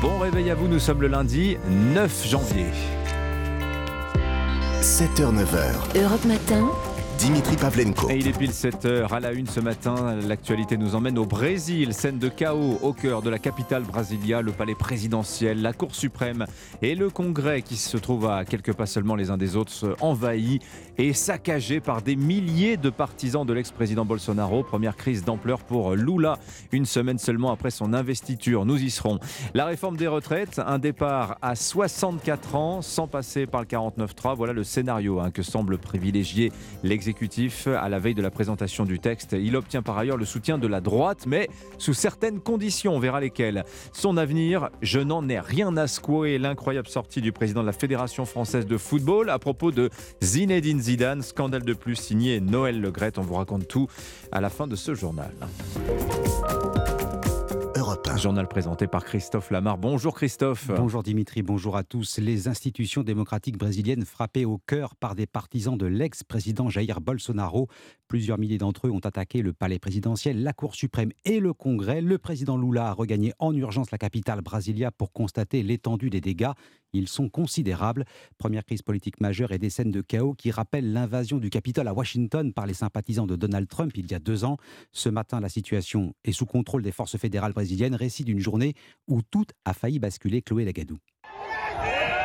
Bon réveil à vous, nous sommes le lundi 9 janvier. 7h, 9h. Europe Matin. Dimitri Pavlenko. Et il est pile 7h à la une ce matin. L'actualité nous emmène au Brésil. Scène de chaos au cœur de la capitale Brasilia, le palais présidentiel, la Cour suprême et le Congrès qui se trouvent à quelques pas seulement les uns des autres envahis et saccagés par des milliers de partisans de l'ex-président Bolsonaro. Première crise d'ampleur pour Lula, une semaine seulement après son investiture. Nous y serons. La réforme des retraites, un départ à 64 ans sans passer par le 49.3. Voilà le scénario hein, que semble privilégier à la veille de la présentation du texte. Il obtient par ailleurs le soutien de la droite, mais sous certaines conditions. On verra lesquelles. Son avenir, je n'en ai rien à secouer. L'incroyable sortie du président de la Fédération française de football à propos de Zinedine Zidane. Scandale de plus signé Noël Legrette. On vous raconte tout à la fin de ce journal. Journal présenté par Christophe Lamar. Bonjour Christophe. Bonjour Dimitri, bonjour à tous. Les institutions démocratiques brésiliennes frappées au cœur par des partisans de l'ex-président Jair Bolsonaro. Plusieurs milliers d'entre eux ont attaqué le palais présidentiel, la Cour suprême et le Congrès. Le président Lula a regagné en urgence la capitale Brasilia pour constater l'étendue des dégâts. Ils sont considérables. Première crise politique majeure et des scènes de chaos qui rappellent l'invasion du Capitole à Washington par les sympathisants de Donald Trump il y a deux ans. Ce matin, la situation est sous contrôle des forces fédérales brésiliennes. Récit d'une journée où tout a failli basculer. Chloé Lagadou.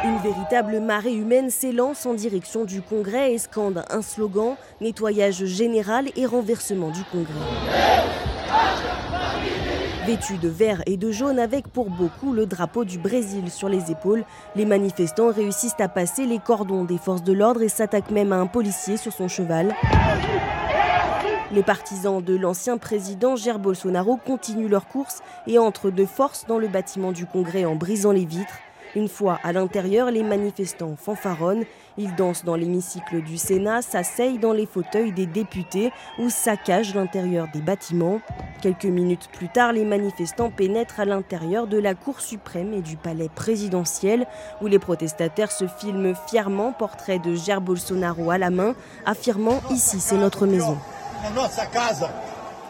Une véritable marée humaine s'élance en direction du Congrès et scande un slogan nettoyage général et renversement du Congrès. Vêtus de vert et de jaune avec pour beaucoup le drapeau du Brésil sur les épaules, les manifestants réussissent à passer les cordons des forces de l'ordre et s'attaquent même à un policier sur son cheval. Les partisans de l'ancien président Jair Bolsonaro continuent leur course et entrent de force dans le bâtiment du Congrès en brisant les vitres. Une fois à l'intérieur, les manifestants fanfaronnent. Ils dansent dans l'hémicycle du Sénat, s'asseyent dans les fauteuils des députés ou saccagent l'intérieur des bâtiments. Quelques minutes plus tard, les manifestants pénètrent à l'intérieur de la Cour suprême et du palais présidentiel, où les protestataires se filment fièrement, portrait de Jair Bolsonaro à la main, affirmant Ici, c'est notre maison.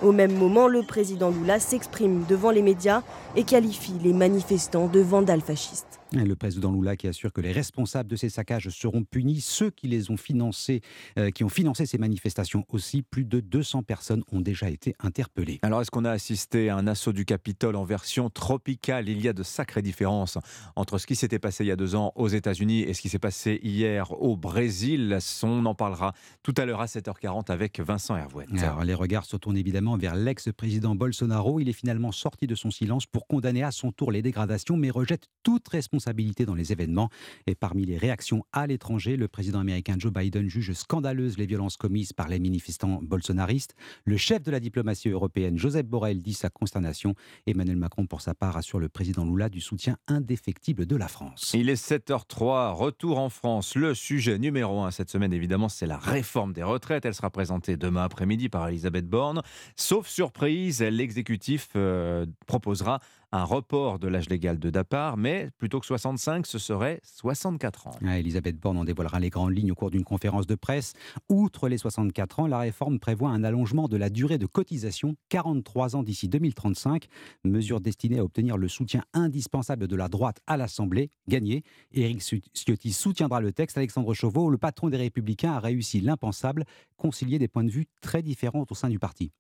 Au même moment, le président Lula s'exprime devant les médias et qualifie les manifestants de vandales fascistes. Le président Lula qui assure que les responsables de ces saccages seront punis, ceux qui les ont financés, euh, qui ont financé ces manifestations aussi, plus de 200 personnes ont déjà été interpellées. Alors est-ce qu'on a assisté à un assaut du Capitole en version tropicale? Il y a de sacrées différences entre ce qui s'était passé il y a deux ans aux États-Unis et ce qui s'est passé hier au Brésil. On en parlera tout à l'heure à 7h40 avec Vincent Hervouet. Alors, les regards se tournent évidemment vers l'ex-président Bolsonaro. Il est finalement sorti de son silence pour condamner à son tour les dégradations, mais rejette toute responsabilité dans les événements. Et parmi les réactions à l'étranger, le président américain Joe Biden juge scandaleuses les violences commises par les manifestants bolsonaristes. Le chef de la diplomatie européenne, Joseph Borrell, dit sa consternation. Emmanuel Macron, pour sa part, assure le président Lula du soutien indéfectible de la France. Il est 7h03, retour en France. Le sujet numéro un cette semaine, évidemment, c'est la réforme des retraites. Elle sera présentée demain après-midi par Elisabeth Borne. Sauf surprise, l'exécutif euh, proposera un report de l'âge légal de départ, mais plutôt que 65, ce serait 64 ans. Elisabeth Borne en dévoilera les grandes lignes au cours d'une conférence de presse. Outre les 64 ans, la réforme prévoit un allongement de la durée de cotisation, 43 ans d'ici 2035, mesure destinée à obtenir le soutien indispensable de la droite à l'Assemblée. Gagné, Éric Ciotti soutiendra le texte. Alexandre Chauveau, le patron des Républicains, a réussi l'impensable, concilier des points de vue très différents au sein du parti.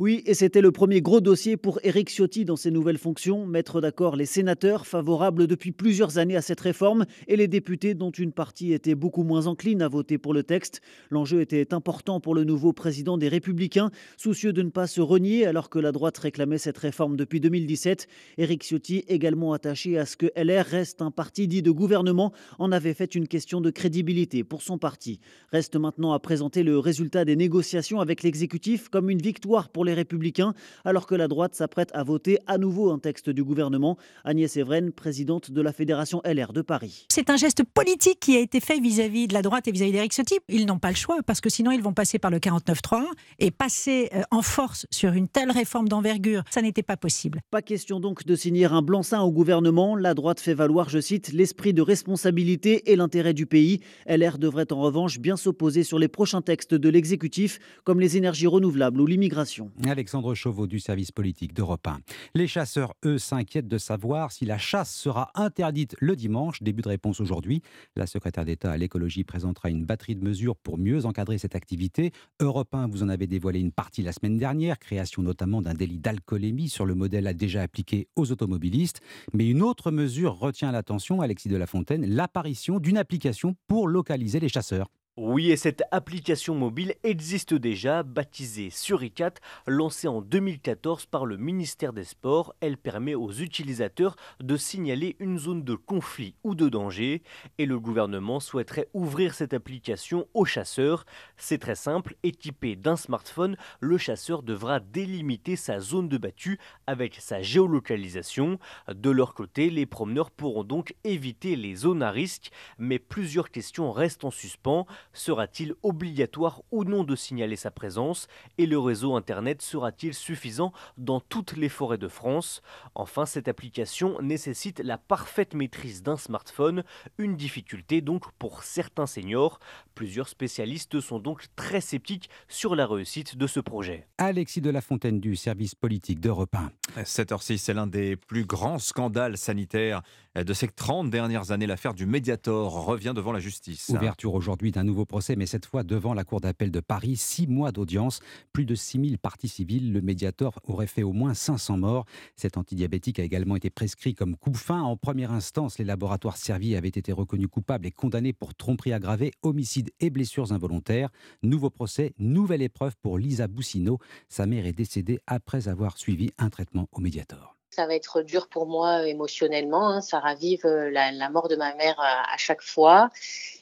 Oui, et c'était le premier gros dossier pour Éric Ciotti dans ses nouvelles fonctions, mettre d'accord les sénateurs favorables depuis plusieurs années à cette réforme et les députés dont une partie était beaucoup moins encline à voter pour le texte. L'enjeu était important pour le nouveau président des Républicains, soucieux de ne pas se renier alors que la droite réclamait cette réforme depuis 2017. Éric Ciotti, également attaché à ce que LR reste un parti dit de gouvernement, en avait fait une question de crédibilité pour son parti. Reste maintenant à présenter le résultat des négociations avec l'exécutif comme une victoire pour les Républicains, alors que la droite s'apprête à voter à nouveau un texte du gouvernement. Agnès Evren, présidente de la Fédération LR de Paris. C'est un geste politique qui a été fait vis-à-vis de la droite et vis-à-vis d'Éric Ciotti. Ils n'ont pas le choix parce que sinon ils vont passer par le 49-3 et passer euh, en force sur une telle réforme d'envergure, ça n'était pas possible. Pas question donc de signer un blanc-seing au gouvernement. La droite fait valoir, je cite, l'esprit de responsabilité et l'intérêt du pays. LR devrait en revanche bien s'opposer sur les prochains textes de l'exécutif, comme les énergies renouvelables ou l'immigration. Alexandre Chauveau du service politique d'Europe 1. Les chasseurs, eux, s'inquiètent de savoir si la chasse sera interdite le dimanche. Début de réponse aujourd'hui. La secrétaire d'État à l'écologie présentera une batterie de mesures pour mieux encadrer cette activité. Europe 1, vous en avez dévoilé une partie la semaine dernière, création notamment d'un délit d'alcoolémie sur le modèle déjà appliqué aux automobilistes. Mais une autre mesure retient l'attention, Alexis de la Fontaine, l'apparition d'une application pour localiser les chasseurs. Oui, et cette application mobile existe déjà, baptisée Suricat, lancée en 2014 par le ministère des Sports. Elle permet aux utilisateurs de signaler une zone de conflit ou de danger. Et le gouvernement souhaiterait ouvrir cette application aux chasseurs. C'est très simple, équipé d'un smartphone, le chasseur devra délimiter sa zone de battue avec sa géolocalisation. De leur côté, les promeneurs pourront donc éviter les zones à risque. Mais plusieurs questions restent en suspens. Sera-t-il obligatoire ou non de signaler sa présence Et le réseau Internet sera-t-il suffisant dans toutes les forêts de France? Enfin, cette application nécessite la parfaite maîtrise d'un smartphone, une difficulté donc pour certains seniors. Plusieurs spécialistes sont donc très sceptiques sur la réussite de ce projet. Alexis de la Fontaine du service politique d'Europe 1. 7h06, c'est l'un des plus grands scandales sanitaires de ces 30 dernières années. L'affaire du Mediator revient devant la justice. Ouverture aujourd'hui d'un nouveau procès, mais cette fois devant la Cour d'appel de Paris. Six mois d'audience, plus de 6000 parties civiles. Le Mediator aurait fait au moins 500 morts. Cet antidiabétique a également été prescrit comme coup-fin. En première instance, les laboratoires servis avaient été reconnus coupables et condamnés pour tromperie aggravée, homicide et blessures involontaires. Nouveau procès, nouvelle épreuve pour Lisa Boussineau. Sa mère est décédée après avoir suivi un traitement au Mediator ça va être dur pour moi émotionnellement. Hein. Ça ravive euh, la, mort de ma mère à, à chaque fois.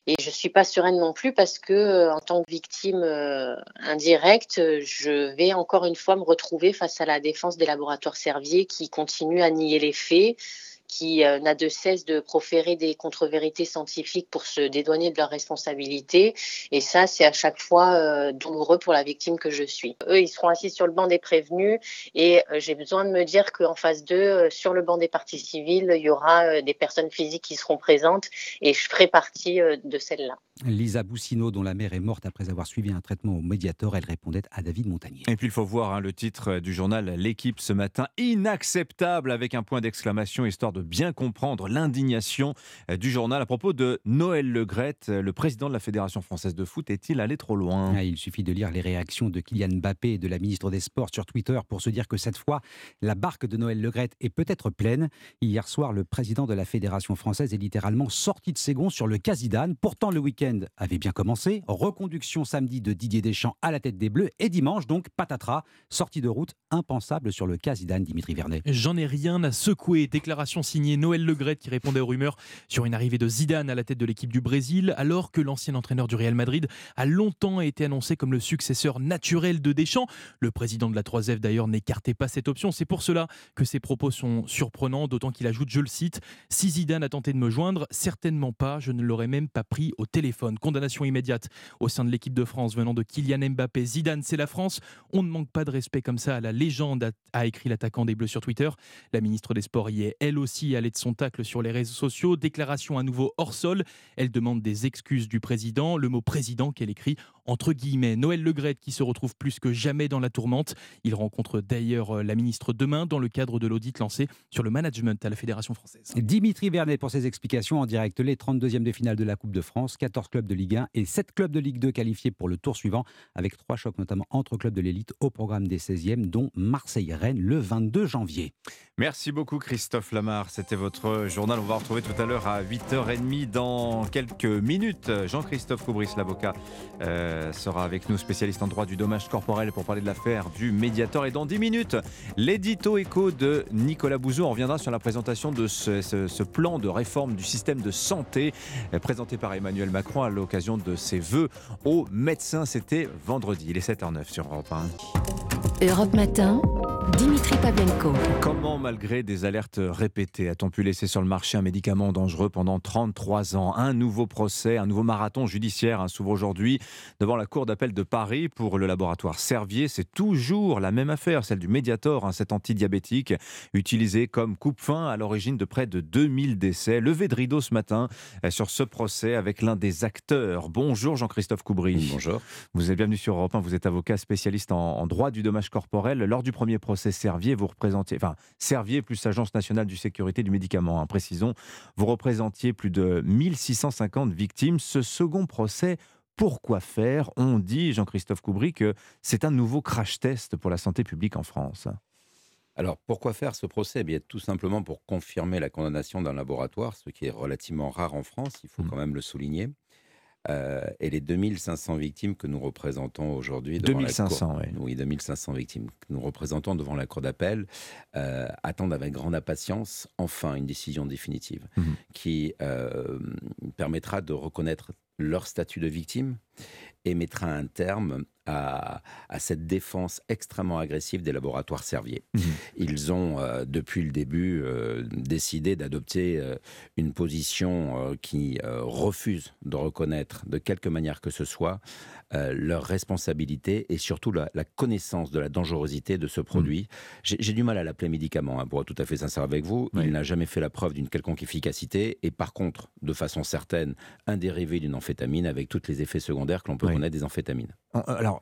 Et je suis pas sereine non plus parce que, euh, en tant que victime euh, indirecte, je vais encore une fois me retrouver face à la défense des laboratoires Servier qui continuent à nier les faits qui euh, n'a de cesse de proférer des contre-vérités scientifiques pour se dédouaner de leurs responsabilités. Et ça, c'est à chaque fois euh, douloureux pour la victime que je suis. Eux, ils seront assis sur le banc des prévenus et euh, j'ai besoin de me dire qu'en face d'eux, sur le banc des parties civiles, il y aura des personnes physiques qui seront présentes et je ferai partie de celles-là. Lisa Boussineau, dont la mère est morte après avoir suivi un traitement au Mediator, elle répondait à David Montagnier. Et puis il faut voir hein, le titre du journal L'équipe ce matin, inacceptable avec un point d'exclamation, histoire de bien comprendre l'indignation euh, du journal à propos de Noël Legrette, euh, le président de la Fédération française de foot. Est-il allé trop loin? Ah, Il suffit de lire les réactions de Kylian Mbappé et de la ministre des Sports sur Twitter pour se dire que cette fois, la barque de Noël Legrette est peut-être pleine. Hier soir, le président de la Fédération française est littéralement sorti de ses gonds sur le Casidane. Pourtant, le week-end avait bien commencé. Reconduction samedi de Didier Deschamps à la tête des Bleus et dimanche, donc, patatras, sortie de route impensable sur le Casidane, Dimitri Vernet. J'en ai rien à secouer. Déclaration signé Noël Legrette qui répondait aux rumeurs sur une arrivée de Zidane à la tête de l'équipe du Brésil, alors que l'ancien entraîneur du Real Madrid a longtemps été annoncé comme le successeur naturel de Deschamps. Le président de la 3F d'ailleurs n'écartait pas cette option. C'est pour cela que ses propos sont surprenants, d'autant qu'il ajoute, je le cite, Si Zidane a tenté de me joindre, certainement pas, je ne l'aurais même pas pris au téléphone. Condamnation immédiate au sein de l'équipe de France venant de Kylian Mbappé. Zidane, c'est la France. On ne manque pas de respect comme ça à la légende, a écrit l'attaquant des Bleus sur Twitter. La ministre des Sports y est elle aussi allée de son tacle sur les réseaux sociaux. Déclaration à nouveau hors sol. Elle demande des excuses du président. Le mot président qu'elle écrit entre guillemets. Noël Legrette qui se retrouve plus que jamais dans la tourmente. Il rencontre d'ailleurs euh, la ministre demain dans le cadre de l'audit lancé sur le management à la Fédération française. Dimitri Vernet pour ses explications en direct. Les 32e de finale de la Coupe de France, 14 clubs de Ligue 1 et 7 clubs de Ligue 2 qualifiés pour le tour suivant avec trois chocs notamment entre clubs de l'élite au programme des 16e dont Marseille-Rennes le 22 janvier. Merci beaucoup Christophe Lamar. C'était votre journal. On va retrouver tout à l'heure à 8h30 dans quelques minutes. Jean-Christophe Coubris, l'avocat, euh, sera avec nous, spécialiste en droit du dommage corporel pour parler de l'affaire du médiateur. Et dans 10 minutes, l'édito écho de Nicolas Bouzou. On reviendra sur la présentation de ce, plan de réforme du système de santé euh, présenté par Emmanuel Macron à l'occasion de ses vœux aux médecins. C'était vendredi. Il est 7h09 sur Europe 1. Europe Matin. Dimitri Pavlenko. Comment, malgré des alertes répétées, a-t-on pu laisser sur le marché un médicament dangereux pendant 33 ans? Un nouveau procès, un nouveau marathon judiciaire hein, s'ouvre aujourd'hui devant la Cour d'appel de Paris pour le laboratoire Servier. C'est toujours la même affaire, celle du Mediator, hein, cet antidiabétique utilisé comme coupe-fin à l'origine de près de 2000 décès. Levé de rideau ce matin euh, sur ce procès avec l'un des acteurs. Bonjour Jean-Christophe Coubry. Bonjour. Vous êtes bienvenu sur Europe 1, vous êtes avocat spécialiste en, en droit du dommage corporel. Lors du premier procès Servier, vous représentiez, enfin Servier plus Agence nationale du sécurité du médicament, hein, précisons, vous représentiez plus de 1650 victimes. Ce second procès, pourquoi faire? On dit, Jean-Christophe Coubry, que c'est un nouveau crash test pour la santé publique en France. Alors, pourquoi faire ce procès? Eh bien, Tout simplement pour confirmer la condamnation d'un laboratoire, ce qui est relativement rare en France, il faut Mmh. quand même le souligner. Euh, et les 2500 victimes que nous représentons aujourd'hui devant la 2500, cour, oui, 2500 victimes que nous représentons devant la cour d'appel euh, attendent avec grande impatience enfin une décision définitive Mhm. qui euh, permettra de reconnaître leur statut de victime et mettra un terme à, à cette défense extrêmement agressive des laboratoires Servier. Mhm. Ils ont, euh, depuis le début, euh, décidé d'adopter euh, une position qui refuse de reconnaître de quelque manière que ce soit leur responsabilité et surtout la, la connaissance de la dangerosité de ce produit. J'ai j'ai du mal à l'appeler médicament, hein, pour être tout à fait sincère avec vous. Oui. Il n'a jamais fait la preuve d'une quelconque efficacité et par contre, de façon certaine, un dérivé d'une amphétamine avec tous les effets secondaires que l'on peut Oui. connaître des amphétamines.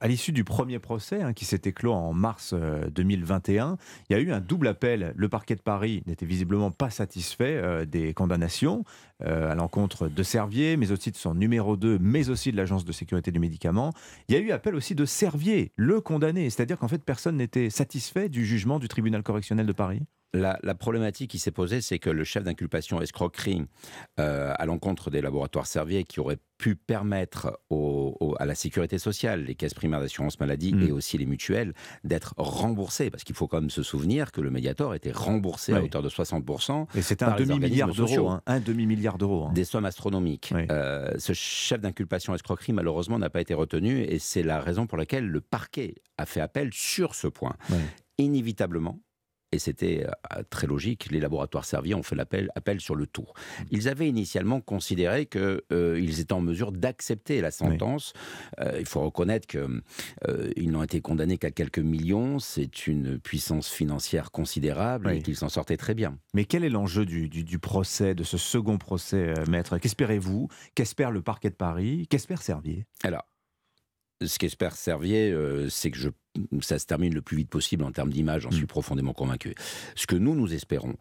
À l'issue du premier procès, hein, qui s'était clos en mars euh, 2021, il y a eu un double appel. Le parquet de Paris n'était visiblement pas satisfait euh, des condamnations euh, à l'encontre de Servier, mais aussi de son numéro 2, mais aussi de l'Agence de sécurité du médicament. Il y a eu appel aussi de Servier, le condamné. C'est-à-dire qu'en fait, personne n'était satisfait du jugement du tribunal correctionnel de Paris? La, la problématique qui s'est posée, c'est que le chef d'inculpation escroquerie euh, à l'encontre des laboratoires Servier qui aurait pu permettre au- au- à la sécurité sociale, les caisses primaires d'assurance maladie Mm. et aussi les mutuelles d'être remboursés, parce qu'il faut quand même se souvenir que le Mediator était remboursé à hauteur de 60%, Et c'était Par un demi-milliard d'euros. hein, un demi-milliard d'euros. hein. des sommes astronomiques. Oui. Euh, ce chef d'inculpation escroquerie, malheureusement, n'a pas été retenu et c'est la raison pour laquelle le parquet a fait appel sur ce point. Oui. Inévitablement, et c'était euh, très logique, les laboratoires Servier ont fait l'appel appel sur le tout. Ils avaient initialement considéré qu'ils étaient en mesure d'accepter la sentence. Euh, il faut reconnaître qu'ils n'ont été condamnés qu'à quelques millions. C'est une puissance financière considérable Oui. et qu'ils s'en sortaient très bien. Mais quel est l'enjeu du, du- du procès, de ce second procès, euh, maître? Qu'espérez-vous? Qu'espère le parquet de Paris? Qu'espère Servier? Alors, ce qu'espère Servier, euh, c'est que je, ça se termine le plus vite possible en termes d'image, j'en Mm. suis profondément convaincu. Ce que nous, nous espérons,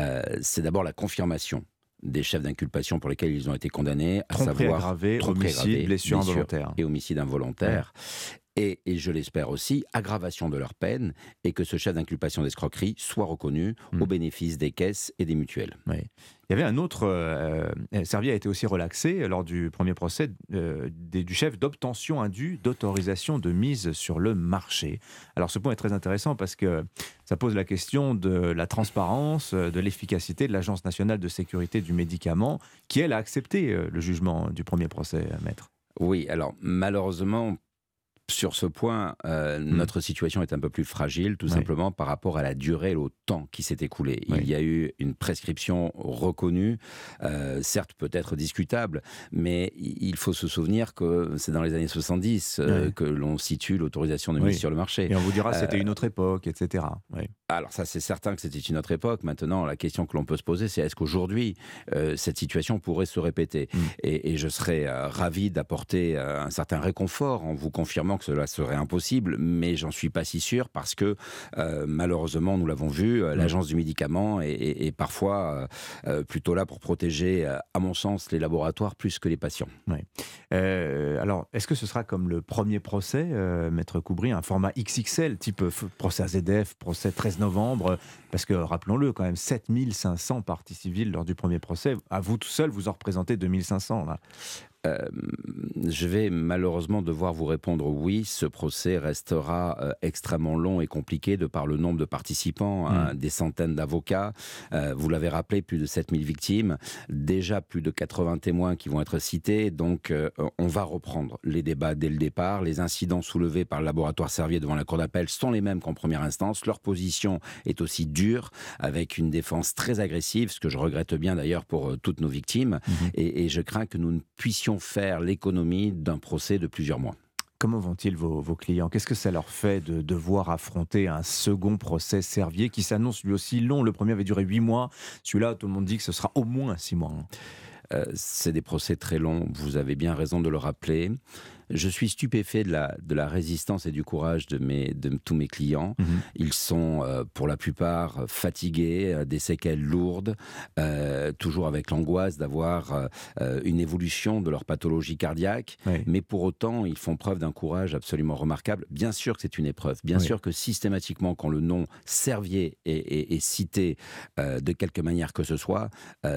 euh, c'est d'abord la confirmation des chefs d'inculpation pour lesquels ils ont été condamnés, à Tromperie savoir tromperie homicide, blessure involontaire. et homicide involontaire. Et, et je l'espère aussi, aggravation de leur peine et que ce chef d'inculpation d'escroquerie soit reconnu Mm. au bénéfice des caisses et des mutuelles. Oui. Il y avait un autre. Euh, euh, Servier a été aussi relaxé lors du premier procès euh, des- du chef d'obtention indue d'autorisation de mise sur le marché. Alors ce point est très intéressant parce que ça pose la question de la transparence, euh, de l'efficacité de l'Agence nationale de sécurité du médicament, qui elle a accepté le jugement du premier procès, maître. Oui, alors malheureusement, sur ce point, euh, notre situation est un peu plus fragile, tout Ouais. simplement par rapport à la durée et au temps qui s'est écoulé. Ouais. Il y a eu une prescription reconnue, euh, certes peut-être discutable, mais il faut se souvenir que c'est dans les années 70 euh, Ouais. que l'on situe l'autorisation de mise Oui. sur le marché. Et on vous dira que c'était Euh, une autre époque, etc. Alors ça, c'est certain que c'était une autre époque. Maintenant, la question que l'on peut se poser, c'est est-ce qu'aujourd'hui, cette situation pourrait se répéter? Mm. et, et je serais ravi d'apporter un certain réconfort en vous confirmant que cela serait impossible, mais j'en suis pas si sûr parce que euh, malheureusement, nous l'avons vu, euh, Mm. l'agence du médicament est, est- est parfois euh, plutôt là pour protéger, à mon sens, les laboratoires plus que les patients. Euh, alors, est-ce que ce sera comme le premier procès, Maître Coubry, un format XXL, type procès AZF, procès 13 novembre? Parce que, rappelons-le, quand même, 7500 parties civiles lors du premier procès. À vous tout seul, vous en représentez 2500, là. Euh, je vais malheureusement devoir vous répondre oui, ce procès restera euh, extrêmement long et compliqué de par le nombre de participants, hein, mm. des centaines d'avocats. Euh, vous l'avez rappelé, plus de 7000 victimes, déjà plus de 80 témoins qui vont être cités. Donc on va reprendre les débats dès le départ. Les incidents soulevés par le laboratoire Servier devant la Cour d'appel sont les mêmes qu'en première instance. Leur position est aussi dure, avec une défense très agressive, ce que je regrette bien d'ailleurs pour toutes nos victimes. Mm-hmm. et je crains que nous ne puissions faire l'économie d'un procès de plusieurs mois. Comment vont-ils vos, clients? Qu'est-ce que ça leur fait de devoir affronter un second procès Servier qui s'annonce lui aussi long Le premier avait duré huit mois. Celui-là, tout le monde dit que ce sera au moins six mois. Euh, c'est des procès très longs, vous avez bien raison de le rappeler. Je suis stupéfait de la, de la résistance et du courage de, mes, de tous mes clients. Mhm. Ils sont euh, pour la plupart fatigués, euh, des séquelles lourdes, euh, toujours avec l'angoisse d'avoir une évolution de leur pathologie cardiaque. Mais pour autant, ils font preuve d'un courage absolument remarquable. Bien sûr que c'est une épreuve. Bien sûr que systématiquement, quand le nom Servier est, est, cité de quelque manière que ce soit,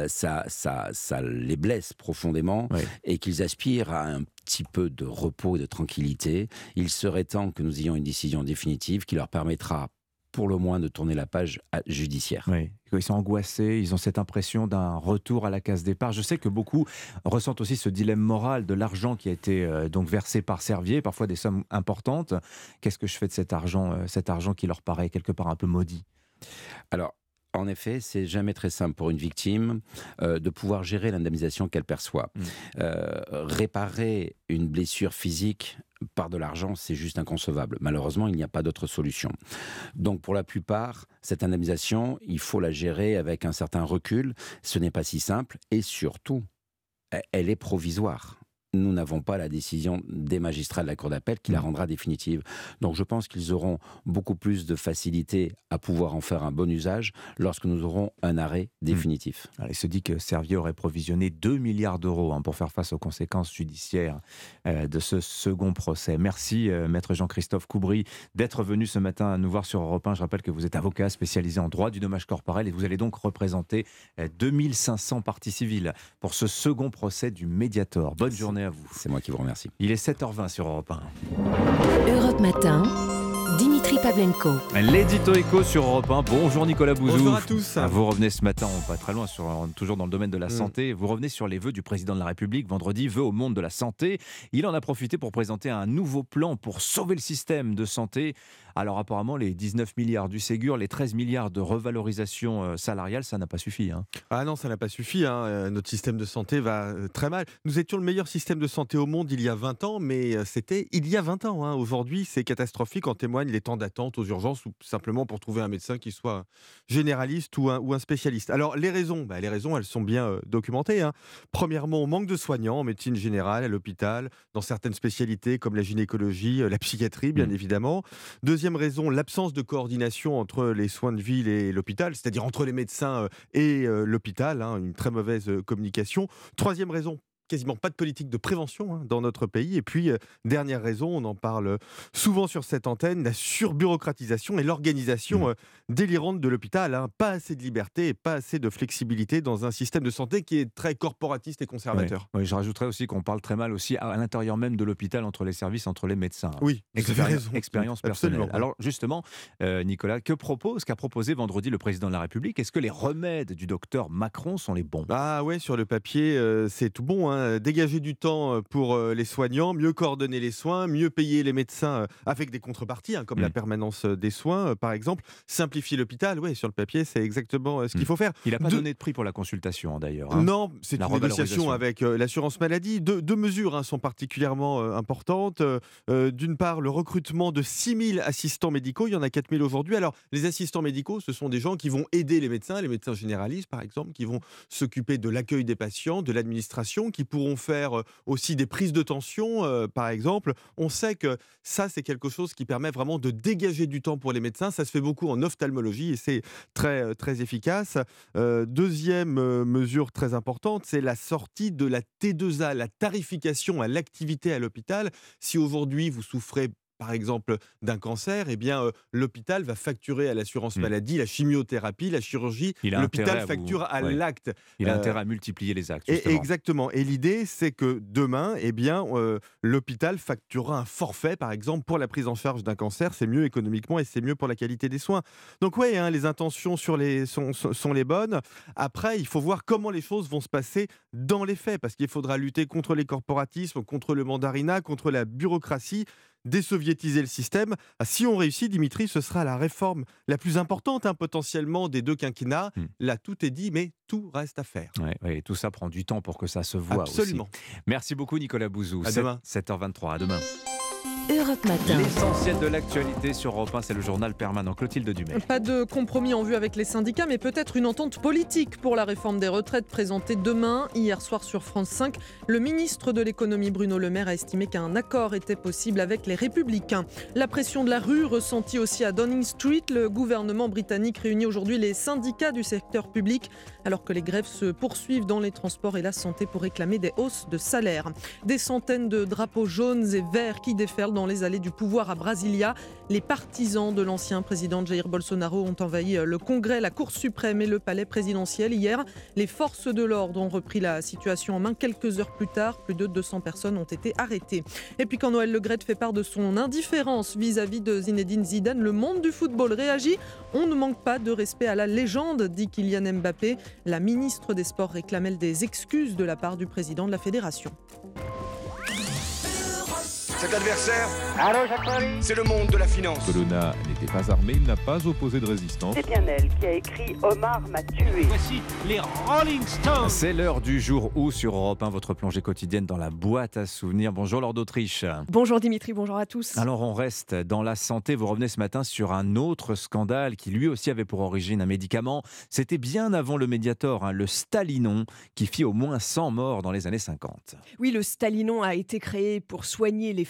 ça, ça, ça les blesse profondément et qu'ils aspirent à un petit peu de repos et de tranquillité. Il serait temps que nous ayons une décision définitive qui leur permettra pour le moins de tourner la page judiciaire. Oui, ils sont angoissés, ils ont cette impression d'un retour à la case départ. Je sais que beaucoup ressentent aussi ce dilemme moral de l'argent qui a été euh, donc versé par Servier, parfois des sommes importantes. Qu'est-ce que je fais de cet argent, euh, cet argent qui leur paraît quelque part un peu maudit? Alors, en effet, c'est jamais très simple pour une victime euh, de pouvoir gérer l'indemnisation qu'elle perçoit. Mm. Euh, réparer une blessure physique par de l'argent, c'est juste inconcevable. Malheureusement, il n'y a pas d'autre solution. Donc, pour la plupart, cette indemnisation, il faut la gérer avec un certain recul. Ce n'est pas si simple et surtout, elle est provisoire nous n'avons pas la décision des magistrats de la Cour d'appel qui la mm. rendra définitive. Donc je pense qu'ils auront beaucoup plus de facilité à pouvoir en faire un bon usage lorsque nous aurons un arrêt mm. définitif. il se dit que Servier aurait provisionné 2 milliards d'euros hein, pour faire face aux conséquences judiciaires euh, de ce second procès. Merci, euh, maître Jean-Christophe Coubry, d'être venu ce matin à nous voir sur Europe 1. Je rappelle que vous êtes avocat spécialisé en droit du dommage corporel et vous allez donc représenter 2500 euh, parties civiles pour ce second procès du Mediator. Bonne journée vous. C'est moi qui vous remercie. Il est 7h20 sur Europe 1. Europe Matin. Dimitri Pavlenko. L'édito éco sur Europe 1. Bonjour Nicolas Bouzou. Bonjour à tous. Ah, vous revenez ce matin, on va très loin, sur, toujours dans le domaine de la mm. santé. Vous revenez sur les vœux du président de la République vendredi, vœux au monde de la santé. Il en a profité pour présenter un nouveau plan pour sauver le système de santé alors apparemment, les 19 milliards du Ségur, les 13 milliards de revalorisation euh, salariale, ça n'a pas suffi. Hein. Ah non, ça n'a pas suffi. Hein. Euh, notre système de santé va euh, très mal. Nous étions le meilleur système de santé au monde il y a 20 ans, mais c'était il y a 20 ans. Hein. Aujourd'hui, c'est catastrophique. En témoignent les temps d'attente aux urgences ou simplement pour trouver un médecin qui soit généraliste ou un, ou un spécialiste. Alors les raisons, bah, les raisons, elles sont bien documentées. Premièrement, on manque de soignants en médecine générale, à l'hôpital, dans certaines spécialités comme la gynécologie, la psychiatrie, bien mmh. évidemment. Deuxième Deuxième raison, l'absence de coordination entre les soins de ville et l'hôpital, c'est-à-dire entre les médecins euh, et euh, l'hôpital, hein, une très mauvaise euh, communication. Troisième raison, quasiment pas de politique de prévention hein, dans notre pays. Et puis, euh, dernière raison, on en parle souvent sur cette antenne, la surbureaucratisation et l'organisation mmh. euh, délirante de l'hôpital. Hein. Pas assez de liberté et pas assez de flexibilité dans un système de santé qui est très corporatiste et conservateur. Oui, je rajouterais aussi qu'on parle très mal aussi à, l'intérieur même de l'hôpital, entre les services, entre les médecins. Oui, expérience, expérience personnelle. Alors justement, euh, Nicolas, que propose, qu'a proposé vendredi le président de la République? Est-ce que les remèdes du docteur Macron sont les bons? Ah ouais, sur le papier, c'est tout bon. Hein. Hein, dégager du temps pour les soignants, mieux coordonner les soins, mieux payer les médecins avec des contreparties, hein, comme la mmh. permanence des soins, par exemple. Simplifier l'hôpital, oui, sur le papier, c'est exactement ce qu'il mmh. faut faire. Il n'a pas donné de prix pour la consultation, hein, d'ailleurs. Non, c'est une négociation avec l'assurance maladie. Deux, mesures sont particulièrement importantes. D'une part, le recrutement de 6000 assistants médicaux. Il y en a 4000 aujourd'hui. Alors, les assistants médicaux, ce sont des gens qui vont aider les médecins, les médecins généralistes, par exemple, qui vont s'occuper de l'accueil des patients, de l'administration, qui pourront faire aussi des prises de tension, par exemple. On sait que ça, c'est quelque chose qui permet vraiment de dégager du temps pour les médecins. Ça se fait beaucoup en ophtalmologie et c'est très, très efficace. deuxième mesure très importante, c'est la sortie de la T2A, la tarification à l'activité à l'hôpital. Si aujourd'hui vous souffrez par exemple, d'un cancer, eh bien, euh, l'hôpital va facturer à l'assurance Mm. maladie la chimiothérapie, la chirurgie. L'hôpital vous- facture à ouais. l'acte. Il a Euh, intérêt à multiplier les actes. et- exactement. Et l'idée, c'est que demain, eh bien, euh, l'hôpital facturera un forfait, par exemple, pour la prise en charge d'un cancer. C'est mieux économiquement et c'est mieux pour la qualité des soins. Donc, oui, les intentions sur les, sont, sont- sont les bonnes. Après, il faut voir comment les choses vont se passer dans les faits, parce qu'il faudra lutter contre les corporatismes, contre le mandarinat, contre la bureaucratie désoviétiser le système. Ah, Si on réussit, Dimitri, ce sera la réforme la plus importante hein, potentiellement des deux quinquennats. Hmm. Là, tout est dit, mais tout reste à faire. Ouais, ouais, tout ça prend du temps pour que ça se voit. Absolument. aussi. Merci beaucoup, Nicolas Bouzou. À demain. 7h23. À demain. Europe Matin. L'essentiel de l'actualité sur Europe 1, c'est le journal permanent. Clotilde Dumais. Pas de compromis en vue avec les syndicats, mais peut-être une entente politique pour la réforme des retraites présentée demain. Hier soir sur France 5, le ministre de l'économie Bruno Le Maire a estimé qu'un accord était possible avec les républicains. La pression de la rue ressentie aussi à Downing Street, le gouvernement britannique réunit aujourd'hui les syndicats du secteur public alors que les grèves se poursuivent dans les transports et la santé pour réclamer des hausses de salaire. Des centaines de drapeaux jaunes et verts qui déferlent dans les allées du pouvoir à Brasilia. Les partisans de l'ancien président Jair Bolsonaro ont envahi le Congrès, la Cour suprême et le palais présidentiel hier. Les forces de l'ordre ont repris la situation en main quelques heures plus tard. Plus de 200 personnes ont été arrêtées. Et puis quand Noël Le Graët fait part de son indifférence vis-à-vis de Zinedine Zidane, le monde du football réagit. On ne manque pas de respect à la légende, dit Kylian Mbappé. La ministre des Sports réclame elle des excuses de la part du président de la fédération. Cet adversaire, c'est le monde de la finance. Colonna n'était pas armé, il n'a pas opposé de résistance. C'est bien elle qui a écrit Omar m'a tué. Voici les Rolling Stones. C'est l'heure du jour où sur Europe 1, votre plongée quotidienne dans la boîte à souvenirs. Bonjour Lord d'Autriche. Bonjour Dimitri, bonjour à tous. Alors on reste dans la santé. Vous revenez ce matin sur un autre scandale qui lui aussi avait pour origine un médicament. C'était bien avant le Mediator, hein, le Stalinon, qui fit au moins 100 morts dans les années 50. Oui, le Stalinon a été créé pour soigner les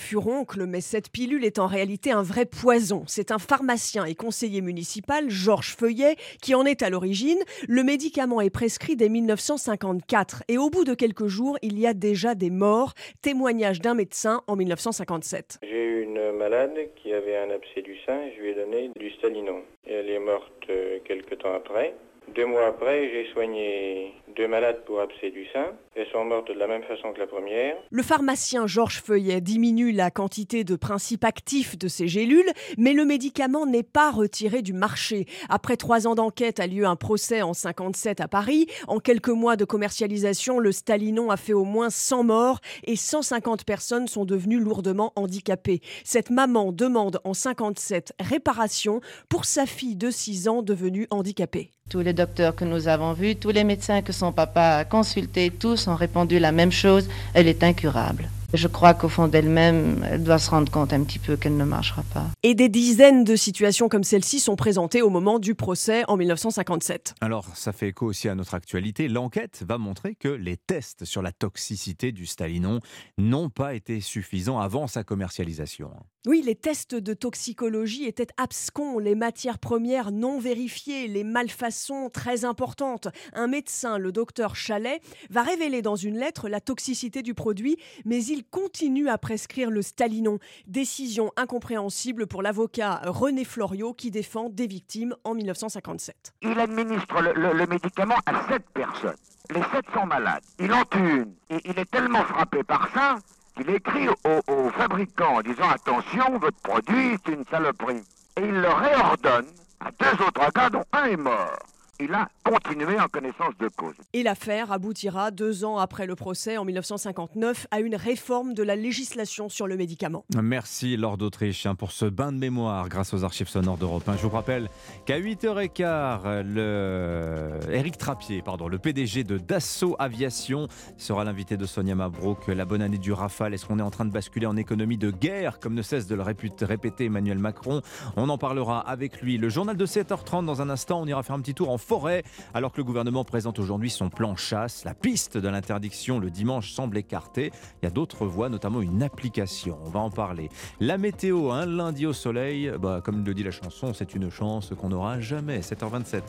mais cette pilule est en réalité un vrai poison. C'est un pharmacien et conseiller municipal, Georges Feuillet, qui en est à l'origine. Le médicament est prescrit dès 1954 et au bout de quelques jours, il y a déjà des morts. Témoignage d'un médecin en 1957. J'ai eu une malade qui avait un abcès du sein je lui ai donné du Stalinon. Et elle est morte euh, quelques temps après. Deux mois après, j'ai soigné deux malades pour abcès du sein. Elles sont mortes de la même façon que la première. Le pharmacien Georges Feuillet diminue la quantité de principes actifs de ces gélules, mais le médicament n'est pas retiré du marché. Après trois ans d'enquête a lieu un procès en 57 à Paris. En quelques mois de commercialisation, le Stalinon a fait au moins 100 morts et 150 personnes sont devenues lourdement handicapées. Cette maman demande en 57 réparation pour sa fille de 6 ans devenue handicapée. Tous les docteurs que nous avons vus, tous les médecins que son papa a consultés, tous ont répondu la même chose, elle est incurable. Je crois qu'au fond d'elle-même, elle doit se rendre compte un petit peu qu'elle ne marchera pas. Et des dizaines de situations comme celle-ci sont présentées au moment du procès en 1957. Alors, ça fait écho aussi à notre actualité. L'enquête va montrer que les tests sur la toxicité du Stalinon n'ont pas été suffisants avant sa commercialisation. Oui, les tests de toxicologie étaient abscons, les matières premières non vérifiées, les malfaçons très importantes. Un médecin, le docteur Chalet, va révéler dans une lettre la toxicité du produit, mais il continue à prescrire le Stalinon. Décision incompréhensible pour l'avocat René Floriot qui défend des victimes en 1957. Il administre le, médicament à sept personnes. Les sept sont malades. Il en tue une. Et il est tellement frappé par ça qu'il écrit au, au fabricant en disant attention, votre produit c'est une saloperie. Et il le réordonne à deux autres cas dont un est mort. Il a continué en connaissance de cause. Et l'affaire aboutira deux ans après le procès en 1959 à une réforme de la législation sur le médicament. Merci Lord d'Autriche hein, pour ce bain de mémoire grâce aux archives sonores d'Europe 1. Je vous rappelle qu'à 8h15, le... Eric Trappier, pardon, le PDG de Dassault Aviation, sera l'invité de Sonia Mabrouk. La bonne année du Rafale, est-ce qu'on est en train de basculer en économie de guerre, comme ne cesse de le répéter Emmanuel Macron? On en parlera avec lui. Le journal de 7h30 dans un instant, on ira faire un petit tour en forêt. Alors que le gouvernement présente aujourd'hui son plan chasse, la piste de l'interdiction le dimanche semble écartée. Il y a d'autres voies, notamment une application. On va en parler. La météo, un lundi au soleil, bah, comme le dit la chanson, c'est une chance qu'on n'aura jamais. 7h27.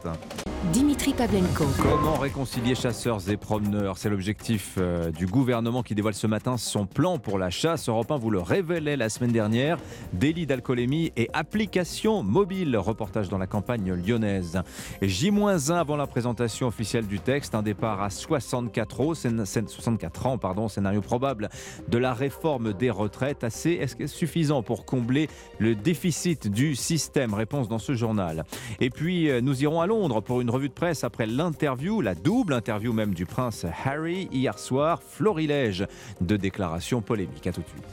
Dimitri Pavlenko. Comment réconcilier chasseurs et promeneurs? C'est l'objectif euh, du gouvernement qui dévoile ce matin son plan pour la chasse. Europe 1 vous le révélait la semaine dernière. Délit d'alcoolémie et application mobile. Reportage dans la campagne lyonnaise. J-1 avant la présentation officielle du texte. Un départ à 64 ans, 64 ans pardon, scénario probable de la réforme des retraites. Assez est-ce suffisant pour combler le déficit du système? Réponse dans ce journal. Et puis euh, nous irons à Londres pour une revue de presse après l'interview, la double interview même du prince Harry hier soir. Florilège de déclarations polémiques. À tout de suite.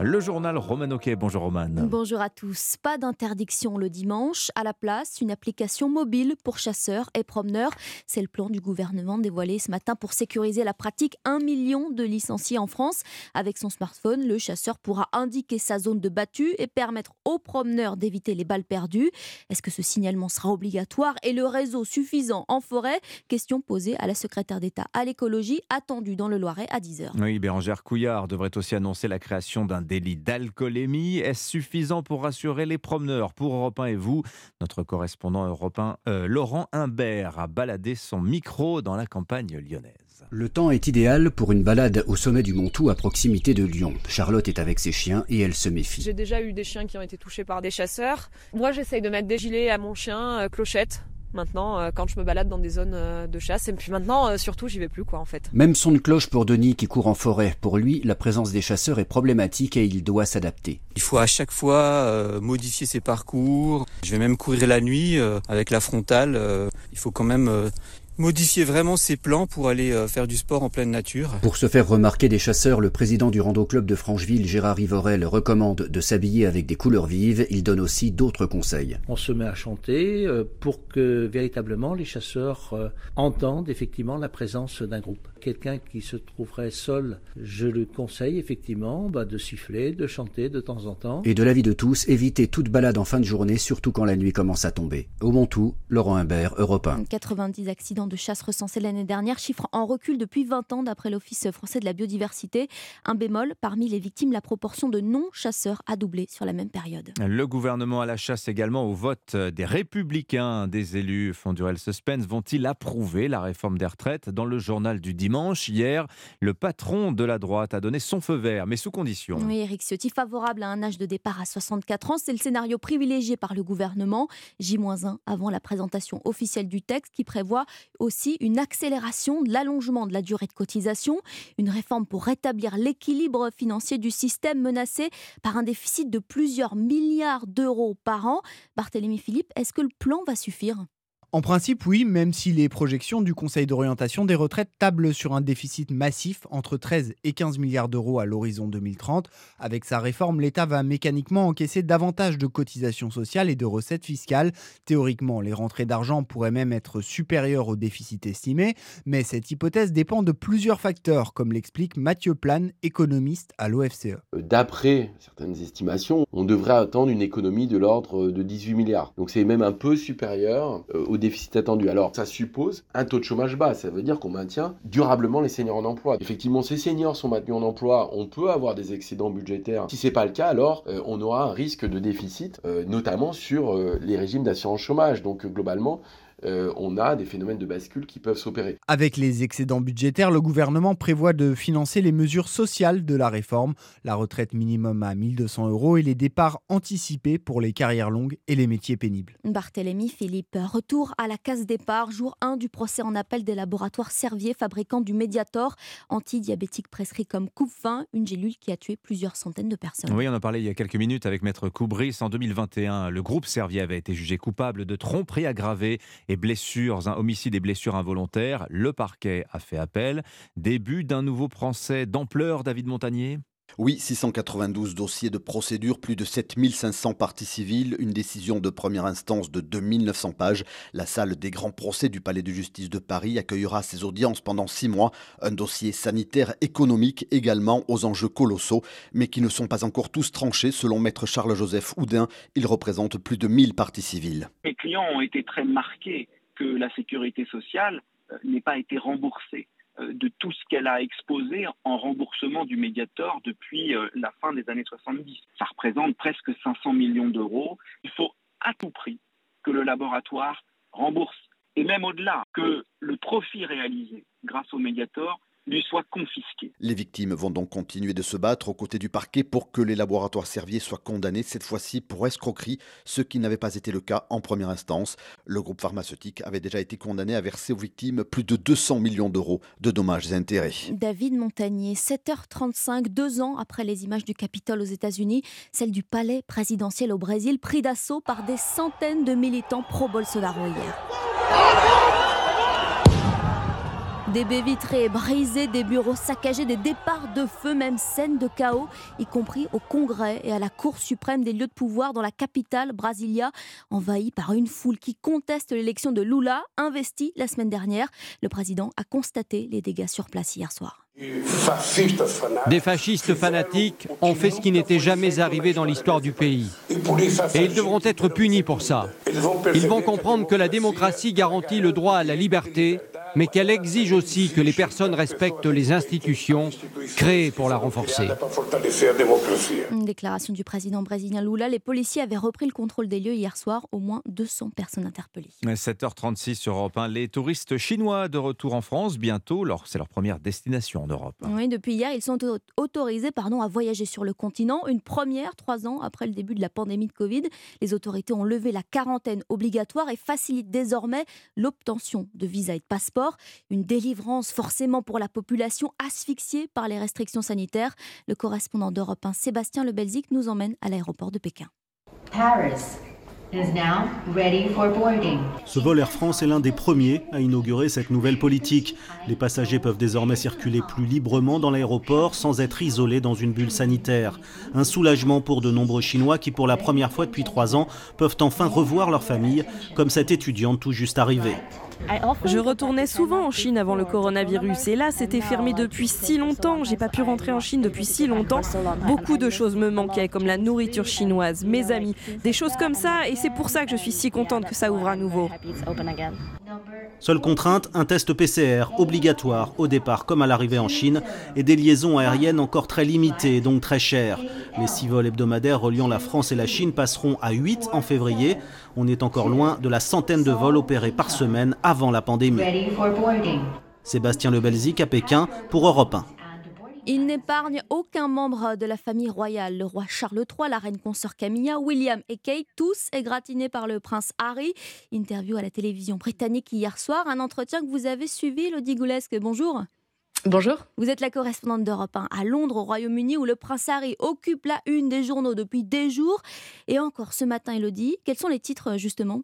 Le journal Roman Bonjour Roman. Bonjour à tous. Pas d'interdiction le dimanche. À la place, une application mobile pour chasseurs et promeneurs. C'est le plan du gouvernement dévoilé ce matin pour sécuriser la pratique. Un million de licenciés en France. Avec son smartphone, le chasseur pourra indiquer sa zone de battue et permettre aux promeneurs d'éviter les balles perdues. Est-ce que ce signalement sera obligatoire et le réseau suffisant en forêt? Question posée à la secrétaire d'État à l'écologie, attendue dans le Loiret à 10h. Oui, Bérangère Couillard devrait aussi annoncer la création d'un délit d'alcoolémie. Est-ce suffisant pour rassurer les promeneurs Pour Europe 1 et vous, notre correspondant européen euh, Laurent Imbert a baladé son micro dans la campagne lyonnaise. Le temps est idéal pour une balade au sommet du Montou à proximité de Lyon. Charlotte est avec ses chiens et elle se méfie. J'ai déjà eu des chiens qui ont été touchés par des chasseurs. Moi, j'essaye de mettre des gilets à mon chien, euh, clochette, maintenant euh, quand je me balade dans des zones euh, de chasse. Et puis maintenant, euh, surtout, j'y vais plus quoi en fait. Même son de cloche pour Denis qui court en forêt. Pour lui, la présence des chasseurs est problématique et il doit s'adapter. Il faut à chaque fois modifier ses parcours. Je vais même courir la nuit avec la frontale. il faut quand même modifier vraiment ses plans pour aller euh, faire du sport en pleine nature. Pour se faire remarquer des chasseurs, le président du Rando Club de Francheville, Gérard Rivorel, recommande de s'habiller avec des couleurs vives. Il donne aussi d'autres conseils. On se met à chanter euh, pour que véritablement les chasseurs euh, entendent effectivement la présence d'un groupe. Quelqu'un qui se trouverait seul, je le conseille effectivement bah, de siffler, de chanter de temps en temps. Et de l'avis de tous, éviter toute balade en fin de journée, surtout quand la nuit commence à tomber. Au Montou, Laurent Imbert, Europe 1. 90 accidents de chasse recensés l'année dernière, chiffre en recul depuis 20 ans d'après l'Office français de la biodiversité. Un bémol, parmi les victimes, la proportion de non-chasseurs a doublé sur la même période. Le gouvernement à la chasse également au vote des républicains. Des élus font durer le suspense. Vont-ils approuver la réforme des retraites? Dans le journal du dimanche, hier, le patron de la droite a donné son feu vert, mais sous condition. Oui, Eric Ciotti, favorable à un âge de départ à 64 ans, c'est le scénario privilégié par le gouvernement. J-1 avant la présentation officielle du texte qui prévoit aussi une accélération de l'allongement de la durée de cotisation, une réforme pour rétablir l'équilibre financier du système menacé par un déficit de plusieurs milliards d'euros par an. Barthélémy Philippe, est-ce que le plan va suffire? En principe, oui, même si les projections du Conseil d'orientation des retraites tablent sur un déficit massif entre 13 et 15 milliards d'euros à l'horizon 2030. Avec sa réforme, l'État va mécaniquement encaisser davantage de cotisations sociales et de recettes fiscales. Théoriquement, les rentrées d'argent pourraient même être supérieures au déficit estimé, mais cette hypothèse dépend de plusieurs facteurs, comme l'explique Mathieu Plane, économiste à l'OFCE. D'après certaines estimations, on devrait attendre une économie de l'ordre de 18 milliards. Donc c'est même un peu supérieur euh, au déficit attendu. Alors, ça suppose un taux de chômage bas. Ça veut dire qu'on maintient durablement les seniors en emploi. Effectivement, ces seniors sont maintenus en emploi. On peut avoir des excédents budgétaires. Si c'est pas le cas, alors euh, on aura un risque de déficit, euh, notamment sur euh, les régimes d'assurance chômage. Donc, globalement, euh, on a des phénomènes de bascule qui peuvent s'opérer. Avec les excédents budgétaires, le gouvernement prévoit de financer les mesures sociales de la réforme, la retraite minimum à 1200 euros et les départs anticipés pour les carrières longues et les métiers pénibles. Barthélémy Philippe, retour à la case départ, jour 1 du procès en appel des laboratoires Servier, fabricants du Mediator, antidiabétique prescrit comme coupe-fin, une gélule qui a tué plusieurs centaines de personnes. Oui, on en parlait il y a quelques minutes avec Maître Coubris. En 2021, le groupe Servier avait été jugé coupable de tromperie aggravée blessures, un homicide et blessures involontaires. Le parquet a fait appel. Début d'un nouveau procès d'ampleur, David Montagnier? Oui, 692 dossiers de procédure, plus de 7500 parties civiles, une décision de première instance de 2900 pages. La salle des grands procès du Palais de justice de Paris accueillera ces audiences pendant six mois. Un dossier sanitaire, économique également, aux enjeux colossaux, mais qui ne sont pas encore tous tranchés, selon maître Charles-Joseph Houdin. Il représente plus de 1000 parties civiles. Mes clients ont été très marqués que la sécurité sociale euh, n'ait pas été remboursée de tout ce qu'elle a exposé en remboursement du Mediator depuis euh, la fin des années 70. Ça représente presque 500 millions d'euros. Il faut à tout prix que le laboratoire rembourse, et même au-delà, que le profit réalisé grâce au Mediator lui soit confisqué. Les victimes vont donc continuer de se battre aux côtés du parquet pour que les laboratoires Servier soient condamnés, cette fois-ci pour escroquerie, ce qui n'avait pas été le cas en première instance. Le groupe pharmaceutique avait déjà été condamné à verser aux victimes plus de 200 millions d'euros de dommages et intérêts. David Montagnier, 7h35, deux ans après les images du Capitole aux États-Unis, celle du palais présidentiel au Brésil, pris d'assaut par des centaines de militants pro-Bolsonaro hier. Des baies vitrées brisées, des bureaux saccagés, des départs de feu, même scène de chaos, y compris au Congrès et à la Cour suprême des lieux de pouvoir dans la capitale, Brasilia, envahie par une foule qui conteste l'élection de Lula, investie la semaine dernière. Le président a constaté les dégâts sur place hier soir. Des fascistes fanatiques ont fait ce qui n'était jamais arrivé dans l'histoire du pays. Et ils devront être punis pour ça. Ils vont comprendre que la démocratie garantit le droit à la liberté mais qu'elle exige aussi que les personnes respectent les institutions créées pour la renforcer. Une déclaration du président brésilien Lula. Les policiers avaient repris le contrôle des lieux hier soir. Au moins 200 personnes interpellées. 7h36 sur Europe 1. Les touristes chinois de retour en France bientôt. C'est leur première destination en Europe. Oui, depuis hier, ils sont autorisés pardon, à voyager sur le continent. Une première, trois ans après le début de la pandémie de Covid. Les autorités ont levé la quarantaine obligatoire et facilitent désormais l'obtention de visas et de passeports. Une délivrance forcément pour la population asphyxiée par les restrictions sanitaires. Le correspondant d'Europe 1, Sébastien Le Belzic, nous emmène à l'aéroport de Pékin. Paris. Ce vol Air France est l'un des premiers à inaugurer cette nouvelle politique. Les passagers peuvent désormais circuler plus librement dans l'aéroport sans être isolés dans une bulle sanitaire. Un soulagement pour de nombreux Chinois qui, pour la première fois depuis trois ans, peuvent enfin revoir leur famille, comme cette étudiante tout juste arrivée. Je retournais souvent en Chine avant le coronavirus. Et là c'était fermé depuis si longtemps, j'ai pas pu rentrer en Chine depuis si longtemps. Beaucoup de choses me manquaient comme la nourriture chinoise, mes amis, des choses comme ça. Et c'est pour ça que je suis si contente que ça ouvre à nouveau. Seule contrainte, un test PCR obligatoire au départ comme à l'arrivée en Chine et des liaisons aériennes encore très limitées donc très chères. Les six vols hebdomadaires reliant la France et la Chine passeront à 8 en février. On est encore loin de la centaine de vols opérés par semaine avant la pandémie. Sébastien Lebelzik à Pékin pour Europe 1. Il n'épargne aucun membre de la famille royale. Le roi Charles III, la reine consort Camilla, William et Kate, tous égratignés par le prince Harry. Interview à la télévision britannique hier soir. Un entretien que vous avez suivi, Lodi Goulesque. Bonjour. Bonjour. Vous êtes la correspondante d'Europe 1 à Londres, au Royaume-Uni, où le prince Harry occupe la une des journaux depuis des jours. Et encore ce matin, Elodie, quels sont les titres justement?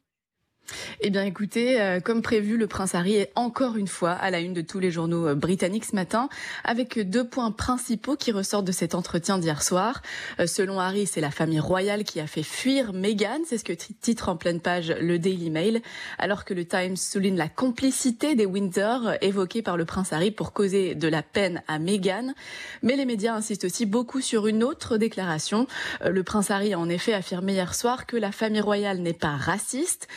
Eh bien écoutez, euh, comme prévu, le prince Harry est encore une fois à la une de tous les journaux euh, britanniques ce matin, avec deux points principaux qui ressortent de cet entretien d'hier soir. Euh, selon Harry, c'est la famille royale qui a fait fuir Meghan, c'est ce que titre en pleine page le Daily Mail, alors que le Times souligne la complicité des Windsor évoquée par le prince Harry pour causer de la peine à Meghan. Mais les médias insistent aussi beaucoup sur une autre déclaration. Le prince Harry a en effet affirmé hier soir que la famille royale n'est pas raciste.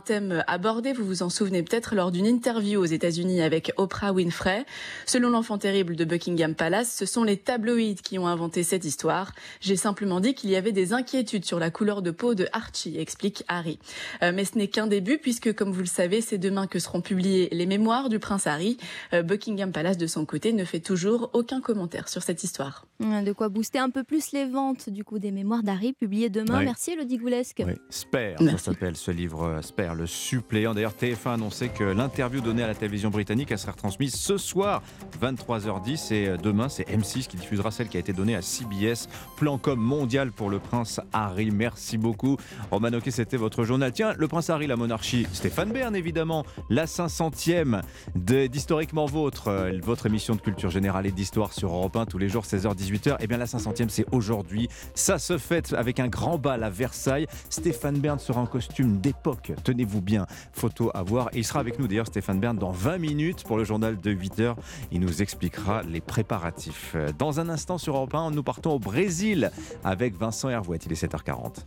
Thème abordé, vous vous en souvenez peut-être, lors d'une interview aux États-Unis avec Oprah Winfrey. Selon l'enfant terrible de Buckingham Palace, ce sont les tabloïds qui ont inventé cette histoire. J'ai simplement dit qu'il y avait des inquiétudes sur la couleur de peau de Archie, explique Harry. Euh, mais ce n'est qu'un début, puisque, comme vous le savez, c'est demain que seront publiées les mémoires du prince Harry. Euh, Buckingham Palace, de son côté, ne fait toujours aucun commentaire sur cette histoire. De quoi booster un peu plus les ventes du coup des mémoires d'Harry publiées demain. Merci Elodie Goulesque. Oui. Spare, ça s'appelle ce livre. Spare Le suppléant. D'ailleurs, TF1 a annoncé que l'interview donnée à la télévision britannique, sera retransmise ce soir, 23h10. Et demain, c'est M6 qui diffusera celle qui a été donnée à CBS. Plan com mondial pour le prince Harry. Merci beaucoup. Roman c'était votre journal. Tiens, le prince Harry, la monarchie, Stéphane Bern, évidemment. La 500e d'Historiquement Vôtre, euh, votre émission de culture générale et d'histoire sur Europe 1 tous les jours, 16h, 18h. Eh bien, la 500e, c'est aujourd'hui. Ça se fête avec un grand bal à Versailles. Stéphane Bern sera en costume d'époque. Tenez-vous bien. Photo à voir. Il sera avec nous, d'ailleurs, Stéphane Bern, dans 20 minutes pour le journal de 8h. Il nous expliquera les préparatifs. Dans un instant sur Europe 1, nous partons au Brésil avec Vincent Hervouette. Il est 7h40.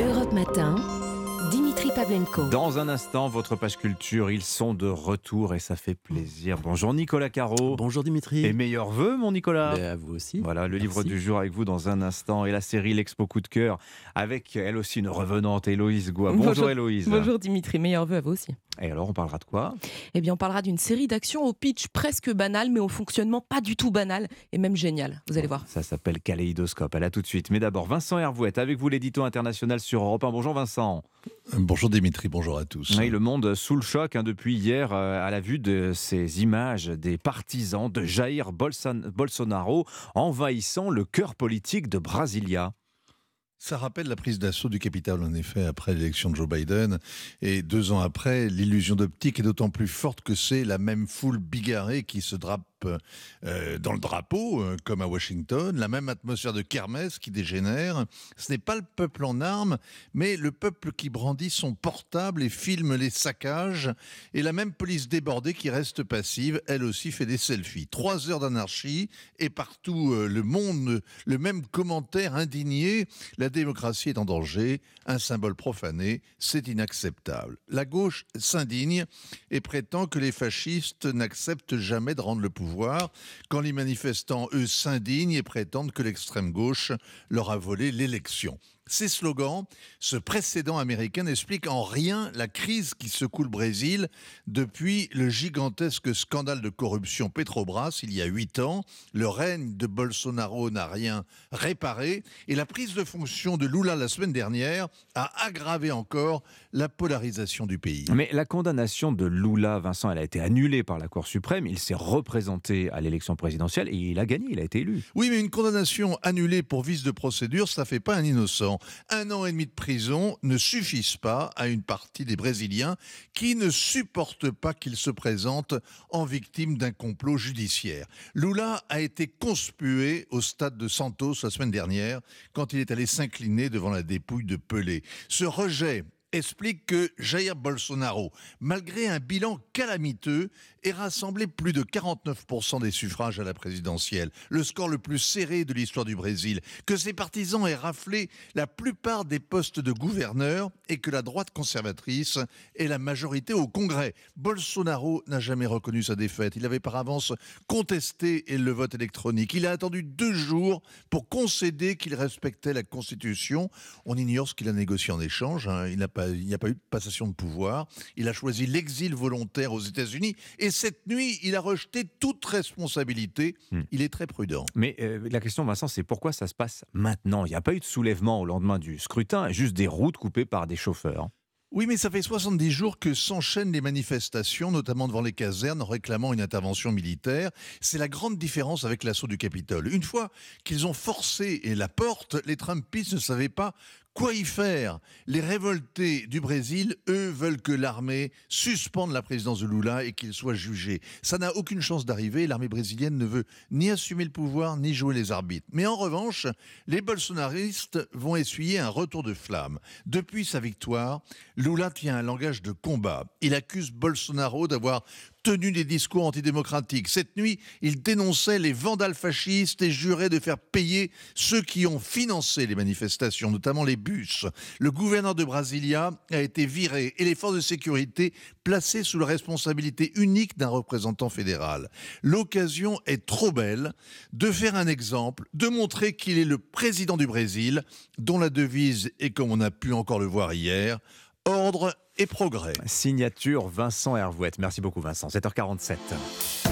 Europe Matin. Dimitri Pavlenko. Dans un instant, votre page culture, ils sont de retour et ça fait plaisir. Bonjour Nicolas Caro. Bonjour Dimitri. Et meilleurs voeux, mon Nicolas. Ben, à vous aussi. Voilà, le livre du jour avec vous dans un instant et la série L'Expo Coup de cœur avec elle aussi une revenante, Héloïse Goua. Bonjour, Héloïse. Bonjour Dimitri, meilleurs voeux à vous aussi. Et alors, on parlera de quoi? Eh bien, on parlera d'une série d'actions au pitch presque banal, mais au fonctionnement pas du tout banal et même génial. Vous allez voir. Ça s'appelle Kaléidoscope. Elle a tout de suite. Mais d'abord, Vincent Hervouette, avec vous, l'édito international sur Europe 1. Bonjour Vincent. Bonjour Dimitri, bonjour à tous. Oui, le monde sous le choc hein, depuis hier euh, à la vue de ces images des partisans de Jair Bolsonaro envahissant le cœur politique de Brasilia. Ça rappelle la prise d'assaut du Capitole, en effet, après l'élection de Joe Biden. Et deux ans après, l'illusion d'optique est d'autant plus forte que c'est la même foule bigarrée qui se drape euh, dans le drapeau, euh, comme à Washington, la même atmosphère de kermesse qui dégénère. Ce n'est pas le peuple en armes, mais le peuple qui brandit son portable et filme les saccages, et la même police débordée qui reste passive, elle aussi fait des selfies. Trois heures d'anarchie, et partout euh, le monde, le même commentaire indigné, la démocratie est en danger, un symbole profané, c'est inacceptable. La gauche s'indigne et prétend que les fascistes n'acceptent jamais de rendre le pouvoir quand les manifestants, eux, s'indignent et prétendent que l'extrême gauche leur a volé l'élection. Ces slogans, ce précédent américain n'explique en rien la crise qui secoue le Brésil depuis le gigantesque scandale de corruption Petrobras il y a huit ans. Le règne de Bolsonaro n'a rien réparé et la prise de fonction de Lula la semaine dernière a aggravé encore la polarisation du pays. Mais la condamnation de Lula, Vincent, elle a été annulée par la Cour suprême. Il s'est représenté à l'élection présidentielle et il a gagné, il a été élu. Oui, mais une condamnation annulée pour vice de procédure, ça ne fait pas un innocent. Un an et demi de prison ne suffisent pas à une partie des Brésiliens qui ne supportent pas qu'il se présente en victime d'un complot judiciaire. Lula a été conspué au stade de Santos la semaine dernière quand il est allé s'incliner devant la dépouille de Pelé. Ce rejet explique que Jair Bolsonaro, malgré un bilan calamiteux, ait rassemblé plus de 49% des suffrages à la présidentielle, le score le plus serré de l'histoire du Brésil, que ses partisans aient raflé la plupart des postes de gouverneur et que la droite conservatrice ait la majorité au Congrès. Bolsonaro n'a jamais reconnu sa défaite. Il avait par avance contesté le vote électronique. Il a attendu deux jours pour concéder qu'il respectait la Constitution. On ignore ce qu'il a négocié en échange. Hein. Il n'a pas il n'y a pas eu de passation de pouvoir. Il a choisi l'exil volontaire aux États-Unis et cette nuit, il a rejeté toute responsabilité. Hmm. Il est très prudent. Mais euh, la question, Vincent, c'est pourquoi ça se passe maintenant? Il n'y a pas eu de soulèvement au lendemain du scrutin, juste des routes coupées par des chauffeurs. Oui, mais ça fait 70 jours que s'enchaînent les manifestations, notamment devant les casernes, réclamant une intervention militaire. C'est la grande différence avec l'assaut du Capitole. Une fois qu'ils ont forcé la porte, les Trumpistes ne savaient pas Quoi y faire? Les révoltés du Brésil, eux, veulent que l'armée suspende la présidence de Lula et qu'il soit jugé. Ça n'a aucune chance d'arriver. L'armée brésilienne ne veut ni assumer le pouvoir, ni jouer les arbitres. Mais en revanche, les bolsonaristes vont essuyer un retour de flamme. Depuis sa victoire, Lula tient un langage de combat. Il accuse Bolsonaro d'avoir tenu des discours antidémocratiques. Cette nuit, il dénonçait les vandales fascistes et jurait de faire payer ceux qui ont financé les manifestations, notamment les bus. Le gouverneur de Brasilia a été viré et les forces de sécurité placées sous la responsabilité unique d'un représentant fédéral. L'occasion est trop belle de faire un exemple, de montrer qu'il est le président du Brésil, dont la devise est, comme on a pu encore le voir hier, ordre et progrès. Signature Vincent Hervouette. Merci beaucoup Vincent. 7h47.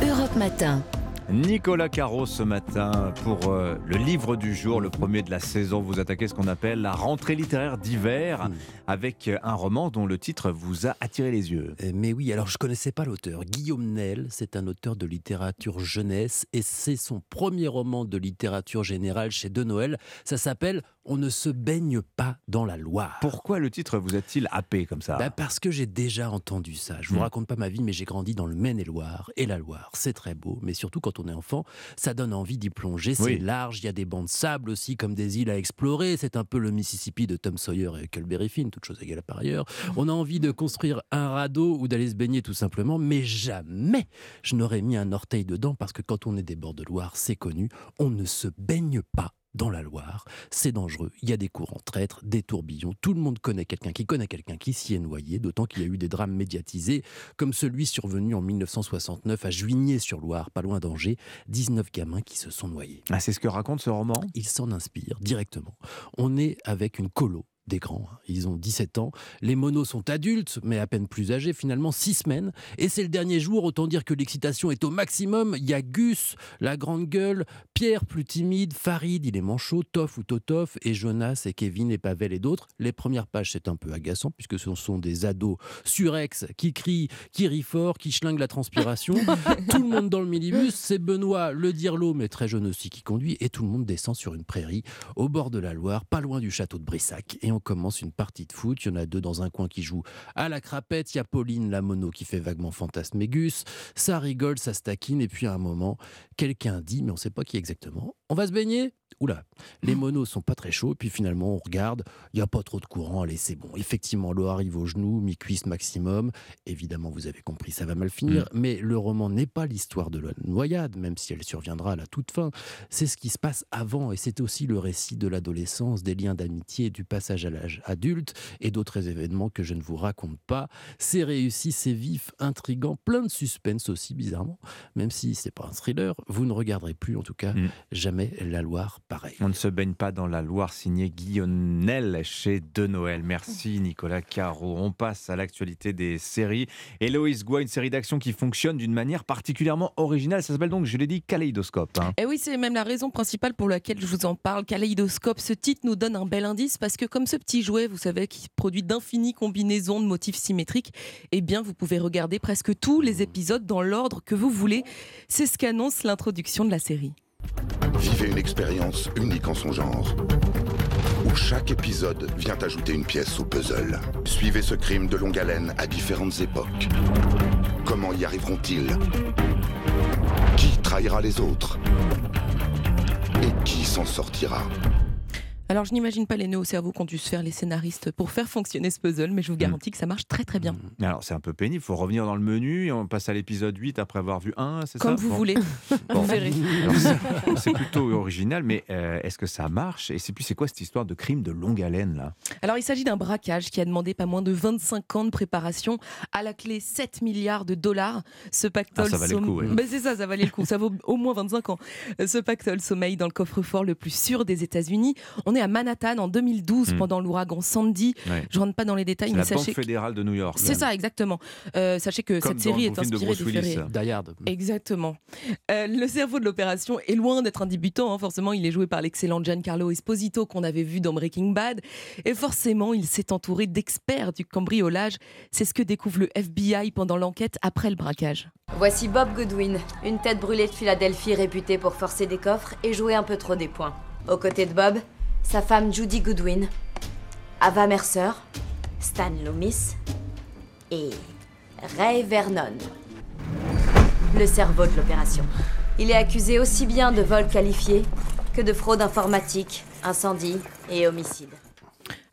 Europe Matin. Nicolas Caro ce matin pour euh, le livre du jour, le premier de la saison. Vous attaquez ce qu'on appelle la rentrée littéraire d'hiver avec euh, un roman dont le titre vous a attiré les yeux. Euh, Mais oui, alors je connaissais pas l'auteur. Guillaume Nel, c'est un auteur de littérature jeunesse et c'est son premier roman de littérature générale chez De Noël. Ça s'appelle On ne se baigne pas dans la Loire. Pourquoi le titre vous a-t-il happé comme ça? Bah, parce que j'ai déjà entendu ça. Je vous Hmm. raconte pas ma vie, mais j'ai grandi dans le Maine-et-Loire. Et la Loire, c'est très beau, mais surtout quand on est enfant, ça donne envie d'y plonger. C'est Oui. large, il y a des bancs de sable aussi, comme des îles à explorer. C'est un peu le Mississippi de Tom Sawyer et Huckleberry Finn, toute chose égale par ailleurs. On a envie de construire un radeau ou d'aller se baigner tout simplement, mais jamais je n'aurais mis un orteil dedans parce que quand on est des bords de Loire, c'est connu, on ne se baigne pas dans la Loire. C'est dangereux. Il y a des courants traîtres, des tourbillons. Tout le monde connaît quelqu'un qui connaît quelqu'un qui s'y est noyé, d'autant qu'il y a eu des drames médiatisés, comme celui survenu en 1969 à Juigné-sur-Loire, pas loin d'Angers. 19 gamins qui se sont noyés. Ah, c'est ce que raconte ce roman? Il s'en inspire directement. On est avec une colo des grands. hein. Ils ont 17 ans. Les monos sont adultes, mais à peine plus âgés, finalement 6 semaines. Et c'est le dernier jour, autant dire que l'excitation est au maximum. Il y a Gus, la grande gueule, Pierre, plus timide, Farid, il est manchot, Toff ou Totoff, et Jonas et Kevin et Pavel et d'autres. Les premières pages, c'est un peu agaçant, puisque ce sont des ados surex qui crient, qui rient fort, qui schlinguent la transpiration. tout le monde dans le minibus, c'est Benoît, le dirlo, mais très jeune aussi, qui conduit, et tout le monde descend sur une prairie, au bord de la Loire, pas loin du château de Brissac. Et commence une partie de foot. Il y en a deux dans un coin qui jouent à la crapette. Il y a Pauline, la mono, qui fait vaguement fantasme et Gus. Ça rigole, ça se. Et puis à un moment, quelqu'un dit, mais on ne sait pas qui exactement, on va se baigner? Oula, les monos sont pas très chauds, puis finalement on regarde, il n'y a pas trop de courant, allez c'est bon. Effectivement, l'eau arrive aux genoux, mi-cuisse maximum. Évidemment, vous avez compris, ça va mal finir, mais le roman n'est pas l'histoire de la noyade, même si elle surviendra à la toute fin. C'est ce qui se passe avant, et c'est aussi le récit de l'adolescence, des liens d'amitié, du passage à l'âge adulte, et d'autres événements que je ne vous raconte pas. C'est réussi, c'est vif, intrigant, plein de suspense aussi, bizarrement. Même si c'est pas un thriller, vous ne regarderez plus, en tout cas, jamais la Loire pareil. On ne se baigne pas dans la Loire, signé Guillaume Nel chez De Noël. Merci Nicolas Caro. On passe à l'actualité des séries. Héloïse Goua, une série d'action qui fonctionne d'une manière particulièrement originale. Ça s'appelle donc, je l'ai dit, Kaléidoscope. hein. Et oui, c'est même la raison principale pour laquelle je vous en parle. Kaléidoscope, ce titre nous donne un bel indice parce que comme ce petit jouet, vous savez, qui produit d'infinies combinaisons de motifs symétriques, eh bien, vous pouvez regarder presque tous les épisodes dans l'ordre que vous voulez. C'est ce qu'annonce l'introduction de la série. Vivez une expérience unique en son genre, où chaque épisode vient ajouter une pièce au puzzle. Suivez ce crime de longue haleine à différentes époques. Comment y arriveront-ils? Qui trahira les autres? Et qui s'en sortira? Alors, je n'imagine pas les nœuds au cerveau qu'ont dû se faire les scénaristes pour faire fonctionner ce puzzle, mais je vous garantis que ça marche très très bien. Alors, c'est un peu pénible. Il faut revenir dans le menu et on passe à l'épisode 8 après avoir vu un, c'est ça Comme vous Bon. voulez. Vous verrez. Alors, c'est- plutôt original, mais euh, est-ce que ça marche Et c'est puis c'est quoi cette histoire de crime de longue haleine là? Alors, il s'agit d'un braquage qui a demandé pas moins de 25 ans de préparation, à la clé 7 milliards de dollars. Ce pactole Ah, ça valait le somme- coup, ouais. Ben, c'est ça, ça valait le coup. Ça vaut au moins 25 ans. Ce pactole sommeille dans le coffre-fort le plus sûr des États-Unis. On est à Manhattan en 2012 Hmm. pendant l'ouragan Sandy. Ouais. Je rentre pas dans les détails, C'est mais la Banque sachez. que- fédérale de New York. C'est ça, exactement. Euh, sachez que Comme cette série est inspirée Willis. réels. Dayard. Exactement. Euh, le cerveau de l'opération est loin d'être un débutant. hein. Forcément, il est joué par l'excellent Giancarlo Esposito qu'on avait vu dans Breaking Bad. Et forcément, il s'est entouré d'experts du cambriolage. C'est ce que découvre le FBI pendant l'enquête après le braquage. Voici Bob Goodwin, une tête brûlée de Philadelphie réputée pour forcer des coffres et jouer un peu trop des points. Aux côtés de Bob, sa femme Judy Goodwin, Ava Mercer, Stan Loomis et Ray Vernon. Le cerveau de l'opération. Il est accusé aussi bien de vol qualifié que de fraude informatique, incendie et homicide.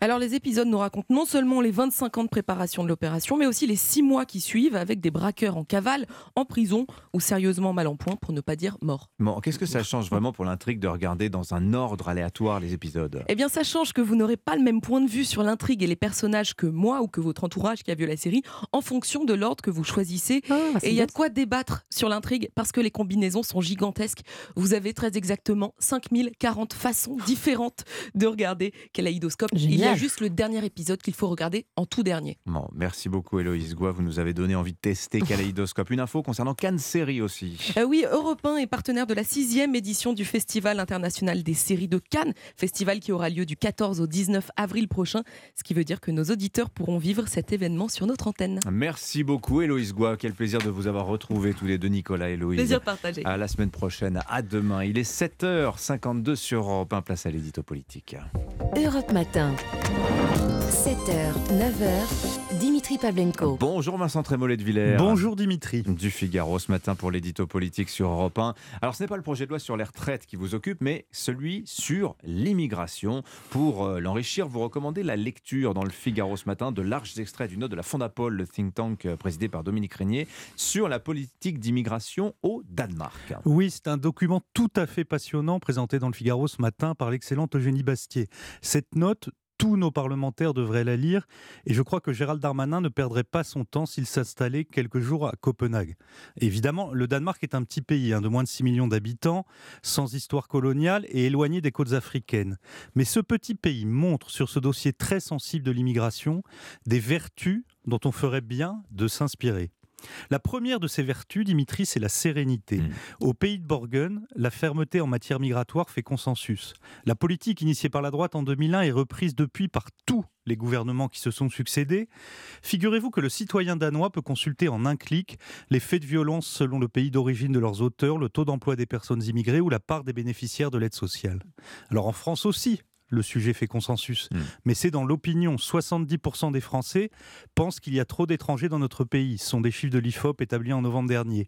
Alors les épisodes nous racontent non seulement les 25 ans de préparation de l'opération, mais aussi les 6 mois qui suivent avec des braqueurs en cavale, en prison ou sérieusement mal en point pour ne pas dire mort. Bon, qu'est-ce que ça change vraiment pour l'intrigue de regarder dans un ordre aléatoire les épisodes? Eh bien, ça change que vous n'aurez pas le même point de vue sur l'intrigue et les personnages que moi ou que votre entourage qui a vu la série en fonction de l'ordre que vous choisissez. c'est et il y a de quoi débattre sur l'intrigue parce que les combinaisons sont gigantesques. Vous avez très exactement 5040 façons différentes de regarder Kaléidoscope. Il y a juste le dernier épisode qu'il faut regarder en tout dernier. Bon, merci beaucoup Héloïse Goua, vous nous avez donné envie de tester Kaleidoscope. Une info concernant Cannes Série aussi. Euh, oui, Europe 1 est partenaire de la sixième édition du Festival international des séries de Cannes, festival qui aura lieu du 14 au 19 avril prochain, ce qui veut dire que nos auditeurs pourront vivre cet événement sur notre antenne. Merci beaucoup Héloïse Goua, quel plaisir de vous avoir retrouvé tous les deux, Nicolas et Héloïse. Plaisir partagé. À la semaine prochaine, à demain. Il est 7h52 sur Europe 1, place à l'édito politique. Europe Matin. 7h, 9h, Dimitri Pavlenko. Bonjour Vincent Trémollet de Villers. Bonjour Dimitri. Du Figaro ce matin pour l'édito politique sur Europe 1. Alors ce n'est pas le projet de loi sur les retraites qui vous occupe, mais celui sur l'immigration. Pour euh, l'enrichir, vous recommandez la lecture dans le Figaro ce matin de larges extraits d'une note de la Fondapol, le think tank euh, présidé par Dominique Régnier, sur la politique d'immigration au Danemark. Oui, c'est un document tout à fait passionnant présenté dans le Figaro ce matin par l'excellente Eugénie Bastier. Cette note tous nos parlementaires devraient la lire et je crois que Gérald Darmanin ne perdrait pas son temps s'il s'installait quelques jours à Copenhague. Évidemment, le Danemark est un petit pays hein, de moins de 6 millions d'habitants, sans histoire coloniale et éloigné des côtes africaines. Mais ce petit pays montre sur ce dossier très sensible de l'immigration des vertus dont on ferait bien de s'inspirer. La première de ces vertus, Dimitri, c'est la sérénité. Mmh. Au pays de Borgen, la fermeté en matière migratoire fait consensus. La politique initiée par la droite en 2001 est reprise depuis par tous les gouvernements qui se sont succédés. Figurez-vous que le citoyen danois peut consulter en un clic les faits de violence selon le pays d'origine de leurs auteurs, le taux d'emploi des personnes immigrées ou la part des bénéficiaires de l'aide sociale. Alors en France aussi, le sujet fait consensus. Hmm. Mais c'est dans l'opinion. 70% des Français pensent qu'il y a trop d'étrangers dans notre pays. Ce sont des chiffres de l'IFOP établis en novembre dernier.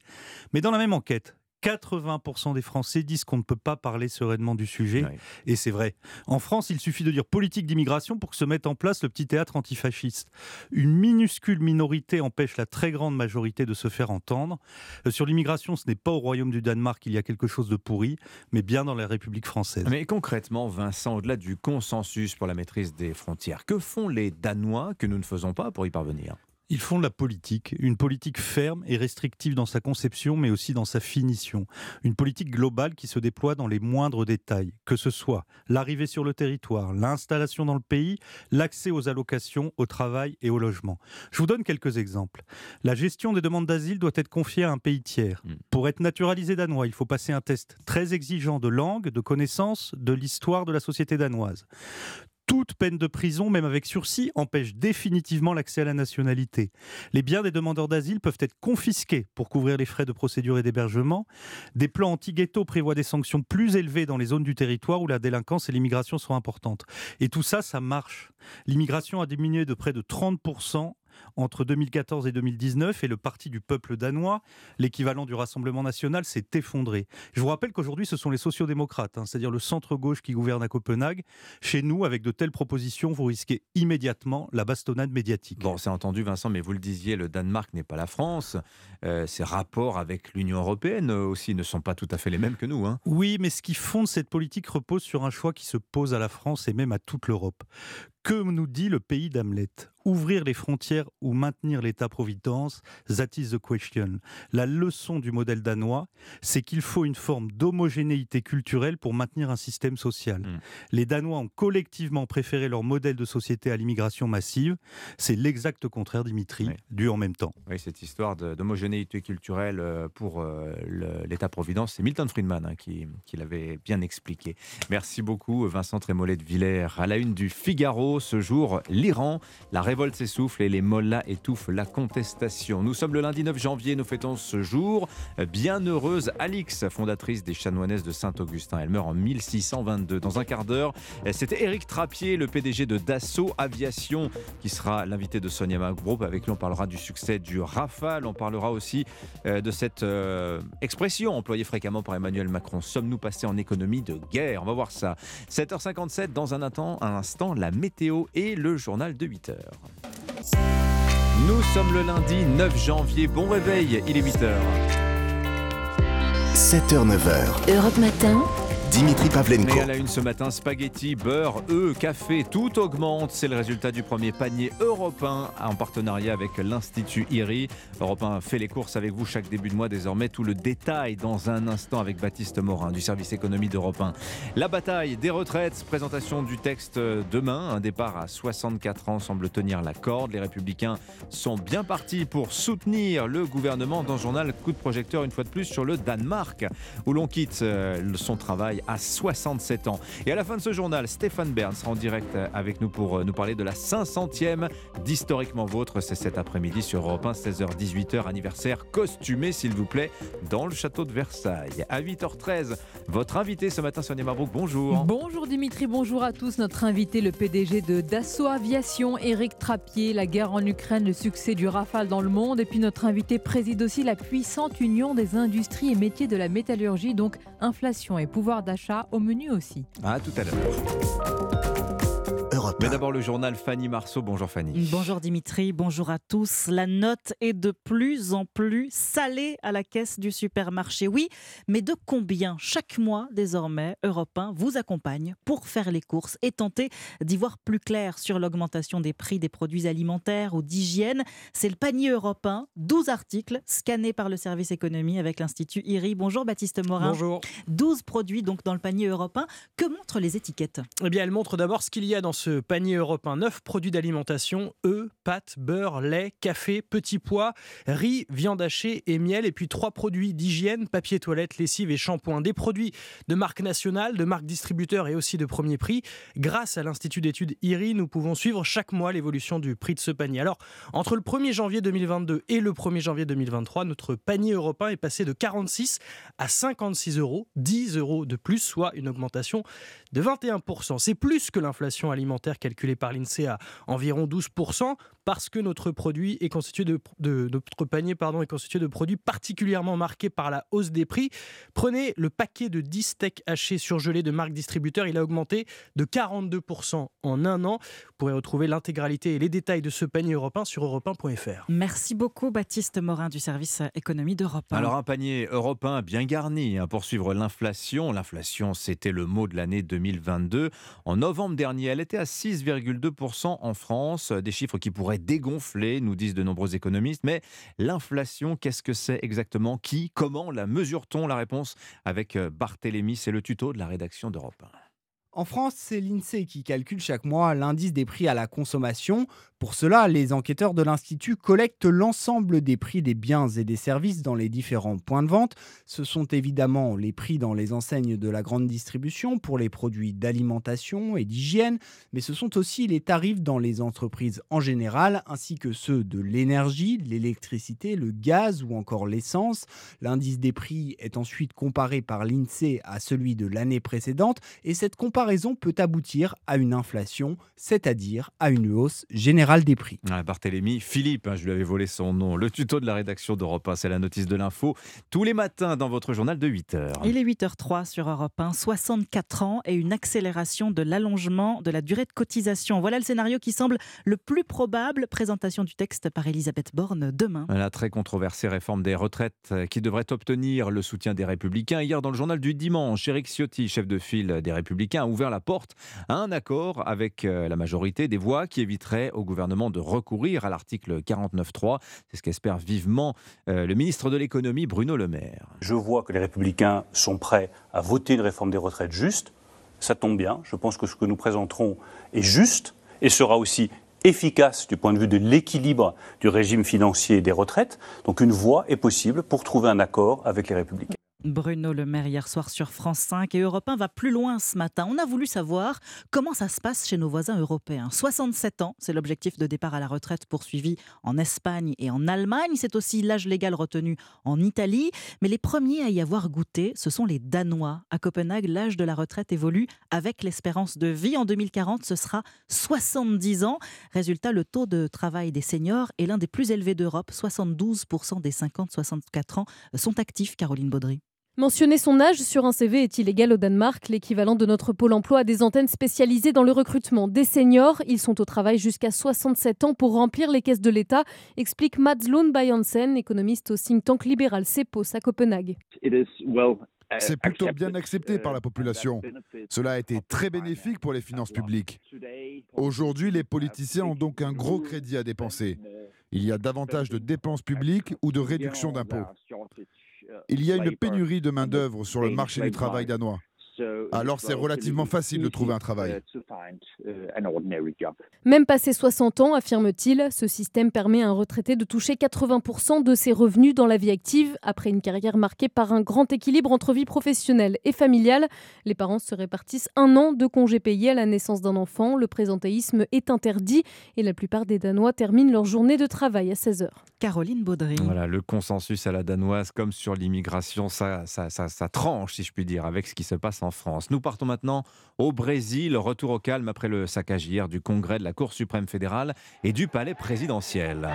Mais dans la même enquête, 80% des Français disent qu'on ne peut pas parler sereinement du sujet. Et c'est vrai. En France, il suffit de dire politique d'immigration pour que se mette en place le petit théâtre antifasciste. Une minuscule minorité empêche la très grande majorité de se faire entendre. Euh, sur l'immigration, ce n'est pas au Royaume du Danemark qu'il y a quelque chose de pourri, mais bien dans la République française. Mais concrètement, Vincent, au-delà du consensus pour la maîtrise des frontières, que font les Danois que nous ne faisons pas pour y parvenir? Ils font de la politique, une politique ferme et restrictive dans sa conception, mais aussi dans sa finition. Une politique globale qui se déploie dans les moindres détails, que ce soit l'arrivée sur le territoire, l'installation dans le pays, l'accès aux allocations, au travail et au logement. Je vous donne quelques exemples. La gestion des demandes d'asile doit être confiée à un pays tiers. Hmm. Pour être naturalisé danois, il faut passer un test très exigeant de langue, de connaissance, de l'histoire de la société danoise toute peine de prison, même avec sursis, empêche définitivement l'accès à la nationalité. Les biens des demandeurs d'asile peuvent être confisqués pour couvrir les frais de procédure et d'hébergement. Des plans anti-ghetto prévoient des sanctions plus élevées dans les zones du territoire où la délinquance et l'immigration sont importantes. Et tout ça, ça marche. L'immigration a diminué de près de 30% entre 2014 et 2019 et le Parti du peuple danois, l'équivalent du Rassemblement national, s'est effondré. Je vous rappelle qu'aujourd'hui, ce sont les sociodémocrates, hein, c'est-à-dire le centre-gauche qui gouverne à Copenhague. Chez nous, avec de telles propositions, vous risquez immédiatement la bastonnade médiatique. Bon, c'est entendu, Vincent, mais vous le disiez, le Danemark n'est pas la France. Euh, ses rapports avec l'Union européenne aussi ne sont pas tout à fait les mêmes que nous. Hein. Oui, mais ce qui fonde cette politique repose sur un choix qui se pose à la France et même à toute l'Europe. Que nous dit le pays d'Hamlet? Ouvrir les frontières ou maintenir l'État-providence? That is the question. La leçon du modèle danois, c'est qu'il faut une forme d'homogénéité culturelle pour maintenir un système social. Hmm. Les Danois ont collectivement préféré leur modèle de société à l'immigration massive. C'est l'exact contraire, Dimitri, dû en même temps. Oui, cette histoire d'homogénéité culturelle euh, pour euh, l'État-providence, c'est Milton Friedman hein, qui, qui l'avait bien expliqué. Merci beaucoup, Vincent Trémollet de Villers. À la une du Figaro, ce jour, l'Iran. La révolte s'essouffle et les mollahs étouffent la contestation. Nous sommes le lundi 9 janvier, nous fêtons ce jour. Bienheureuse Alix, fondatrice des chanoinesses de Saint-Augustin. Elle meurt en 1622. Dans un quart d'heure, c'était Éric Trappier, le PDG de Dassault Aviation, qui sera l'invité de Sonia Group. Avec lui, on parlera du succès du Rafale. On parlera aussi euh, de cette euh, expression employée fréquemment par Emmanuel Macron. Sommes-nous passés en économie de guerre? On va voir ça. 7h57, dans un instant, un instant la météo et le journal de 8 h Nous sommes le lundi 9 janvier. Bon réveil, il est 8 h 7h, 9h. Europe Matin. Dimitri Pavlenko. Et à la une ce matin, spaghetti, beurre, œufs, café, tout augmente. C'est le résultat du premier panier européen en partenariat avec l'Institut IRI. Europe fait les courses avec vous chaque début de mois désormais. Tout le détail dans un instant avec Baptiste Morin du service économie d'Europe 1. La bataille des retraites, présentation du texte demain. Un départ à 64 ans semble tenir la corde. Les républicains sont bien partis pour soutenir le gouvernement dans le journal Coup de projecteur une fois de plus sur le Danemark où l'on quitte euh, son travail à 67 ans. Et à la fin de ce journal, Stéphane Bern sera en direct avec nous pour euh, nous parler de la 500e d'Historiquement Vôtre. C'est cet après-midi sur Europe 1, 16h-18h, anniversaire costumé, s'il vous plaît, dans le château de Versailles. À 8h13, votre invité ce matin, Sonia Mabrouk, bonjour. Bonjour Dimitri, bonjour à tous. Notre invité, le PDG de Dassault Aviation, Éric Trappier, la guerre en Ukraine, le succès du Rafale dans le monde. Et puis notre invité préside aussi la puissante union des industries et métiers de la métallurgie, donc inflation et pouvoir d'achat au menu aussi. À tout à l'heure. Mais d'abord le journal Fanny Marceau. Bonjour Fanny. Bonjour Dimitri, bonjour à tous. La note est de plus en plus salée à la caisse du supermarché. Oui, mais de combien chaque mois désormais Europe 1 vous accompagne pour faire les courses et tenter d'y voir plus clair sur l'augmentation des prix des produits alimentaires ou d'hygiène? C'est le panier Europe 1, 12 articles scannés par le service économie avec l'Institut IRI. Bonjour Baptiste Morin. Bonjour. 12 produits donc dans le panier Europe 1. Que montrent les étiquettes? Eh bien, elles montrent d'abord ce qu'il y a dans ce panier européen 9 produits d'alimentation, œufs, pâtes, beurre, lait, café, petits pois, riz, viande hachée et miel. Et puis trois produits d'hygiène, papier toilette, lessive et shampoing. Des produits de marque nationale, de marque distributeur et aussi de premier prix. Grâce à l'Institut d'études IRI, nous pouvons suivre chaque mois l'évolution du prix de ce panier. Alors, entre le 1er janvier 2022 et le 1er janvier 2023, notre panier européen est passé de 46 à 56 euros, 10 euros de plus, soit une augmentation de 21%. C'est plus que l'inflation alimentaire calculée par l'INSEE à environ 12% parce que notre produit est constitué de, notre panier pardon est constitué de produits particulièrement marqués par la hausse des prix. Prenez le paquet de 10 steaks hachés surgelés de marque distributeur, il a augmenté de 42% en un an. Vous pourrez retrouver l'intégralité et les détails de ce panier européen sur europe Merci beaucoup Baptiste Morin du service économie d'Europe 1. Alors un panier européen bien garni hein, pour suivre l'inflation. L'inflation, c'était le mot de l'année 2022. En novembre dernier, elle était à 6,2% en France, des chiffres qui pourraient dégonfler, nous disent de nombreux économistes. Mais l'inflation, qu'est-ce que c'est exactement? Qui? Comment? La mesure-t-on? La réponse avec euh, Barthélémy, c'est le tuto de la rédaction d'Europe 1. En France, c'est l'INSEE qui calcule chaque mois l'indice des prix à la consommation. Pour cela, les enquêteurs de l'Institut collectent l'ensemble des prix des biens et des services dans les différents points de vente. Ce sont évidemment les prix dans les enseignes de la grande distribution pour les produits d'alimentation et d'hygiène, mais ce sont aussi les tarifs dans les entreprises en général, ainsi que ceux de l'énergie, l'électricité, le gaz ou encore l'essence. L'indice des prix est ensuite comparé par l'INSEE à celui de l'année précédente, et cette comparaison comparaison peut aboutir à une inflation, c'est-à-dire à une hausse générale des prix. Ah, Barthélémy, Philippe, hein, je lui avais volé son nom. Le tuto de la rédaction d'Europe 1, c'est la notice de l'info, tous les matins dans votre journal de 8h. Il est 8h03 sur Europe 1, 64 ans et une accélération de l'allongement de la durée de cotisation. Voilà le scénario qui semble le plus probable. Présentation du texte par Elisabeth Borne demain. La très controversée réforme des retraites qui devrait obtenir le soutien des Républicains. Hier, dans le journal du dimanche, Éric Ciotti, chef de file des Républicains, ouvert la porte à un accord avec euh, la majorité des voix qui éviterait au gouvernement de recourir à l'article 49.3. C'est ce qu'espère vivement euh, le ministre de l'économie Bruno Le Maire. Je vois que les républicains sont prêts à voter une réforme des retraites juste. Ça tombe bien. Je pense que ce que nous présenterons est juste et sera aussi efficace du point de vue de l'équilibre du régime financier des retraites. Donc une voie est possible pour trouver un accord avec les républicains. Bruno Le Maire hier soir sur France 5 et Europe 1 va plus loin ce matin. On a voulu savoir comment ça se passe chez nos voisins européens. 67 ans, c'est l'objectif de départ à la retraite poursuivi en Espagne et en Allemagne. C'est aussi l'âge légal retenu en Italie. Mais les premiers à y avoir goûté, ce sont les Danois. À Copenhague, l'âge de la retraite évolue avec l'espérance de vie. En 2040, ce sera 70 ans. Résultat, le taux de travail des seniors est l'un des plus élevés d'Europe. 72% des 50-64 ans sont actifs, Caroline Baudry. Mentionner son âge sur un CV est illégal au Danemark. L'équivalent de notre pôle emploi a des antennes spécialisées dans le recrutement des seniors. Ils sont au travail jusqu'à 67 ans pour remplir les caisses de l'État, explique Mats Lund Bayansen, économiste au think tank libéral CEPOS à Copenhague. C'est plutôt bien accepté par la population. Cela a été très bénéfique pour les finances publiques. Aujourd'hui, les politiciens ont donc un gros crédit à dépenser. Il y a davantage de dépenses publiques ou de réduction d'impôts. Il y a une pénurie de main-d'œuvre sur le marché du travail danois. Alors c'est relativement facile de trouver un travail. Même passé 60 ans, affirme-t-il, ce système permet à un retraité de toucher 80% de ses revenus dans la vie active. Après une carrière marquée par un grand équilibre entre vie professionnelle et familiale, les parents se répartissent un an de congés payés à la naissance d'un enfant. Le présentéisme est interdit et la plupart des Danois terminent leur journée de travail à 16 heures. Caroline Baudry. Voilà, le consensus à la danoise, comme sur l'immigration, ça, ça, ça, ça tranche, si je puis dire, avec ce qui se passe en Nous partons maintenant au Brésil, retour au calme après le saccage hier du Congrès de la Cour suprême fédérale et du palais présidentiel.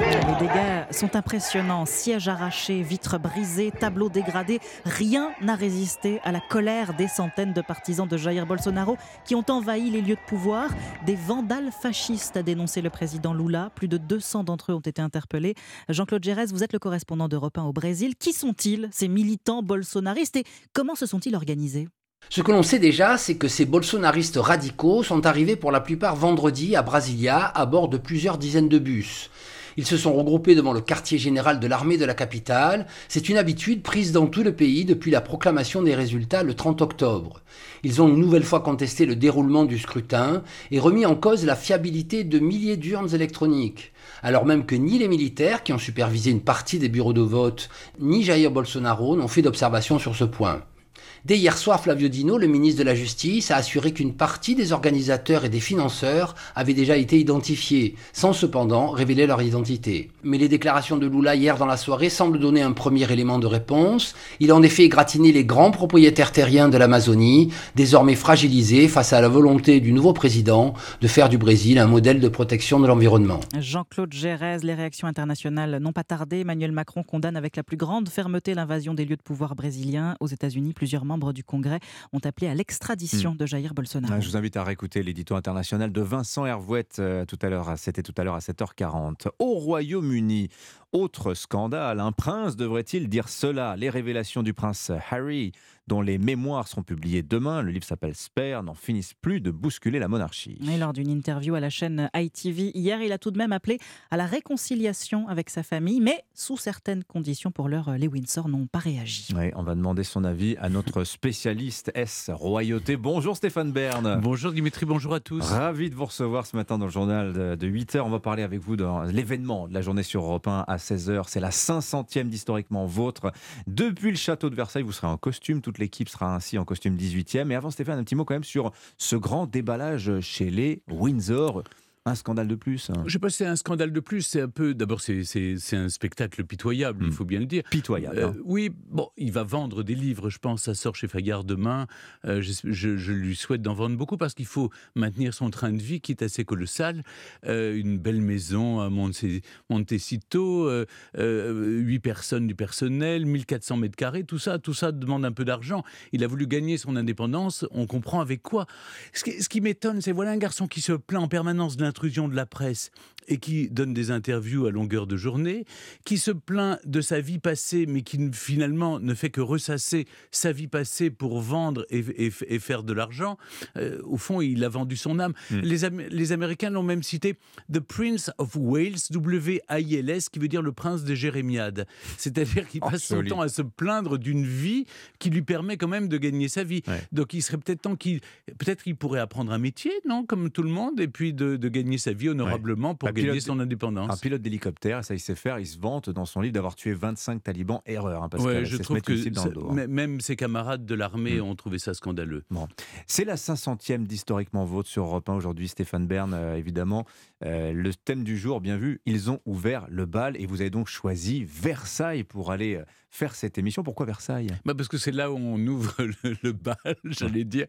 Les dégâts sont impressionnants. Sièges arrachés, vitres brisées, tableaux dégradés. Rien n'a résisté à la colère des centaines de partisans de Jair Bolsonaro qui ont envahi les lieux de pouvoir. Des vandales fascistes, a dénoncé le président Lula. Plus de 200 d'entre eux ont été interpellés. Jean-Claude Gérès, vous êtes le correspondant d'Europe 1 au Brésil. Qui sont-ils, ces militants bolsonaristes, et comment se sont-ils organisés? Ce que l'on sait déjà, c'est que ces bolsonaristes radicaux sont arrivés pour la plupart vendredi à Brasilia à bord de plusieurs dizaines de bus. Ils se sont regroupés devant le quartier général de l'armée de la capitale. C'est une habitude prise dans tout le pays depuis la proclamation des résultats le 30 octobre. Ils ont une nouvelle fois contesté le déroulement du scrutin et remis en cause la fiabilité de milliers d'urnes électroniques. Alors même que ni les militaires qui ont supervisé une partie des bureaux de vote, ni Jair Bolsonaro n'ont fait d'observation sur ce point. Dès hier soir, Flavio Dino, le ministre de la Justice, a assuré qu'une partie des organisateurs et des financeurs avaient déjà été identifiés, sans cependant révéler leur identité. Mais les déclarations de Lula hier dans la soirée semblent donner un premier élément de réponse. Il a en effet égratigné les grands propriétaires terriens de l'Amazonie, désormais fragilisés face à la volonté du nouveau président de faire du Brésil un modèle de protection de l'environnement. Jean-Claude Gérez, les réactions internationales n'ont pas tardé. Emmanuel Macron condamne avec la plus grande fermeté l'invasion des lieux de pouvoir brésiliens. Aux États-Unis, plusieurs membres du Congrès ont appelé à l'extradition hmm. de Jair Bolsonaro. Je vous invite à réécouter l'édito international de Vincent Hervouette euh, tout à l'heure. C'était tout à l'heure à 7h40. Au Royaume-Uni, autre scandale, un prince devrait-il dire cela? Les révélations du prince Harry dont les mémoires seront publiées demain, le livre s'appelle Spare, n'en finissent plus de bousculer la monarchie. Et lors d'une interview à la chaîne ITV hier, il a tout de même appelé à la réconciliation avec sa famille, mais sous certaines conditions. Pour l'heure, les Windsor n'ont pas réagi. Oui, on va demander son avis à notre spécialiste S royauté. Bonjour Stéphane Bern. Bonjour Dimitri, bonjour à tous. Ravi de vous recevoir ce matin dans le journal de 8h. On va parler avec vous de l'événement de la journée sur Europe 1 à 16h. C'est la 500e d'historiquement vôtre. Depuis le château de Versailles, vous serez en costume toute l'équipe sera ainsi en costume 18e. Et avant, Stéphane, un petit mot quand même sur ce grand déballage chez les Windsor un scandale de plus. Hein. Je sais pas si c'est un scandale de plus. C'est un peu. D'abord, c'est un spectacle pitoyable, il hmm. faut bien le dire. Pitoyable. Euh, hein. oui, bon, il va vendre des livres, je pense. Ça sort chez Fayard demain. Euh, je, lui souhaite d'en vendre beaucoup parce qu'il faut maintenir son train de vie qui est assez colossal. Euh, une belle maison à Montecito, huit personnes du personnel, 1400 mètres carrés, tout ça, tout ça demande un peu d'argent. Il a voulu gagner son indépendance. On comprend avec quoi. Ce qui, ce qui m'étonne, c'est voilà un garçon qui se plaint en permanence de de la presse et qui donne des interviews à longueur de journée, qui se plaint de sa vie passée, mais qui finalement ne fait que ressasser sa vie passée pour vendre et, faire de l'argent. Euh, au fond, il a vendu son âme. Hmm. Les, les, Américains l'ont même cité The Prince of Wales, W-A-I-L-S, qui veut dire le prince de Jérémiade. C'est-à-dire qu'il oh, passe son temps à se plaindre d'une vie qui lui permet quand même de gagner sa vie. Donc il serait peut-être temps qu'il peut-être qu'il pourrait apprendre un métier, non, comme tout le monde, et puis de, de gagner sa vie honorablement pour gagner son indépendance. Un pilote d'hélicoptère, ça il sait faire, il se vante dans son livre d'avoir tué 25 talibans. Erreur, hein, parce que je trouve que dans le dos, hein. même ses camarades de l'armée mm. ont trouvé ça scandaleux. Bon. C'est la 500e d'Historiquement Vôtre sur Europe 1 aujourd'hui, Stéphane Bern, euh, évidemment. Euh, le thème du jour, bien vu, ils ont ouvert le bal et vous avez donc choisi Versailles pour aller euh, faire cette émission. Pourquoi Versailles? Bah Parce que c'est là où on ouvre le, bal, j'allais dire.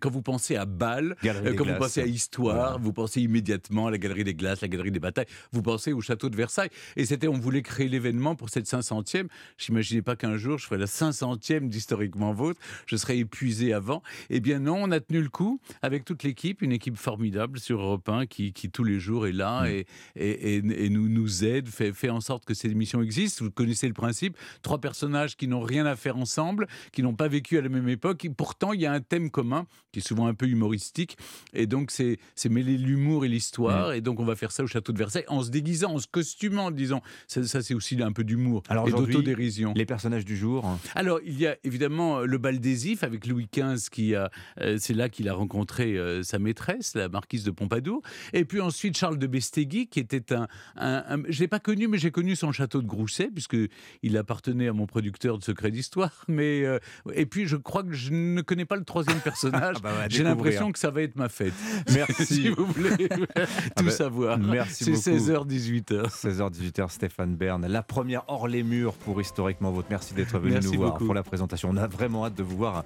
Quand vous pensez à bal, quand vous pensez à histoire, vous pensez immédiatement immédiatement la galerie des glaces, la galerie des batailles. Vous pensez au château de Versailles. Et c'était, on voulait créer l'événement pour cette 500e. Je n'imaginais pas qu'un jour, je ferais la 500e d'Historiquement Vôtre. Je serais épuisé avant. Eh bien non, on a tenu le coup avec toute l'équipe, une équipe formidable sur Europe 1 qui, qui tous les jours est là Mm. et, et, et- et nous, nous aide, fait, fait en sorte que ces émissions existent. Vous connaissez le principe. Trois personnages qui n'ont rien à faire ensemble, qui n'ont pas vécu à la même époque. Et pourtant, il y a un thème commun qui est souvent un peu humoristique. Et donc, c'est mêler l'humour et l'histoire. Mm. Et donc, on va faire ça au château de Versailles en se déguisant, en se costumant, disons. Ça, ça, c'est aussi un peu d'humour et d'autodérision. les personnages du jour. hein. Alors, il y a évidemment euh, le bal des Ifs avec Louis XV, qui a, euh, c'est là qu'il a rencontré euh, sa maîtresse, la marquise de Pompadour. Et puis ensuite, Charles de Bestéguy, qui était un. un- un- je l'ai pas connu, mais j'ai connu son château de Grousset, puisqu'il appartenait à mon producteur de Secrets d'Histoire. Mais, euh, et puis, je crois que je ne connais pas le troisième personnage. Ah bah, j'ai l'impression que ça va être ma fête. Merci. si vous voulez tout Ah bah, savoir. Merci C'est beaucoup. 16h, 18h. 16h, 18h, Stéphane Bern, la première hors les murs pour Historiquement Votre. Merci d'être venu Merci nous voir pour la présentation. On a vraiment hâte de vous voir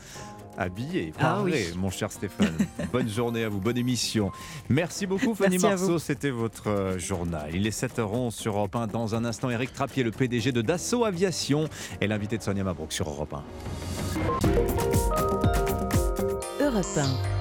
habillé Ah oui. mon cher Stéphane. bonne journée à vous, bonne émission. Merci beaucoup Fanny Merci Marceau, c'était votre euh, journal. Il est 7h11 sur Europe 1. Dans un instant, Eric Trappier, le PDG de Dassault Aviation, et l'invité de Sonia Mabrouk sur Europe 1. Europe 1.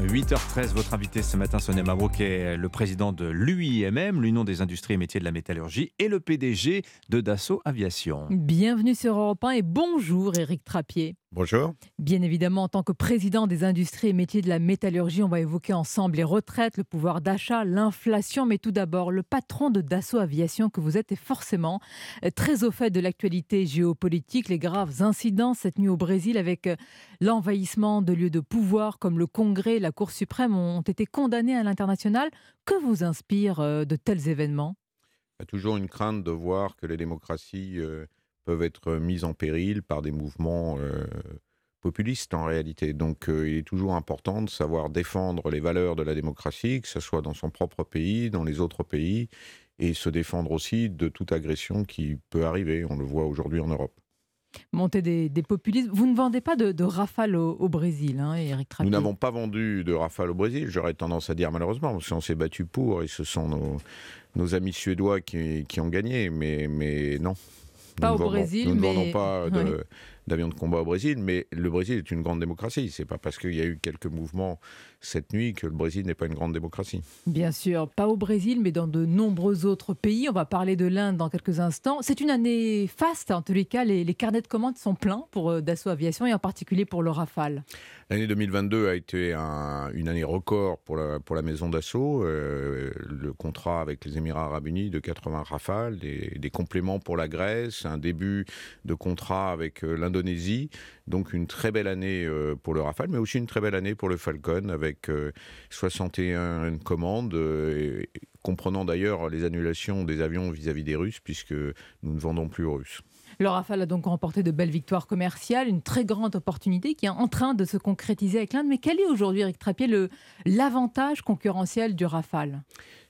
8h13, votre invité ce matin, Sonia Mabrouk, est le président de l'UIMM, l'Union des industries et métiers de la métallurgie, et le PDG de Dassault Aviation. Bienvenue sur Europe 1 et bonjour Éric Trappier. Bonjour. Bien évidemment, en tant que président des industries et métiers de la métallurgie, on va évoquer ensemble les retraites, le pouvoir d'achat, l'inflation. Mais tout d'abord, le patron de Dassault Aviation que vous êtes est forcément euh, très au fait de l'actualité géopolitique, les graves incidents cette nuit au Brésil avec euh, l'envahissement de lieux de pouvoir comme le Congrès, la Cour suprême ont été condamnés à l'international. Que vous inspire euh, de tels événements? Il y a toujours une crainte de voir que les démocraties euh, peuvent être mises en péril par des mouvements euh, populistes en réalité. Donc euh, il est toujours important de savoir défendre les valeurs de la démocratie, que ce soit dans son propre pays, dans les autres pays, et se défendre aussi de toute agression qui peut arriver. On le voit aujourd'hui en Europe. Monter des, des populismes. Vous ne vendez pas de, de rafale au, au Brésil, hein, Éric Trappier Nous n'avons pas vendu de Rafale au Brésil, j'aurais tendance à dire malheureusement, parce qu'on s'est battu pour, et ce sont nos, nos amis suédois qui, qui ont gagné, mais, mais non. Pas nous au vendons- Brésil, Nous ne mais- vendons pas de- Ouais. D'avions de combat au Brésil, mais le Brésil est une grande démocratie. C'est pas parce qu'il y a eu quelques mouvements cette nuit que le Brésil n'est pas une grande démocratie. Bien sûr, pas au Brésil, mais dans de nombreux autres pays. On va parler de l'Inde dans quelques instants. C'est une année faste, en tous les cas, les, les carnets de commandes sont pleins pour euh, Dassault Aviation et en particulier pour le Rafale. L'année 2022 a été un- une année record pour la, pour la maison d'assaut. Euh, le contrat avec les Émirats arabes unis de 80 rafales, des, des compléments pour la Grèce, un début de contrat avec euh, l'Indonésie. Donc une très belle année euh, pour le Rafale, mais aussi une très belle année pour le Falcon avec euh, 61 commandes, euh, comprenant d'ailleurs les annulations des avions vis-à-vis des Russes, puisque nous ne vendons plus aux Russes. Le Rafale a donc remporté de belles victoires commerciales, une très grande opportunité qui est en train de se concrétiser avec l'Inde. Mais quel est aujourd'hui, Eric Trappier, l'avantage concurrentiel du Rafale?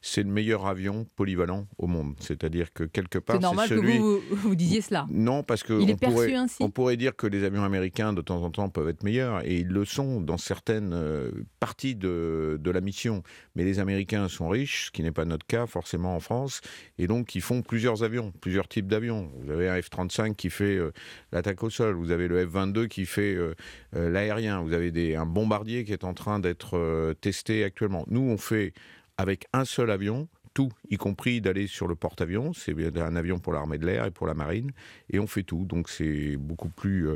C'est le meilleur avion polyvalent au monde. C'est-à-dire que quelque part, C'est normal celui... que vous, vous, disiez cela. Non, parce que on pourrait, ainsi on pourrait dire que les avions américains de temps en temps peuvent être meilleurs et ils le sont dans certaines euh, parties de, de la mission. Mais les Américains sont riches, ce qui n'est pas notre cas forcément en France, et donc ils font plusieurs avions, plusieurs types d'avions. Vous avez un F-35 qui fait euh, l'attaque au sol, vous avez le F-22 qui fait euh, euh, l'aérien, vous avez des, un bombardier qui est en train d'être testé actuellement. Nous, on fait avec un seul avion tout, y compris d'aller sur le porte-avions. C'est un avion pour l'armée de l'air et pour la marine. Et on fait tout. Donc c'est beaucoup plus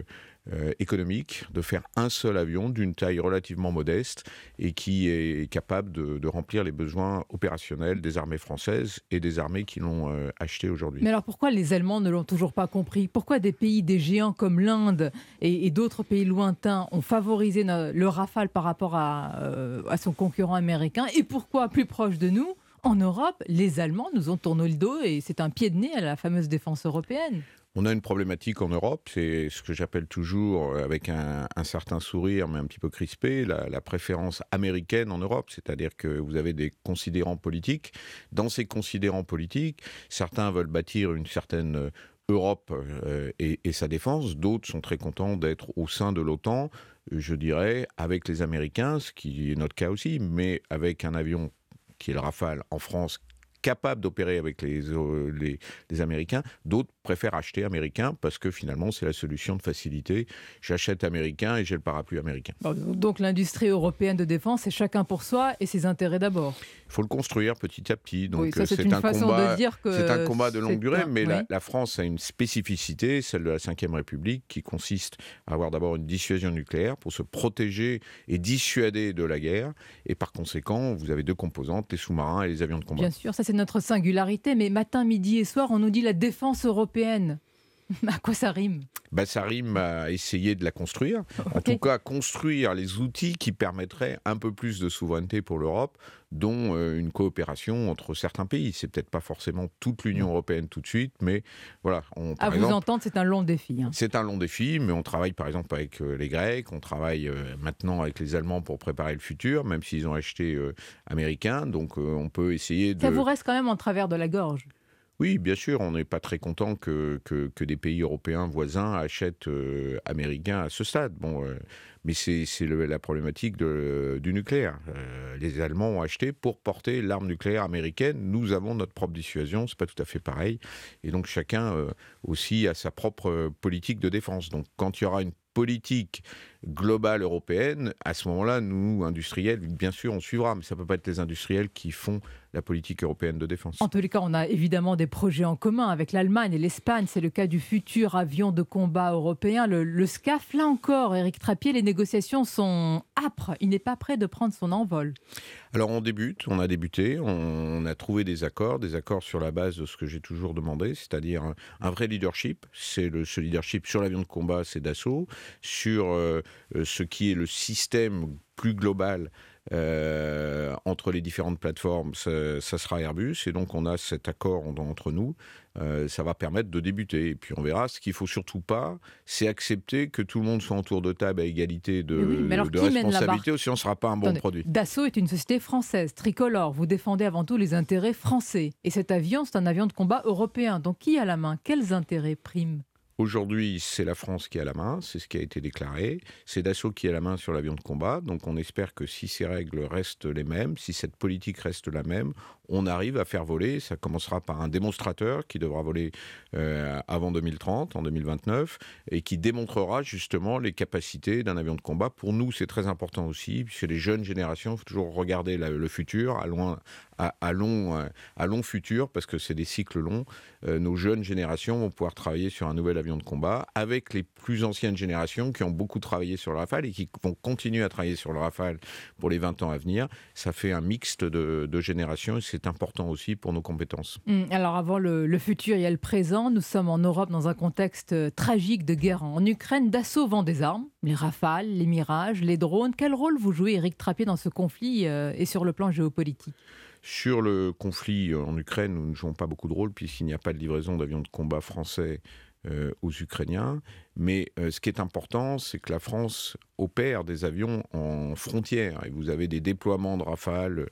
euh, économique de faire un seul avion d'une taille relativement modeste et qui est capable de, remplir les besoins opérationnels des armées françaises et des armées qui l'ont euh, acheté aujourd'hui. Mais alors pourquoi les Allemands ne l'ont toujours pas compris? Pourquoi des pays, des géants comme l'Inde et, d'autres pays lointains ont favorisé le Rafale par rapport à, euh, à son concurrent américain? Et pourquoi, plus proche de nous, en Europe, les Allemands nous ont tourné le dos et c'est un pied de nez à la fameuse défense européenne? On a une problématique en Europe, c'est ce que j'appelle toujours, euh, avec un, certain sourire, mais un petit peu crispé, la, préférence américaine en Europe. C'est-à-dire que vous avez des considérants politiques. Dans ces considérants politiques, certains veulent bâtir une certaine euh, Europe euh, et, sa défense. D'autres sont très contents d'être au sein de l'OTAN, je dirais, avec les Américains, ce qui est notre cas aussi, mais avec un avion qui est le Rafale en France, capable d'opérer avec les, les, les, Américains. D'autres préfèrent acheter américain parce que finalement, c'est la solution de facilité. J'achète américain et j'ai le parapluie américain. Donc l'industrie européenne de défense, c'est chacun pour soi et ses intérêts d'abord. Il faut le construire petit à petit. Donc oui, c'est un combat. De dire que c'est un combat de longue durée, mais la, la, France a une spécificité, celle de la Ve République, qui consiste à avoir d'abord une dissuasion nucléaire pour se protéger et dissuader de la guerre. Et par conséquent, vous avez deux composantes, les sous-marins et les avions de combat. Bien sûr, ça c'est notre singularité, mais matin, midi et soir, on nous dit la défense européenne. À quoi ça rime? Bah, Ça rime à essayer de la construire. En tout cas, construire les outils qui permettraient un peu plus de souveraineté pour l'Europe, dont euh, une coopération entre certains pays. C'est peut-être pas forcément toute l'Union européenne tout de suite, mais voilà. On, à vous entendre, c'est un long défi. Hein. C'est un long défi, mais on travaille par exemple avec euh, les Grecs, on travaille euh, maintenant avec les Allemands pour préparer le futur, même s'ils ont acheté américain. Donc on peut essayer de. Ça vous reste quand même en travers de la gorge. Oui, bien sûr, on n'est pas très content que, que, des pays européens voisins achètent euh, américains à ce stade. Bon, euh, mais c'est la problématique du nucléaire. Euh, les Allemands ont acheté pour porter l'arme nucléaire américaine. Nous avons notre propre dissuasion, c'est pas tout à fait pareil. Et donc chacun aussi a sa propre politique de défense. Donc quand il y aura une politique globale européenne, à ce moment-là, nous, industriels, bien sûr, on suivra, mais ça ne peut pas être les industriels qui font la politique européenne de défense. En tous les cas, on a évidemment des projets en commun avec l'Allemagne et l'Espagne. C'est le cas du futur avion de combat européen, le, le SCAF. Là encore, Éric Trappier, les négociations sont âpres. Il n'est pas prêt de prendre son envol. Alors on débute, on a débuté, on a trouvé des accords, des accords sur la base de ce que j'ai toujours demandé, c'est-à-dire un, vrai leadership. C'est le, ce leadership sur l'avion de combat, c'est Dassault. Sur euh, ce qui est le système plus global euh, entre les différentes plateformes, ça, sera Airbus. Et donc, on a cet accord entre nous. Euh, ça va permettre de débuter. Et puis, on verra. Ce qu'il faut surtout pas, c'est accepter que tout le monde soit autour de table à égalité de, de responsabilité, ou si on ne sera pas un bon produit. Dassault est une société française, tricolore. Vous défendez avant tout les intérêts français. Et cet avion, c'est un avion de combat européen. Donc, qui a la main? Quels intérêts priment? Aujourd'hui, c'est la France qui a la main, c'est ce qui a été déclaré. C'est Dassault qui a la main sur l'avion de combat. Donc on espère que si ces règles restent les mêmes, si cette politique reste la même, on arrive à faire voler. Ça commencera par un démonstrateur qui devra voler euh, avant 2030, en 2029, et qui démontrera justement les capacités d'un avion de combat. Pour nous, c'est très important aussi, puisque les jeunes générations, il faut toujours regarder le futur à, loin, à, long, à long futur, parce que c'est des cycles longs. Euh, nos jeunes générations vont pouvoir travailler sur un nouvel avion de combat avec les plus anciennes générations qui ont beaucoup travaillé sur le Rafale et qui vont continuer à travailler sur le Rafale pour les 20 ans à venir. Ça fait un mixte de, générations important aussi pour nos compétences. Hum, alors avant le, futur, il y a le présent. Nous sommes en Europe dans un contexte euh, tragique de guerre en Ukraine. Dassault vend des armes, les rafales, les mirages, les drones. Quel rôle vous jouez, Eric Trappier, dans ce conflit euh, et sur le plan géopolitique? Sur le conflit en Ukraine, nous ne jouons pas beaucoup de rôle puisqu'il n'y a pas de livraison d'avions de combat français euh, aux Ukrainiens. Mais ce qui est important, c'est que la France opère des avions en frontière. Et vous avez des déploiements de Rafale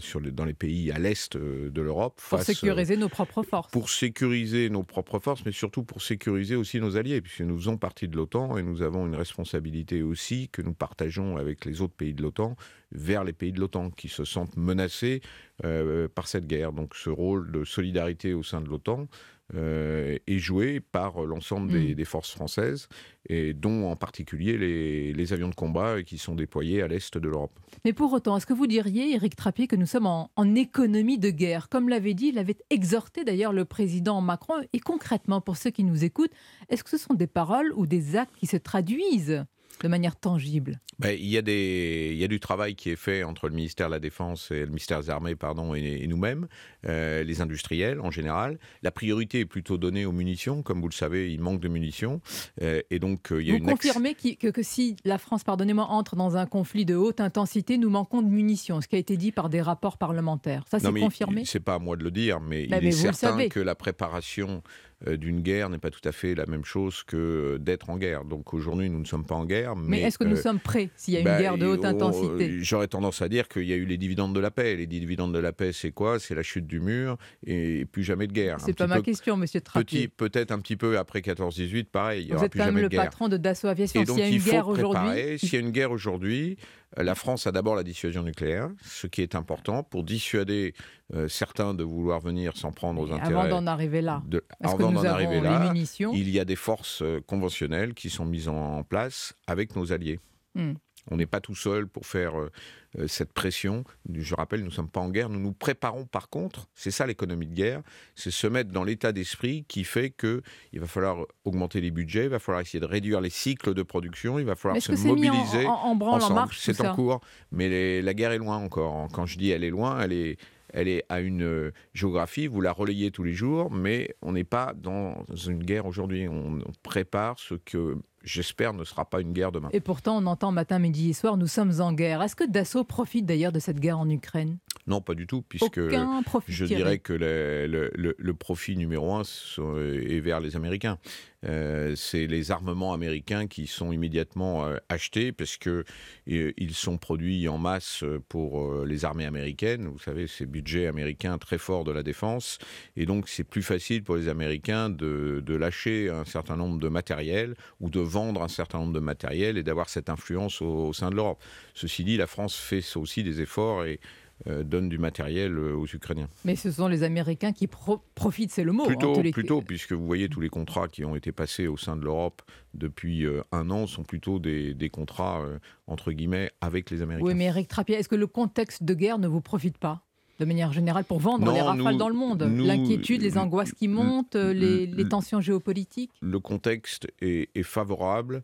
sur dans les pays à l'est euh, de l'Europe. Pour sécuriser nos propres forces. Pour sécuriser nos propres forces, mais surtout pour sécuriser aussi nos alliés, puisque nous faisons partie de l'OTAN et nous avons une responsabilité aussi que nous partageons avec les autres pays de l'OTAN vers les pays de l'OTAN qui se sentent menacés euh, par cette guerre. Donc ce rôle de solidarité au sein de l'OTAN, euh, est joué par l'ensemble des, mm. forces françaises, et dont en particulier les, avions de combat qui sont déployés à l'est de l'Europe. Mais pour autant, est-ce que vous diriez, Éric Trappier, que nous sommes en, en économie de guerre? Comme l'avait dit, il avait exhorté d'ailleurs le président Macron, et concrètement, pour ceux qui nous écoutent, est-ce que ce sont des paroles ou des actes qui se traduisent? De manière tangible ben, il, y a des, il y a du travail qui est fait entre le ministère de la Défense et le ministère des Armées pardon, et, nous-mêmes, euh, les industriels en général. La priorité est plutôt donnée aux munitions. Comme vous le savez, il manque de munitions. Euh, et donc, euh, il y a vous confirmez que, que, si la France, pardonnez-moi, entre dans un conflit de haute intensité, nous manquons de munitions, ce qui a été dit par des rapports parlementaires. Ça, c'est confirmé C'est pas à moi de le dire, mais ben, il est certain que la préparation d'une guerre n'est pas tout à fait la même chose que d'être en guerre. Donc aujourd'hui, nous ne sommes pas en guerre. Mais, est-ce que nous euh, sommes prêts s'il y a une bah, guerre de haute intensité J'aurais tendance à dire qu'il y a eu les dividendes de la paix. Les dividendes de la paix, c'est quoi? C'est la chute du mur et plus jamais de guerre. C'est pas ma question, monsieur Trappier. Peut-être un petit peu après 14-18, pareil. Il y Vous êtes quand même le patron de Dassault Aviation. S'il y a une guerre aujourd'hui. S'il y a une guerre aujourd'hui, La France a d'abord la dissuasion nucléaire, ce qui est important pour dissuader euh, certains de vouloir venir s'en prendre aux intérêts. Avant d'en arriver là. de- avant d'en arriver là, il y a des forces euh, conventionnelles qui sont mises en place avec nos alliés. Hmm. On n'est pas tout seul pour faire euh, euh, cette pression. Je rappelle, nous ne sommes pas en guerre. Nous nous préparons par contre, c'est ça l'économie de guerre, c'est se mettre dans l'état d'esprit qui fait que il va falloir augmenter les budgets, il va falloir essayer de réduire les cycles de production, il va falloir se en- mobiliser. en- en branle, en ensemble. marche, C'est en cours, mais les- la guerre est loin encore. Quand je dis elle est loin, elle est elle est à une euh, géographie, vous la relayez tous les jours, mais on n'est pas dans une guerre aujourd'hui. On, on prépare ce que j'espère ne sera pas une guerre demain. Et pourtant, on entend matin, midi et soir, nous sommes en guerre. Est-ce que Dassault profite d'ailleurs de cette guerre en Ukraine? Non, pas du tout, puisque Aucun profit je dirais que le, le- le- le profit numéro un sont- est vers les Américains. Euh, c'est les armements américains qui sont immédiatement euh, achetés parce que euh, ils sont produits en masse pour les armées américaines. Vous savez, c'est budget américain très fort de la défense, et donc c'est plus facile pour les Américains de, lâcher un certain nombre de matériel ou de vendre un certain nombre de matériel et d'avoir cette influence au, au sein de l'Europe. Ceci dit, la France fait aussi des efforts et donne du matériel euh, aux Ukrainiens. Mais ce sont les Américains qui pro- profitent, c'est le mot. en Plutôt, tous les- plutôt, puisque vous voyez tous les contrats qui ont été passés au sein de l'Europe depuis euh, un an sont plutôt des, des contrats, euh, entre guillemets, avec les Américains. Oui, mais Eric Trappier, est-ce que le contexte de guerre ne vous profite pas de manière générale pour vendre Non, les rafales nous- dans le monde? L'inquiétude, les angoisses qui montent, euh, les, les tensions géopolitiques? Le contexte est, est favorable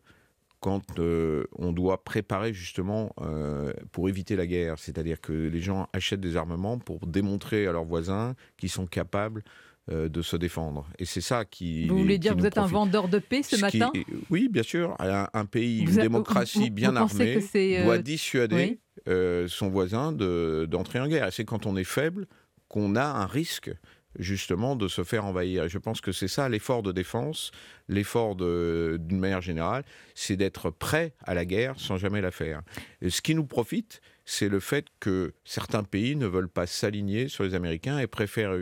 quand euh, on doit préparer justement euh, pour éviter la guerre. C'est-à-dire que les gens achètent des armements pour démontrer à leurs voisins qu'ils sont capables euh, de se défendre. Et c'est ça qui. Vous voulez dire que vous êtes un vendeur de paix ce Ce qui- matin Oui, bien sûr. Un, un pays, Vous une a- démocratie vous- vous bien armée doit dissuader oui. son voisin de- d'entrer en guerre. Et c'est quand on est faible qu'on a un risque justement de se faire envahir. Et je pense que c'est ça l'effort de défense, l'effort d'une manière générale, c'est d'être prêt à la guerre sans jamais la faire. Ce qui nous profite, c'est le fait que certains pays ne veulent pas s'aligner sur les Américains et préfèrent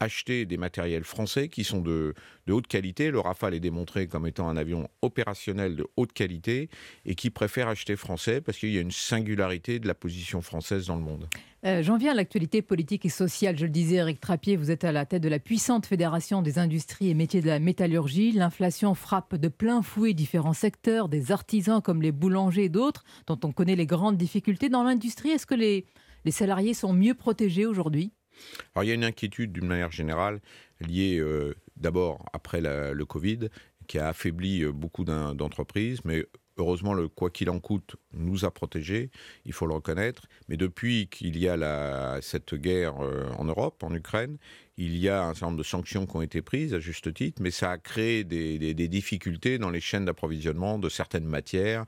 acheter des matériels français qui sont de, haute qualité. Le Rafale est démontré comme étant un avion opérationnel de haute qualité et qui préfèrent acheter français parce qu'il y a une singularité de la position française dans le monde. Euh, J'en viens à l'actualité politique et sociale. Je le disais, Eric Trappier, vous êtes à la tête de la puissante fédération des industries et métiers de la métallurgie. L'inflation frappe de plein fouet différents secteurs, des artisans comme les boulangers et d'autres, dont on connaît les grandes difficultés dans l'industrie. Est-ce que les salariés sont mieux protégés aujourd'hui? Alors il y a une inquiétude d'une manière générale liée euh, d'abord après le Covid qui a affaibli euh, beaucoup d'entreprises, mais heureusement le quoi qu'il en coûte nous a protégés, il faut le reconnaître. Mais depuis qu'il y a cette guerre euh, en Europe, en Ukraine, il y a un certain nombre de sanctions qui ont été prises à juste titre, mais ça a créé des difficultés dans les chaînes d'approvisionnement de certaines matières.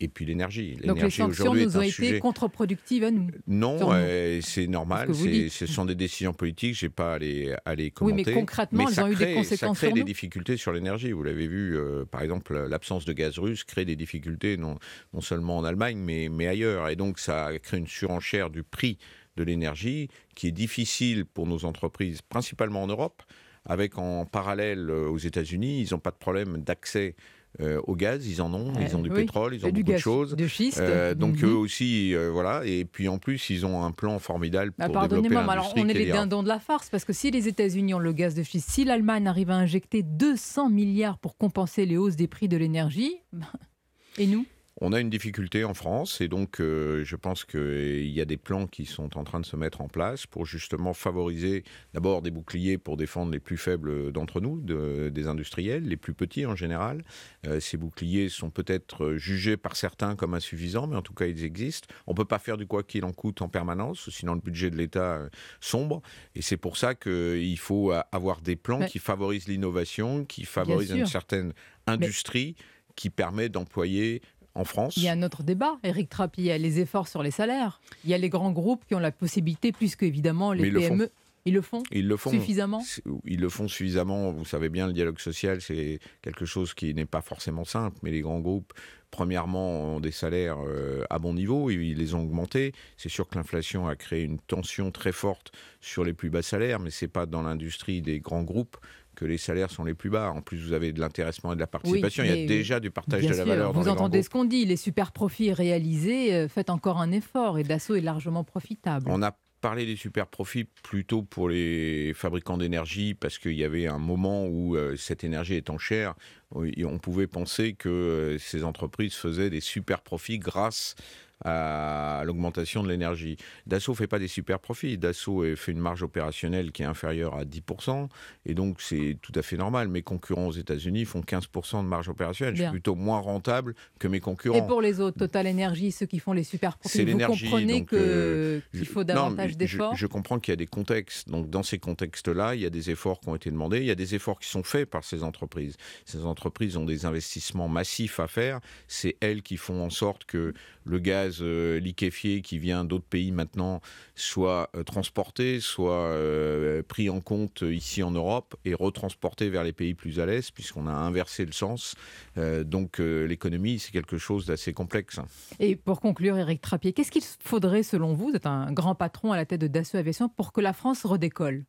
Et puis l'énergie. Donc les sanctions nous ont été contre-productives à nous. non, euh, c'est normal. Ce sont des décisions politiques. Je n'ai pas à les, à les Oui, mais commenter. concrètement, elles ont eu des conséquences Ça crée sur des nous. difficultés sur l'énergie. Vous l'avez vu, euh, par exemple, l'absence de gaz russe crée des difficultés non, non seulement en Allemagne, mais, mais ailleurs. Et donc, ça crée une surenchère du prix de l'énergie qui est difficile pour nos entreprises, principalement en Europe. Avec en parallèle euh, aux États-Unis, ils n'ont pas de problème d'accès euh, au gaz, ils en ont, ils ont du oui, pétrole, ils ont du beaucoup de gaz choses. de schiste. Euh, donc Mhm. eux aussi, euh, voilà. Et puis en plus, ils ont un plan formidable pour Ah, développer Pardonnez-moi, mais alors l'industrie. on est les dindons de la farce parce que si les États-Unis ont le gaz de schiste, si l'Allemagne arrive à injecter 200 milliards pour compenser les hausses des prix de l'énergie, et nous On a une difficulté en France et donc euh, je pense qu'il y a des plans qui sont en train de se mettre en place pour justement favoriser d'abord des boucliers pour défendre les plus faibles d'entre nous, de- des industriels, les plus petits en général. Euh, ces boucliers sont peut-être jugés par certains comme insuffisants, mais en tout cas ils existent. On ne peut pas faire du quoi qu'il en coûte en permanence, sinon le budget de l'État euh, sombre. Et c'est pour ça qu'il faut euh, avoir des plans qui favorisent l'innovation, qui favorisent une certaine industrie qui permet d'employer en France. Il y a un autre débat, Eric Trappier, il y a les efforts sur les salaires. Il y a les grands groupes qui ont la possibilité, plus qu'évidemment les Mais. PME. Ils le font Ils le font suffisamment? Ils le font suffisamment. Vous savez bien, le dialogue social, c'est quelque chose qui n'est pas forcément simple, mais les grands groupes, premièrement, ont des salaires euh, à bon niveau, ils les ont augmentés. C'est sûr que l'inflation a créé une tension très forte sur les plus bas salaires, mais c'est pas dans l'industrie des grands groupes que les salaires sont les plus bas. En plus, vous avez de l'intéressement et de la participation. Il y a déjà du partage de la valeur. Vous entendez ce qu'on dit, les super profits réalisés, euh, faites encore un effort et Dassault est largement profitable. On a parlé des super profits plutôt pour les fabricants d'énergie parce qu'il y avait un moment où euh, cette énergie étant chère, on pouvait penser que euh, ces entreprises faisaient des super profits grâce à l'augmentation de l'énergie. Dassault ne fait pas des super profits. Dassault fait une marge opérationnelle qui est inférieure à 10%, et donc c'est tout à fait normal. Mes concurrents aux États-Unis font 15% de marge opérationnelle. Je suis plutôt moins rentable que mes concurrents. Et pour les autres, Total Energy, ceux qui font les super profits, vous comprenez euh, qu'il faut davantage d'efforts je, comprends qu'il y a des contextes. Donc dans ces contextes-là, il y a des efforts qui ont été demandés, il y a des efforts qui sont faits par ces entreprises. Ces entreprises ont des investissements massifs à faire. C'est elles qui font en sorte que le gaz euh, liquéfié qui vient d'autres pays maintenant soit euh, transporté, soit euh, pris en compte ici en Europe et retransporté vers les pays plus à l'est, puisqu'on a inversé le sens. donc l'économie, c'est quelque chose d'assez complexe. Et pour conclure, Eric Trappier, qu'est-ce qu'il faudrait selon vous, vous êtes un grand patron à la tête de Dassault Aviation, pour que la France redécolle?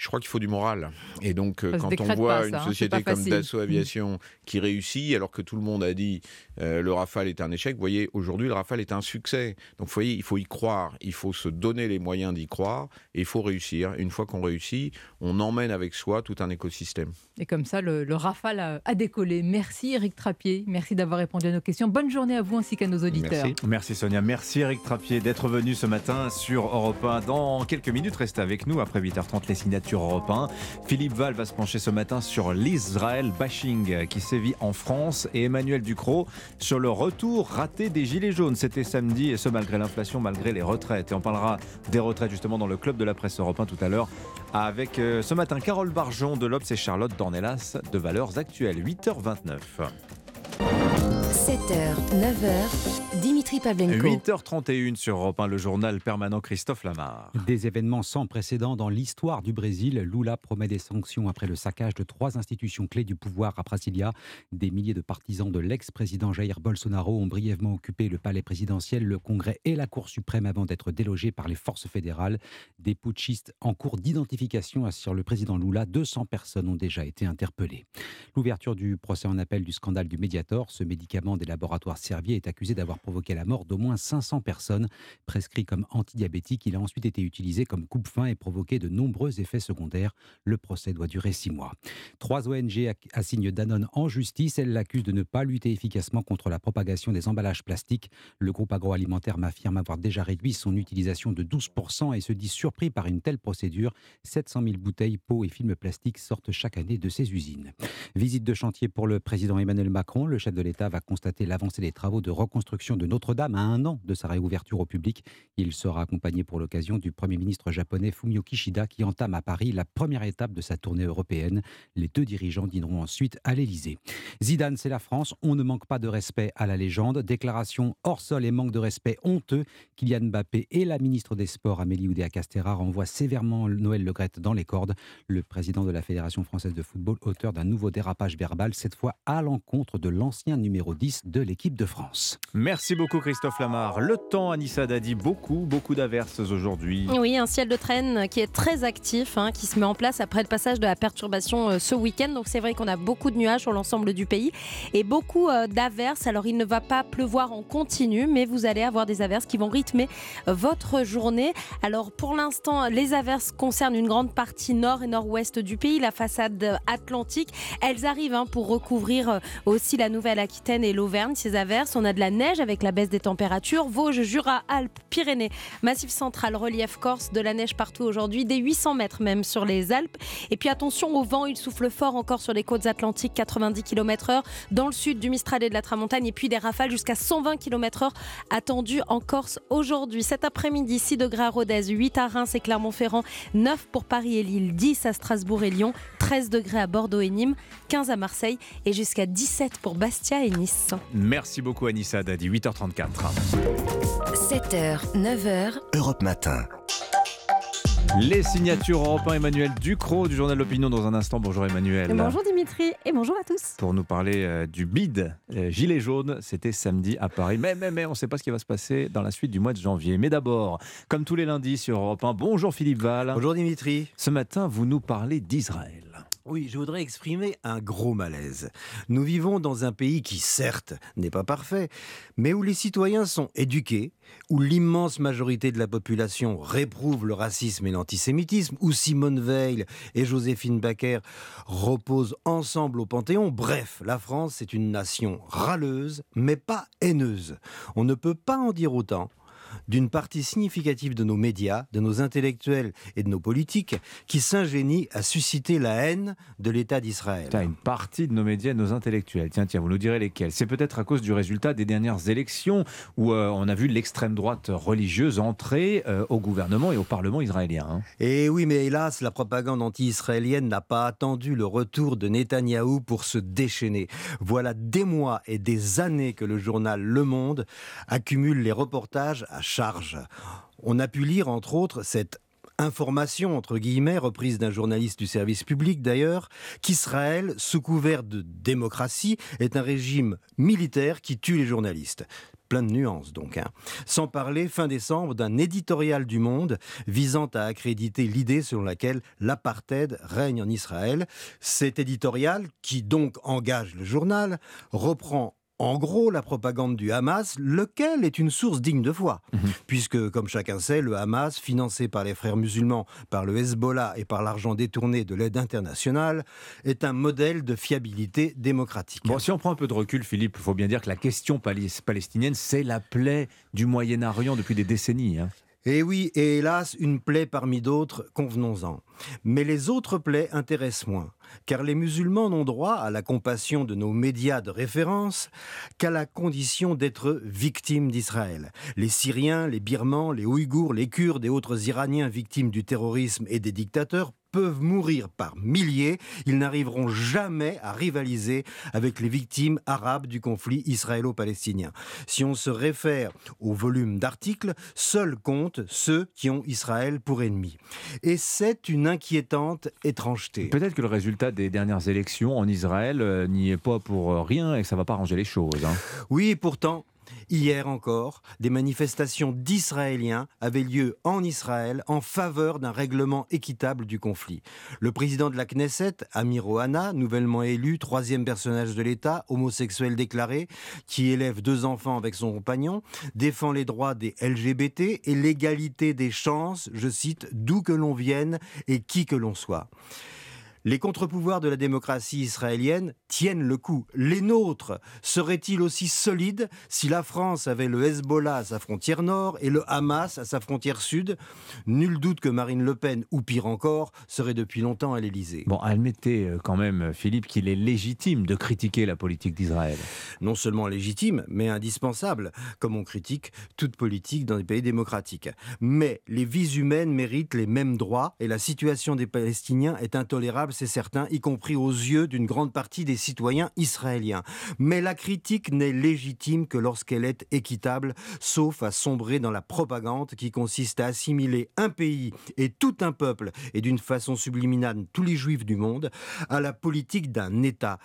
Je crois qu'il faut du moral. Et donc, euh, quand on voit une hein, société comme Dassault. Aviation qui réussit, alors que tout le monde a dit euh, le Rafale est un échec, vous voyez, aujourd'hui, le Rafale est un succès. Donc, vous voyez, il faut y croire, il faut se donner les moyens d'y croire, et il faut réussir. Une fois qu'on réussit, on emmène avec soi tout un écosystème. Et comme ça, le, Rafale a, décollé. Merci Eric Trappier, merci d'avoir répondu à nos questions. Bonne journée à vous ainsi qu'à nos auditeurs. Merci. merci Sonia, merci Eric Trappier d'être venu ce matin sur Europe 1. Dans quelques minutes, restez avec nous après 8h30 les signatures Europe 1. Philippe Val va se pencher ce matin sur l'Israël bashing qui sévit en France et Emmanuel Ducrot sur le retour raté des Gilets jaunes. C'était samedi et ce malgré l'inflation, malgré les retraites. Et on parlera des retraites justement dans le club de la presse européen tout à l'heure avec euh, ce matin Carole Barjon de l'Obs et Charlotte Dornelas de Valeurs Actuelles. 8h29. 7h, 9h, Dimitri Pavlenko. 8h31 sur Europe 1, le journal permanent Christophe Lamar. Des événements sans précédent dans l'histoire du Brésil. Lula promet des sanctions après le saccage de trois institutions clés du pouvoir à Brasilia. Des milliers de partisans de l'ex-président Jair Bolsonaro ont brièvement occupé le palais présidentiel, le Congrès et la Cour suprême avant d'être délogés par les forces fédérales. Des putschistes en cours d'identification assure le président Lula. 200 personnes ont déjà été interpellées. L'ouverture du procès en appel du scandale du Ce médicament des laboratoires Servier est accusé d'avoir provoqué la mort d'au moins 500 personnes. Prescrit comme antidiabétique, il a ensuite été utilisé comme coupe-faim et provoqué de nombreux effets secondaires. Le procès doit durer six mois. Trois ONG assignent Danone en justice. Elles l'accusent de ne pas lutter efficacement contre la propagation des emballages plastiques. Le groupe agroalimentaire m'affirme avoir déjà réduit son utilisation de 12% et se dit surpris par une telle procédure. 700 000 bouteilles, pots et films plastiques sortent chaque année de ces usines. Visite de chantier pour le président Emmanuel Macron. Le chef de l'État va constater l'avancée des travaux de reconstruction de Notre-Dame à un an de sa réouverture au public. Il sera accompagné pour l'occasion du Premier ministre japonais Fumio Kishida qui entame à Paris la première étape de sa tournée européenne. Les deux dirigeants dîneront ensuite à l'Elysée. Zidane, c'est la France. On ne manque pas de respect à la légende. Déclaration hors sol et manque de respect honteux. Kylian Mbappé et la ministre des Sports Amélie Oudéa-Castera renvoient sévèrement Noël Legrette dans les cordes. Le président de la Fédération française de football, auteur d'un nouveau dérapage verbal, cette fois à l'encontre de l'ancien numéro de l'équipe de France. Merci beaucoup Christophe Lamar. Le temps, Anissa Dadi, beaucoup, beaucoup d'averses aujourd'hui. Oui, un ciel de traîne qui est très actif, hein, qui se met en place après le passage de la perturbation euh, ce week-end. Donc c'est vrai qu'on a beaucoup de nuages sur l'ensemble du pays et beaucoup euh, d'averses. Alors il ne va pas pleuvoir en continu, mais vous allez avoir des averses qui vont rythmer euh, votre journée. Alors pour l'instant, les averses concernent une grande partie nord et nord-ouest du pays, la façade atlantique. Elles arrivent hein, pour recouvrir aussi la Nouvelle-Aquitaine et l'Auvergne, ces averses. On a de la neige avec la baisse des températures. Vosges, Jura, Alpes, Pyrénées, Massif central, relief corse, de la neige partout aujourd'hui, des 800 mètres même sur les Alpes. Et puis attention au vent, il souffle fort encore sur les côtes atlantiques, 90 km/h. Dans le sud du Mistral et de la Tramontagne, et puis des rafales jusqu'à 120 km/h attendues en Corse aujourd'hui. Cet après-midi, 6 degrés à Rodez, 8 à Reims et Clermont-Ferrand, 9 pour Paris et Lille, 10 à Strasbourg et Lyon, 13 degrés à Bordeaux et Nîmes, 15 à Marseille et jusqu'à 17 pour Bastia et Nice. Merci beaucoup Anissa Dadi, 8h34. 7h, 9h. Europe Matin. Les signatures européennes, Emmanuel Ducrot du journal L'Opinion dans un instant. Bonjour Emmanuel. Bonjour Dimitri et bonjour à tous. Pour nous parler euh, du bid euh, Gilets jaunes, c'était samedi à Paris. Mais, mais, mais, on ne sait pas ce qui va se passer dans la suite du mois de janvier. Mais d'abord, comme tous les lundis sur Europe 1, bonjour Philippe Val. Bonjour Dimitri. Ce matin, vous nous parlez d'Israël. Oui, je voudrais exprimer un gros malaise. Nous vivons dans un pays qui, certes, n'est pas parfait, mais où les citoyens sont éduqués, où l'immense majorité de la population réprouve le racisme et l'antisémitisme, où Simone Veil et Joséphine Baker reposent ensemble au Panthéon. Bref, la France est une nation râleuse, mais pas haineuse. On ne peut pas en dire autant d'une partie significative de nos médias, de nos intellectuels et de nos politiques qui s'ingénient à susciter la haine de l'État d'Israël. Une partie de nos médias et de nos intellectuels. Tiens, tiens, vous nous direz lesquels. C'est peut-être à cause du résultat des dernières élections où euh, on a vu l'extrême droite religieuse entrer euh, au gouvernement et au Parlement israélien. Hein. Et eh oui, mais hélas, la propagande anti-israélienne n'a pas attendu le retour de Netanyahou pour se déchaîner. Voilà des mois et des années que le journal Le Monde accumule les reportages à On a pu lire, entre autres, cette information, entre guillemets, reprise d'un journaliste du service public d'ailleurs, qu'Israël, sous couvert de démocratie, est un régime militaire qui tue les journalistes. Plein de nuances donc. Hein. Sans parler, fin décembre, d'un éditorial du Monde visant à accréditer l'idée selon laquelle l'apartheid règne en Israël. Cet éditorial, qui donc engage le journal, reprend en gros la propagande du Hamas, lequel est une source digne de foi, mhm. puisque, comme chacun sait, le Hamas, financé par les frères musulmans, par le Hezbollah et par l'argent détourné de l'aide internationale, est un modèle de fiabilité démocratique. Bon, si on prend un peu de recul, Philippe, il faut bien dire que la question palestinienne, c'est la plaie du Moyen-Orient depuis des décennies. Hein. Et oui, et hélas, une plaie parmi d'autres, convenons-en. Mais les autres plaies intéressent moins, car les musulmans n'ont droit à la compassion de nos médias de référence qu'à la condition d'être victimes d'Israël. Les Syriens, les Birmans, les Ouïghours, les Kurdes et autres Iraniens victimes du terrorisme et des dictateurs peuvent mourir par milliers, ils n'arriveront jamais à rivaliser avec les victimes arabes du conflit israélo-palestinien. Si on se réfère au volume d'articles, seuls comptent ceux qui ont Israël pour ennemi. Et c'est une inquiétante étrangeté. Peut-être que le résultat des dernières élections en Israël euh, n'y est pas pour rien et que ça ne va pas ranger les choses. Hein. Oui, pourtant, Hier encore, des manifestations d'Israéliens avaient lieu en Israël en faveur d'un règlement équitable du conflit. Le président de la Knesset, Amir Ohana, nouvellement élu, troisième personnage de l'État, homosexuel déclaré, qui élève deux enfants avec son compagnon, défend les droits des LGBT et l'égalité des chances, je cite, d'où que l'on vienne et qui que l'on soit. Les contre-pouvoirs de la démocratie israélienne tiennent le coup. Les nôtres seraient-ils aussi solides si la France avait le Hezbollah à sa frontière nord et le Hamas à sa frontière sud? Nul doute que Marine Le Pen, ou pire encore, serait depuis longtemps à l'Élysée. Bon, admettez euh, quand même, Philippe, qu'il est légitime de critiquer la politique d'Israël. Non seulement légitime, mais indispensable, comme on critique toute politique dans les pays démocratiques. Mais les vies humaines méritent les mêmes droits et la situation des Palestiniens est intolérable c'est certain, y compris aux yeux d'une grande partie des citoyens israéliens. Mais la critique n'est légitime que lorsqu'elle est équitable, sauf à sombrer dans la propagande qui consiste à assimiler un pays et tout un peuple, et d'une façon subliminale tous les juifs du monde, à la politique d'un État.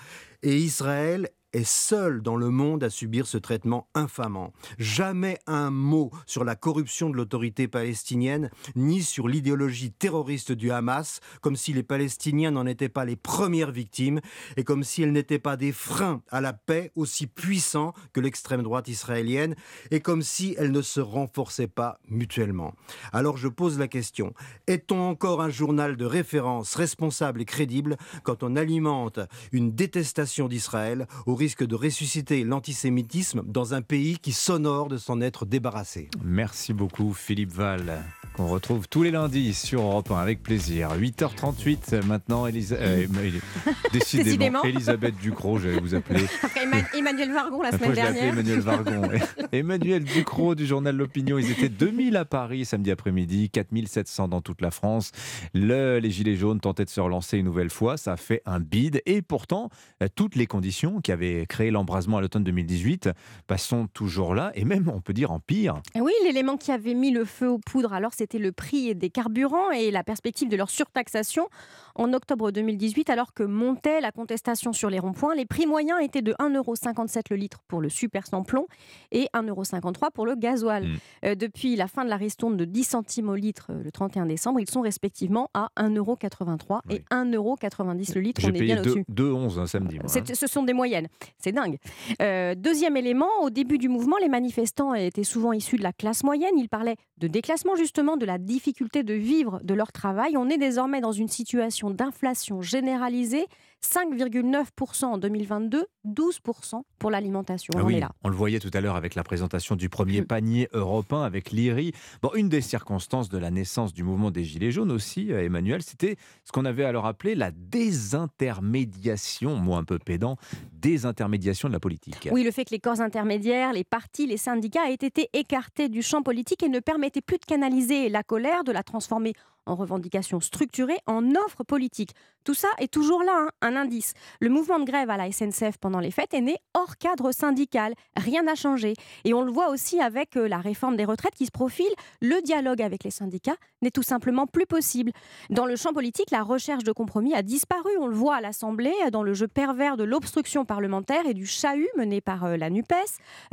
Et Israël est seul dans le monde à subir ce traitement infamant. Jamais un mot sur la corruption de l'autorité palestinienne, ni sur l'idéologie terroriste du Hamas, comme si les Palestiniens n'en étaient pas les premières victimes, et comme si elles n'étaient pas des freins à la paix aussi puissants que l'extrême droite israélienne, et comme si elles ne se renforçaient pas mutuellement. Alors je pose la question, est-on encore un journal de référence responsable et crédible quand on alimente une détestation d'Israël au risque de ressusciter l'antisémitisme dans un pays qui s'honore de s'en être débarrassé. Merci beaucoup Philippe Val, qu'on retrouve tous les lundis sur Europe 1 avec plaisir. 8h38 maintenant, Elisa... Euh, décidément, Elisabeth Ducrot, j'allais vous appeler. Emmanuel Vargon la semaine dernière. Emmanuel Vargon. Emmanuel Ducrot du journal L'Opinion, ils étaient 2000 à Paris samedi après-midi, 4700 dans toute la France. Le, les Gilets jaunes tentaient de se relancer une nouvelle fois, ça a fait un bide et pourtant toutes les conditions qui avaient créé l'embrasement à l'automne 2018 bah, sont toujours là et même, on peut dire, en pire. Oui, l'élément qui avait mis le feu aux poudres, alors c'était le prix des carburants et la perspective de leur surtaxation. En octobre 2018, alors que montait la contestation sur les ronds-points, les prix moyens étaient de 1,57€ le litre pour le super sans plomb et 1,53€ pour le gasoil. Mm. Euh, depuis la fin de la ristourne de 10 centimes au litre euh, le 31 décembre, ils sont respectivement à 1,83€ et 1,90€ le litre. J'ai On est payé bien deux- au-dessus. 2,11 un samedi. moi, hein. Ce sont des moyennes. C'est dingue. Euh, deuxième élément, au début du mouvement, les manifestants étaient souvent issus de la classe moyenne. Ils parlaient de déclassement, justement, de la difficulté de vivre de leur travail. On est désormais dans une situation d'inflation généralisée. 5,9% en 2022, 12% pour l'alimentation. Ah on oui, est là. on le voyait tout à l'heure avec la présentation du premier panier européen avec l'IRI. Bon, une des circonstances de la naissance du mouvement des Gilets jaunes aussi, euh, Emmanuel, c'était ce qu'on avait alors appelé la désintermédiation, mot un peu pédant, désintermédiation de la politique. Oui, le fait que les corps intermédiaires, les partis, les syndicats aient été écartés du champ politique et ne permettaient plus de canaliser la colère, de la transformer en revendications structurées, en offres politiques. Tout ça est toujours là, hein, un indice. Le mouvement de grève à la SNCF pendant les fêtes est né hors cadre syndical. Rien n'a changé. Et on le voit aussi avec euh, la réforme des retraites qui se profile. Le dialogue avec les syndicats n'est tout simplement plus possible. Dans le champ politique, la recherche de compromis a disparu. On le voit à l'Assemblée, dans le jeu pervers de l'obstruction parlementaire et du chahut mené par euh, la NUPES,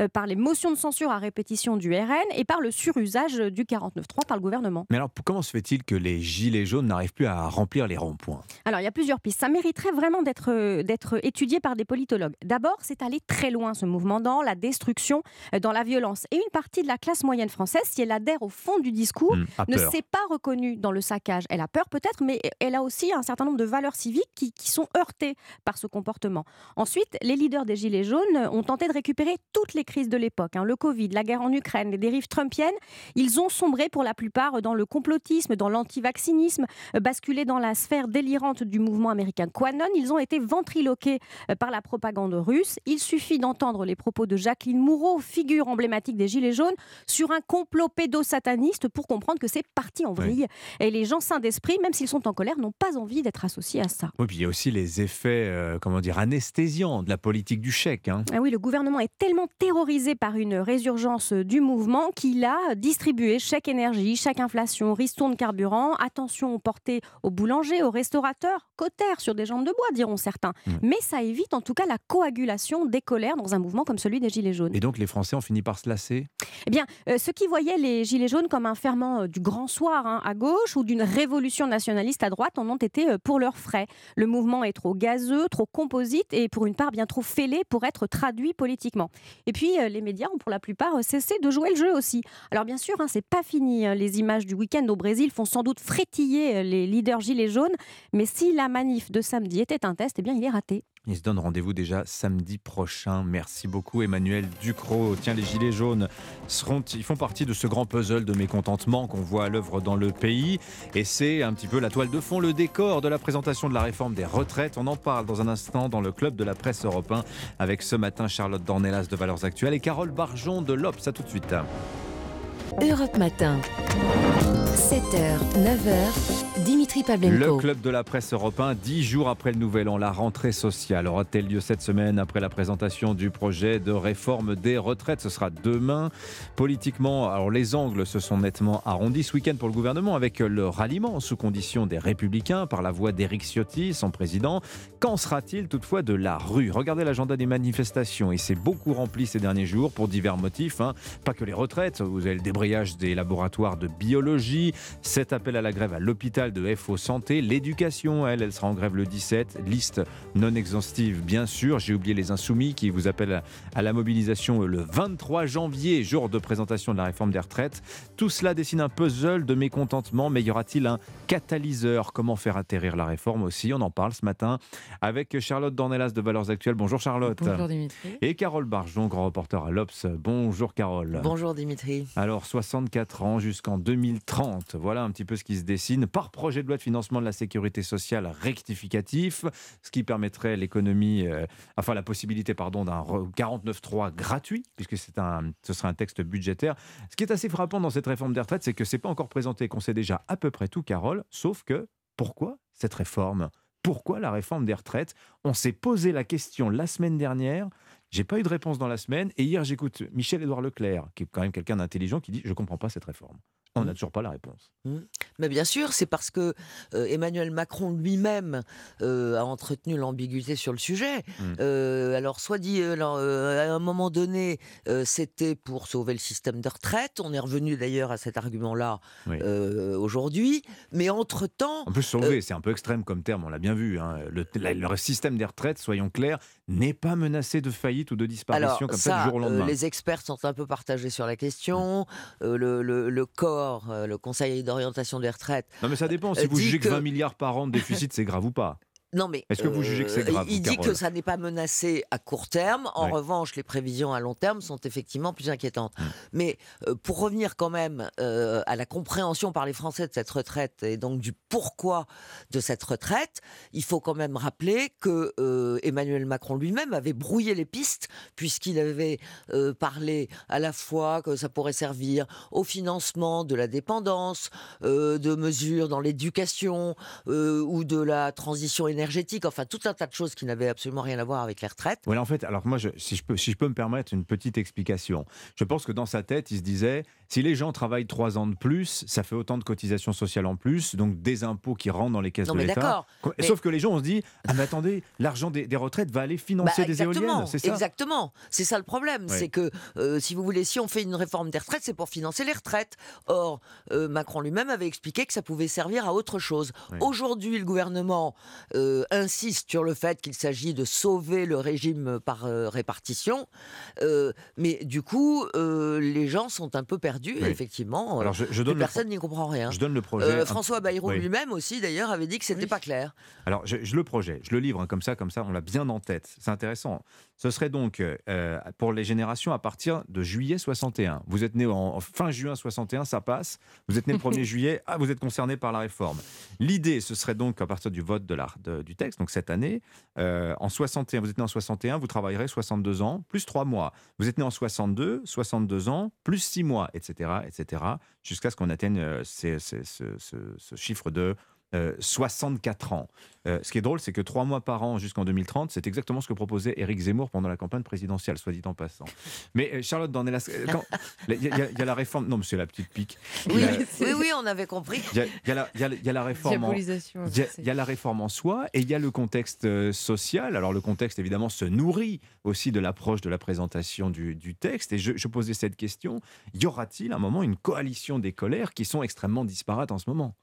euh, par les motions de censure à répétition du RN et par le surusage du 49.3 par le gouvernement. Mais alors, comment se fait-il que les Gilets jaunes n'arrivent plus à remplir les ronds-points? Alors, il y a plusieurs pistes. Ça mériterait vraiment d'être euh, d'être étudié par des politologues. D'abord, c'est allé très loin, ce mouvement, dans la destruction, euh, dans la violence. Et une partie de la classe moyenne française, si elle adhère au fond du discours, Mmh, a ne s'est pas reconnue dans le saccage. Elle a peur peut-être, mais elle a aussi un certain nombre de valeurs civiques qui, qui sont heurtées par ce comportement. Ensuite, les leaders des Gilets jaunes ont tenté de récupérer toutes les crises de l'époque. hein. le Covid, la guerre en Ukraine, les dérives trumpiennes. Ils ont sombré pour la plupart dans le complotisme, dans l'antivaccinisme, euh, basculé dans la sphère délirante du mouvement américain Quanon. Ils ont été ventriloqués euh, par la propagande russe. Il suffit d'entendre les propos de Jacqueline Moureau, figure emblématique des Gilets jaunes, sur un complot pédosataniste pour comprendre que c'est parti en vrille. Et les gens sains d'esprit, même s'ils sont en colère, n'ont pas envie d'être associés à ça. Oui, puis il y a aussi les effets, euh, comment dire, anesthésiants de la politique du chèque. hein. Ah oui, le gouvernement est tellement terrorisé par une résurgence du mouvement qu'il a distribué chèque énergie, chèque inflation, ristourne carburant, attention portée aux boulangers, aux restaurateurs, cotère sur des jambes de bois, diront certains. Mais ça évite en tout cas la coagulation des colères dans un mouvement comme celui des Gilets jaunes. Et donc les Français ont fini par se lasser? Eh bien, euh, ceux qui voyaient les Gilets jaunes comme un ferment euh, du grand soir hein, à gauche ou d'une révolution nationaliste à droite en ont été euh, pour leurs frais. Le mouvement est trop gazeux, trop composite et pour une part bien trop fêlé pour être traduit politiquement. Et puis, euh, les médias ont pour la plupart euh, cessé de jouer le jeu aussi. Alors bien sûr, hein, c'est pas fini. hein. Les images du week-end au Brésil font sans doute frétiller euh, les leaders Gilets jaunes, mais si la manif de samedi était un test, eh bien, il est raté. Ils se donnent rendez-vous déjà samedi prochain. Merci beaucoup Emmanuel Ducrot. Tiens, les Gilets jaunes seront, ils font partie de ce grand puzzle de mécontentement qu'on voit à l'œuvre dans le pays. Et c'est un petit peu la toile de fond, le décor de la présentation de la réforme des retraites. On en parle dans un instant dans le club de la presse européen avec ce matin Charlotte Dornelas de Valeurs Actuelles et Carole Barjon de l'Obs. À tout de suite. Europe Matin. 7h, 9h, Dimitri Le Pavlenko. club de la presse européen, dix jours après le nouvel an, la rentrée sociale aura-t-elle lieu cette semaine après la présentation du projet de réforme des retraites? Ce sera demain. Politiquement, alors les angles se sont nettement arrondis ce week-end pour le gouvernement avec le ralliement sous condition des Républicains par la voix d'Éric Ciotti, son président. Qu'en sera-t-il toutefois de la rue? Regardez l'agenda des manifestations et c'est beaucoup rempli ces derniers jours pour divers motifs. hein. Pas que les retraites, vous avez le débrayage des laboratoires de biologie, cet appel à la grève à l'hôpital de FO Santé, l'éducation, elle, elle sera en grève le 17, liste non exhaustive bien sûr, j'ai oublié les insoumis qui vous appellent à- à la mobilisation le 23 janvier, jour de présentation de la réforme des retraites. Tout cela dessine un puzzle de mécontentement, mais y aura-t-il un catalyseur? Comment faire atterrir la réforme aussi? On en parle ce matin avec Charlotte Dornelas de Valeurs Actuelles. Bonjour Charlotte. Bonjour Dimitri. Et Carole Barjon, grand reporter à l'Obs. Bonjour Carole. Bonjour Dimitri. Alors 64 ans jusqu'en 2030, voilà un petit peu ce qui se dessine par projet de loi de financement de la sécurité sociale rectificatif, ce qui permettrait l'économie, euh, enfin la possibilité pardon d'un re- 49.3 gratuit puisque c'est un, ce serait un texte budgétaire. Ce qui est assez frappant dans cette réforme des retraites, c'est que c'est pas encore présenté, qu'on sait déjà à peu près tout, Carole, sauf que pourquoi cette réforme? Pourquoi la réforme des retraites? On s'est posé la question la semaine dernière. J'ai pas eu de réponse dans la semaine. Et hier, j'écoute Michel-Édouard Leclerc, qui est quand même quelqu'un d'intelligent, qui dit Je comprends pas cette réforme. On n'a toujours pas la réponse. Mmh. Mais bien sûr, c'est parce que euh, Emmanuel Macron lui-même euh, a entretenu l'ambiguïté sur le sujet. Mmh. Euh, alors, soit dit, alors, à un moment donné, c'était pour sauver le système de retraite. On est revenu d'ailleurs à cet argument-là aujourd'hui. Mais entre-temps. En plus, sauver, c'est un peu extrême comme terme, on l'a bien vu. hein. Le, la- le système des retraites, soyons clairs, n'est pas menacé de faillite ou de disparition Alors, comme ça, du jour au lendemain. les experts sont un peu partagés sur la question. Le, le- le corps, euh, le Conseil d'orientation des retraites. Non, mais ça dépend. Si euh, vous jugez que que- 20 milliards par an de déficit, c'est grave ou pas Non, mais. Est-ce que vous jugez que c'est euh, grave, Il dit Carole que ça n'est pas menacé à court terme. En Ouais. revanche, les prévisions à long terme sont effectivement plus inquiétantes. Mmh. Mais euh, pour revenir quand même euh, à la compréhension par les Français de cette retraite et donc du pourquoi de cette retraite, il faut quand même rappeler que euh, Emmanuel Macron lui-même avait brouillé les pistes puisqu'il avait parlé à la fois que ça pourrait servir au financement de la dépendance, de mesures dans l'éducation ou de la transition énergétique, enfin tout un tas de choses qui n'avaient absolument rien à voir avec les retraites. Voilà, en fait, alors moi, je- si, je peux, si je peux me permettre une petite explication, je pense que dans sa tête, il se disait, si les gens travaillent trois ans de plus, ça fait autant de cotisations sociales en plus, donc des impôts qui rentrent dans les caisses Non, de l'État. mais- Sauf que les gens, on se dit, ah mais attendez, l'argent des, des retraites va aller financer Bah, des éoliennes, c'est ça Exactement. C'est ça le problème. C'est que, euh, si vous voulez, si on fait une réforme des retraites, c'est pour financer les retraites. Or, euh, Macron lui-même avait expliqué que ça pouvait servir à autre chose. Oui. Aujourd'hui, le gouvernement euh, insiste sur le fait qu'il s'agit de sauver le régime par euh, répartition. Euh, mais du coup, euh, les gens sont un peu perdus, Oui. effectivement. Alors, je- donne personne n'y comprend rien. Je donne le projet. Euh, François Bayrou Oui. lui-même aussi, d'ailleurs, avait dit que c'était pas clair. Alors, je, je le projette, je le livre hein, comme ça, comme ça, on l'a bien en tête. C'est intéressant. Ce serait donc euh, pour les générations à partir de juillet 61. Vous êtes né en, en fin juin 61, ça passe. Vous êtes né le 1er juillet, ah, vous êtes concerné par la réforme. L'idée, ce serait donc à partir du vote de la, de- du texte, donc cette année, euh, en 61, vous êtes né en 61, vous travaillerez 62 ans, plus 3 mois. Vous êtes né en 62, 62 ans, plus 6 mois, etc., etc., jusqu'à ce qu'on atteigne euh, ces- ces- ce, ce- ce chiffre de euh, 64 ans. Euh, ce qui est drôle, c'est que trois mois par an jusqu'en 2030, c'est exactement ce que proposait Éric Zemmour pendant la campagne présidentielle, soit dit en passant. Mais euh, Charlotte Dornelas, euh, quand- il y, a- il y a la réforme. Non, mais c'est la petite pique. Oui, Il oui, oui, on avait compris. il y a, il y a la, il y a- il y a la réforme. Il y a- c'est- il y a la réforme en soi et il y a le contexte euh, social. Alors le contexte évidemment se nourrit aussi de l'approche de la présentation du, du texte. Et je, je posais cette question y aura-t-il à un moment une coalition des colères qui sont extrêmement disparates en ce moment?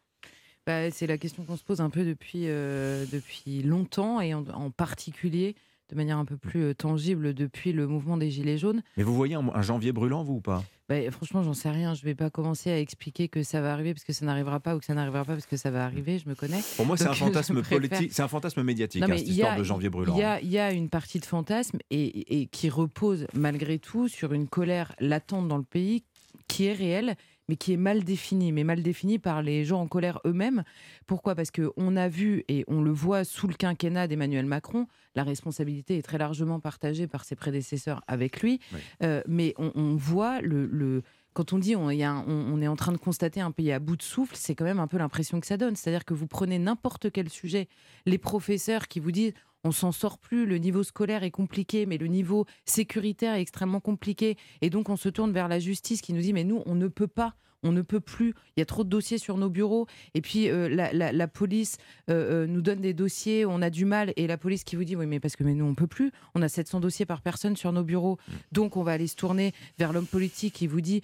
Bah, c'est la question qu'on se pose un peu depuis, euh, depuis longtemps et en, en particulier de manière un peu plus euh, tangible depuis le mouvement des Gilets jaunes. Mais vous voyez un, un janvier brûlant, vous ou pas? Bah, franchement, j'en sais rien. Je vais pas commencer à expliquer que ça va arriver parce que ça n'arrivera pas ou que ça n'arrivera pas parce que ça va arriver. Je me connais. Pour moi, c'est un fantasme politique, c'est un fantasme médiatique, Non, hein, cette il y a- histoire de janvier brûlant. Il y a, il y a une partie de fantasme et, et qui repose malgré tout sur une colère latente dans le pays qui est réelle, mais qui est mal définie, mais mal définie par les gens en colère eux-mêmes. Pourquoi? Parce que on a vu et on le voit sous le quinquennat d'Emmanuel Macron, la responsabilité est très largement partagée par ses prédécesseurs avec lui, Euh, mais on, on voit le, le- quand on dit on, il y a un- on, on est en train de constater un pays à bout de souffle, c'est quand même un peu l'impression que ça donne. C'est-à-dire que vous prenez n'importe quel sujet, les professeurs qui vous disent on s'en sort plus, le niveau scolaire est compliqué, mais le niveau sécuritaire est extrêmement compliqué, et donc on se tourne vers la justice qui nous dit mais nous on ne peut pas. On ne peut plus. Il y a trop de dossiers sur nos bureaux. Et puis euh, la, la- la police euh, euh, nous donne des dossiers. On a du mal. Et la police qui vous dit oui, mais parce que mais nous on peut plus. On a 700 dossiers par personne sur nos bureaux. Donc on va aller se tourner vers l'homme politique qui vous dit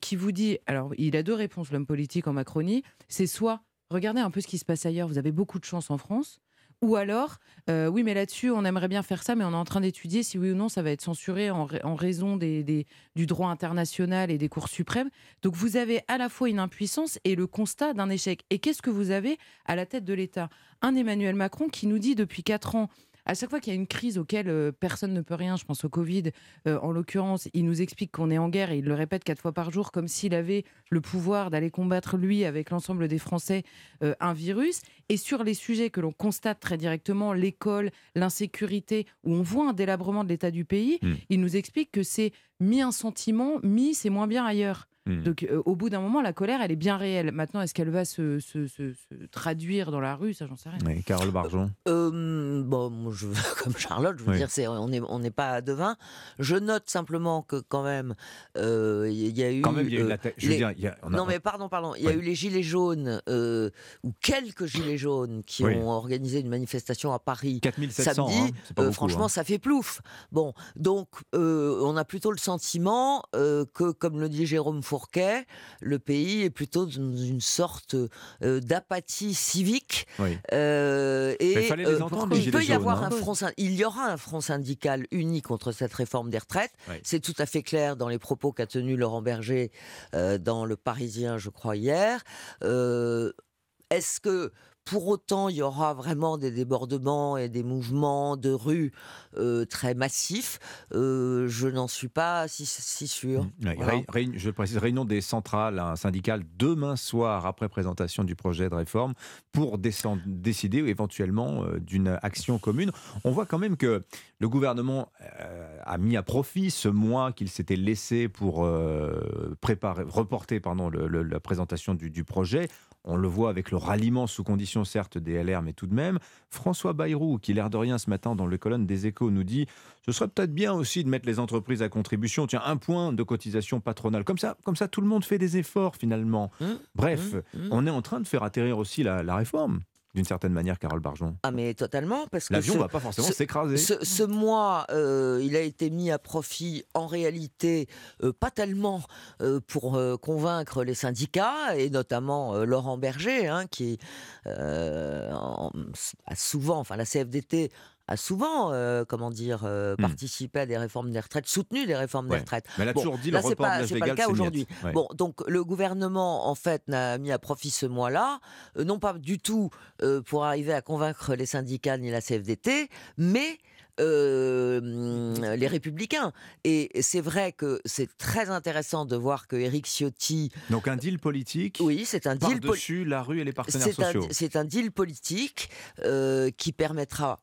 qui vous dit, alors il a deux réponses, l'homme politique en Macronie, c'est soit, regardez un peu ce qui se passe ailleurs, vous avez beaucoup de chance en France, ou alors, euh, oui, mais là-dessus, on aimerait bien faire ça, mais on est en train d'étudier si oui ou non ça va être censuré en, ra- en raison des, du droit international et des cours suprêmes. Donc vous avez à la fois une impuissance et le constat d'un échec. Et qu'est-ce que vous avez à la tête de l'État? Un Emmanuel Macron qui nous dit depuis quatre ans à chaque fois qu'il y a une crise auquel euh, personne ne peut rien, je pense au Covid, euh, en l'occurrence, il nous explique qu'on est en guerre et il le répète quatre fois par jour comme s'il avait le pouvoir d'aller combattre lui avec l'ensemble des Français euh, un virus. Et sur les sujets que l'on constate très directement, l'école, l'insécurité, où on voit un délabrement de l'état du pays, Hmm. il nous explique que c'est mi un sentiment, mi c'est moins bien ailleurs. Hmm. Donc euh, au bout d'un moment, la colère, elle est bien réelle. Maintenant, est-ce qu'elle va se, se, se, traduire dans la rue? Ça, j'en sais rien. Oui, Carole Barjon. Euh, bon, moi, je, comme Charlotte, je veux dire, on n'est on est pas devin. Je note simplement que quand même, il euh, y a eu. Quand même, il y a eu la je veux dire, y a, Non, mais pardon, pardon. Il y a eu les gilets jaunes ou quelques gilets jaunes qui ont organisé une manifestation à Paris 4700, samedi. Hein, franchement, hein. ça fait plouf. Bon, donc on a plutôt le sentiment que, comme le dit Jérôme Fournier, le pays est plutôt dans une sorte euh, d'apathie civique. Euh, et euh, il peut y avoir hein. un front, il y aura un front syndical uni contre cette réforme des retraites. C'est tout à fait clair dans les propos qu'a tenus Laurent Berger dans Le Parisien, je crois hier. Est-ce que pour autant, il y aura vraiment des débordements et des mouvements de rue euh, très massifs. Euh, je n'en suis pas si, sûr. Mmh. je précise, réunion des centrales syndicales demain soir après présentation du projet de réforme pour décider éventuellement euh, d'une action commune. On voit quand même que le gouvernement a mis à profit ce mois qu'il s'était laissé pour préparer, reporter pardon, la présentation du, du projet on le voit avec le ralliement sous condition certes des LR, mais tout de même. François Bayrou, qui l'air de rien ce matin dans le colonne des échos, nous dit ce serait peut-être bien aussi de mettre les entreprises à contribution. Tiens, un point de cotisation patronale. Comme ça, comme ça tout le monde fait des efforts finalement. Mmh, Bref, mmh, mmh. on est en train de faire atterrir aussi la réforme d'une certaine manière, Carole Barjon Ah mais totalement, parce que l'avion ne va pas forcément s'écraser. Ce, mois, euh, il a été mis à profit en réalité euh, pas tellement euh, pour convaincre les syndicats et notamment Laurent Berger, hein, qui a souvent, enfin la CFDT a souvent, euh, comment dire, euh, hmm. participé à des réformes des retraites, soutenu des réformes des retraites. Mais elle a toujours dit le report pas, de pas le cas aujourd'hui. Bon, donc le gouvernement, en fait, n'a mis à profit ce mois-là, euh, non pas du tout pour arriver à convaincre les syndicats ni la CFDT, mais les républicains. Et c'est vrai que c'est très intéressant de voir que Éric Ciotti. Donc un deal politique. Oui, c'est un deal dessus la rue et les partenaires sociaux. C'est un deal politique qui permettra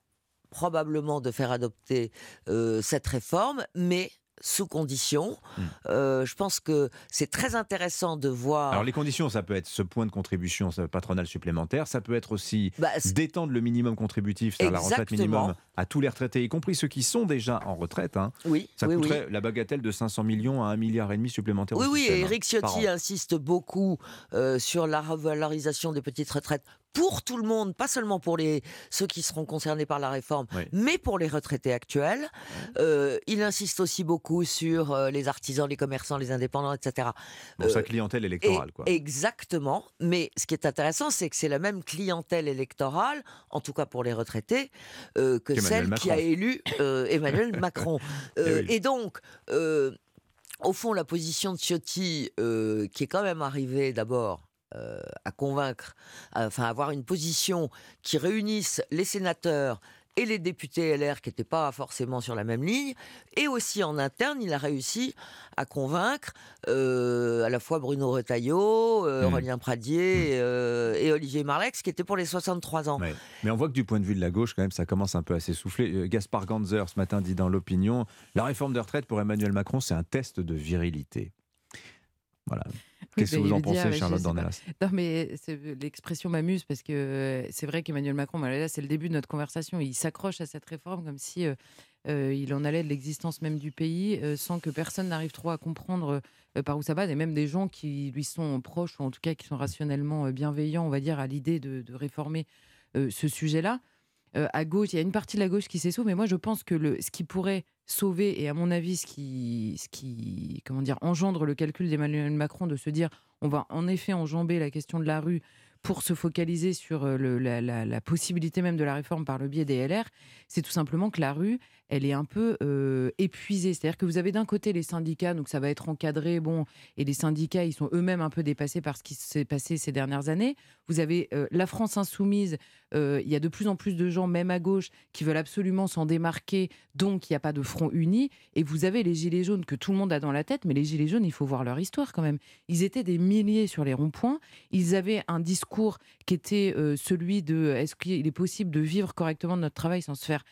probablement de faire adopter euh, cette réforme, mais sous conditions. Hmm. Euh, je pense que c'est très intéressant de voir. Alors les conditions, ça peut être ce point de contribution patronale supplémentaire, ça peut être aussi bah, d'étendre le minimum contributif, c'est-à-dire la retraite minimum, à tous les retraités, y compris ceux qui sont déjà en retraite. Hein. Oui. Ça oui, coûterait la bagatelle de 500 millions à 1 milliard et demi supplémentaire. Oui, oui. et hein, Eric Ciotti insiste beaucoup euh, sur la revalorisation des petites retraites pour tout le monde, pas seulement pour les, ceux qui seront concernés par la réforme, mais pour les retraités actuels. Euh, il insiste aussi beaucoup sur euh, les artisans, les commerçants, les indépendants, etc. Pour sa clientèle électorale. quoi. Exactement. Mais ce qui est intéressant, c'est que c'est la même clientèle électorale, en tout cas pour les retraités, que celle qui a élu Emmanuel Macron. Eh et donc, au fond, la position de Ciotti, qui est quand même arrivée d'abord euh, à convaincre, enfin avoir une position qui réunisse les sénateurs et les députés LR qui n'étaient pas forcément sur la même ligne, et aussi en interne, il a réussi à convaincre euh, à la fois Bruno Retailleau, euh, mmh. Aurélien Pradier mmh. et Olivier Marlex, qui étaient pour les 63 ans. Mais on voit que du point de vue de la gauche, quand même, ça commence un peu à s'essouffler. Gaspard Ganzer, ce matin, dit dans l'opinion, la réforme de retraite pour Emmanuel Macron, c'est un test de virilité. Voilà. Qu'est-ce que vous en pensez, Charlotte Dornelas? Non, mais l'expression m'amuse parce que euh, c'est vrai qu'Emmanuel Macron, bah, là, c'est le début de notre conversation. Il s'accroche à cette réforme comme si euh, euh, il en allait de l'existence même du pays, sans que personne n'arrive trop à comprendre par où ça va, et même des gens qui lui sont proches, ou en tout cas qui sont rationnellement bienveillants, on va dire, à l'idée de, de, réformer ce sujet-là. à gauche, il y a une partie de la gauche qui s'essouffle, mais moi je pense que le, ce qui pourrait sauver et à mon avis ce qui, ce qui comment engendre le calcul d'Emmanuel Macron de se dire on va en effet enjamber la question de la rue pour se focaliser sur euh, le, la, possibilité même de la réforme par le biais des LR, c'est tout simplement que la rue, elle est un peu euh, épuisée. C'est-à-dire que vous avez d'un côté les syndicats, donc ça va être encadré, bon, et les syndicats, ils sont eux-mêmes un peu dépassés par ce qui s'est passé ces dernières années. Vous avez euh, la France insoumise, il y a de plus en plus de gens, même à gauche, qui veulent absolument s'en démarquer, donc il n'y a pas de front uni. Et vous avez les Gilets jaunes que tout le monde a dans la tête, mais les Gilets jaunes, il faut voir leur histoire quand même. Ils étaient des milliers sur les ronds-points, ils avaient un discours qui était euh, celui de est-ce qu'il est possible de vivre correctement de notre travail sans se faire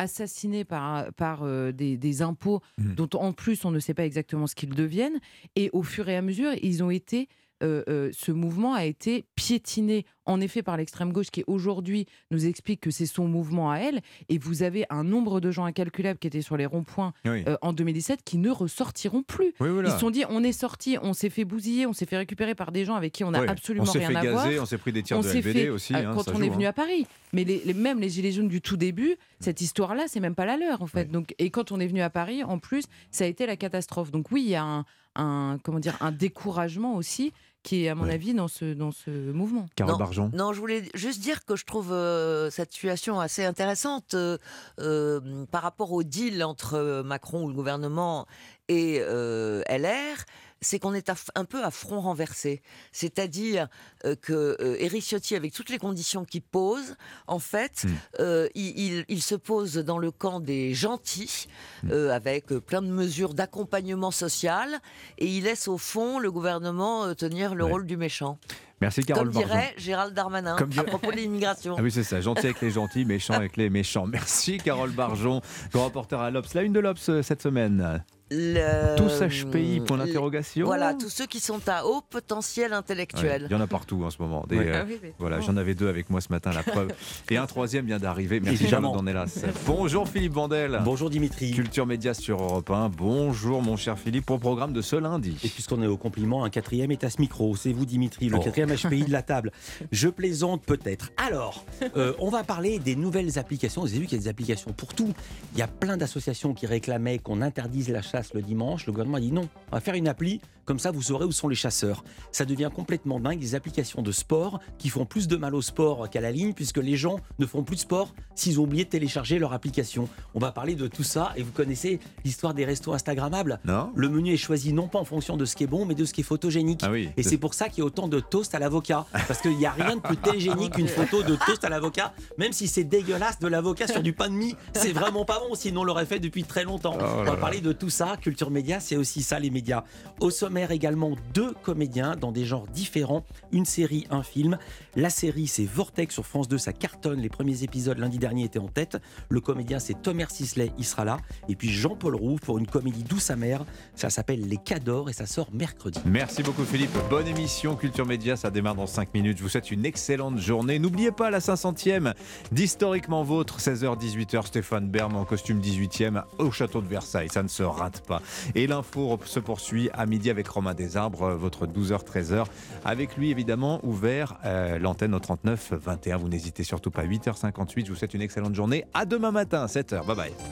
assassinés par, par euh, des, des impôts Mmh. dont en plus on ne sait pas exactement ce qu'ils deviennent. Et au fur et à mesure, ils ont été euh, euh, ce mouvement a été piétiné en effet par l'extrême gauche qui aujourd'hui nous explique que c'est son mouvement à elle. Et vous avez un nombre de gens incalculable qui étaient sur les ronds-points Oui. euh, en 2017 qui ne ressortiront plus. Oui, voilà. Ils se sont dit on est sorti, on s'est fait bousiller, on s'est fait récupérer par des gens avec qui on n'a Ouais. absolument On rien fait à gazer, voir. on s'est pris des tirs de s'est LBD fait- aussi, hein, quand on joue, est venu hein. à Paris. Mais les, les- même les gilets jaunes du tout début, cette histoire-là, c'est même pas la leur en fait. Donc et quand on est venu à Paris, en plus, ça a été la catastrophe. Donc oui, il y a un, un- comment dire un découragement aussi qui est à mon avis dans ce dans ce mouvement. non, Non, je voulais juste dire que je trouve euh, cette situation assez intéressante euh, euh, par rapport au deal entre Macron ou le gouvernement et euh, LR. C'est qu'on est à un peu à front renversé. C'est-à-dire euh, que euh, Éric Ciotti, avec toutes les conditions qu'il pose, en fait, euh, il, il- il se pose dans le camp des gentils, euh, avec euh, plein de mesures d'accompagnement social, et il laisse au fond le gouvernement tenir le Ouais. rôle du méchant. Merci Carole Comme Barjon. dirait Gérald Darmanin Comme à dirait- propos de l'immigration. Ah oui, c'est ça, gentil avec les gentils, méchant avec les méchants. Merci Carole Barjon, grand reporter à l'Obs. La une de l'Obs cette semaine. Le- Tous HPI, point d'interrogation. Voilà, tous ceux qui sont à haut potentiel Ouais, intellectuel. il y en a partout en ce moment. Des, Ouais. euh, Ah oui, voilà, bon. j'en avais deux avec moi ce matin, la preuve. Et un troisième vient d'arriver. Merci. Charles Dornelas. Bonjour Philippe Vandel. Bonjour Dimitri. Culture Média sur Europe 1. Bonjour mon cher Philippe pour le programme de ce lundi. Et puisqu'on est au compliment, un quatrième est à ce micro. C'est vous, Dimitri, le Oh. quatrième HPI de la table. Je plaisante peut-être. Alors, euh, on va parler des nouvelles applications. Vous avez vu qu'il y a des applications pour tout. Il y a plein d'associations qui réclamaient qu'on interdise la le dimanche. Le gouvernement a dit non, on va faire une appli. Comme ça, vous saurez où sont les chasseurs. Ça devient complètement dingue. Des applications de sport qui font plus de mal au sport qu'à la ligne, puisque les gens ne font plus de sport s'ils ont oublié de télécharger leur application. On va parler de tout ça. Et vous connaissez l'histoire des restos Instagrammables Non. Le menu est choisi non pas en fonction de ce qui est bon, mais de ce qui est photogénique. Ah oui. Et c'est pour ça qu'il y a autant de toast à l'avocat. Parce qu'il n'y a rien de plus télégénique qu'une photo de toast à l'avocat, même si c'est dégueulasse de l'avocat sur du pain de mie. C'est vraiment pas bon, sinon on l'aurait fait depuis très longtemps. Oh on là va parler de tout ça. Culture média, c'est aussi ça, les médias. Au également, deux comédiens dans des genres différents. Une série, un film. La série, c'est Vortex sur France 2. Ça cartonne. Les premiers épisodes lundi dernier étaient en tête. Le comédien, c'est Thomas Sisley. Il sera là. Et puis Jean-Paul Roux pour une comédie douce amère. Ça s'appelle Les Cadors et ça sort mercredi. Merci beaucoup Philippe. Bonne émission Culture Média, ça démarre dans 5 minutes. Je vous souhaite une excellente journée. N'oubliez pas la 500e d'Historiquement Vôtre, 16h-18h, Stéphane Bern en costume 18e au château de Versailles. Ça ne se rate pas. Et l'info se poursuit à midi avec Romain Desarbres, votre 12h-13h. Avec lui évidemment ouvert euh, l'antenne au 39 21. Vous n'hésitez surtout pas. 8h58, je vous souhaite une excellente journée. À demain matin, 7h. Bye bye.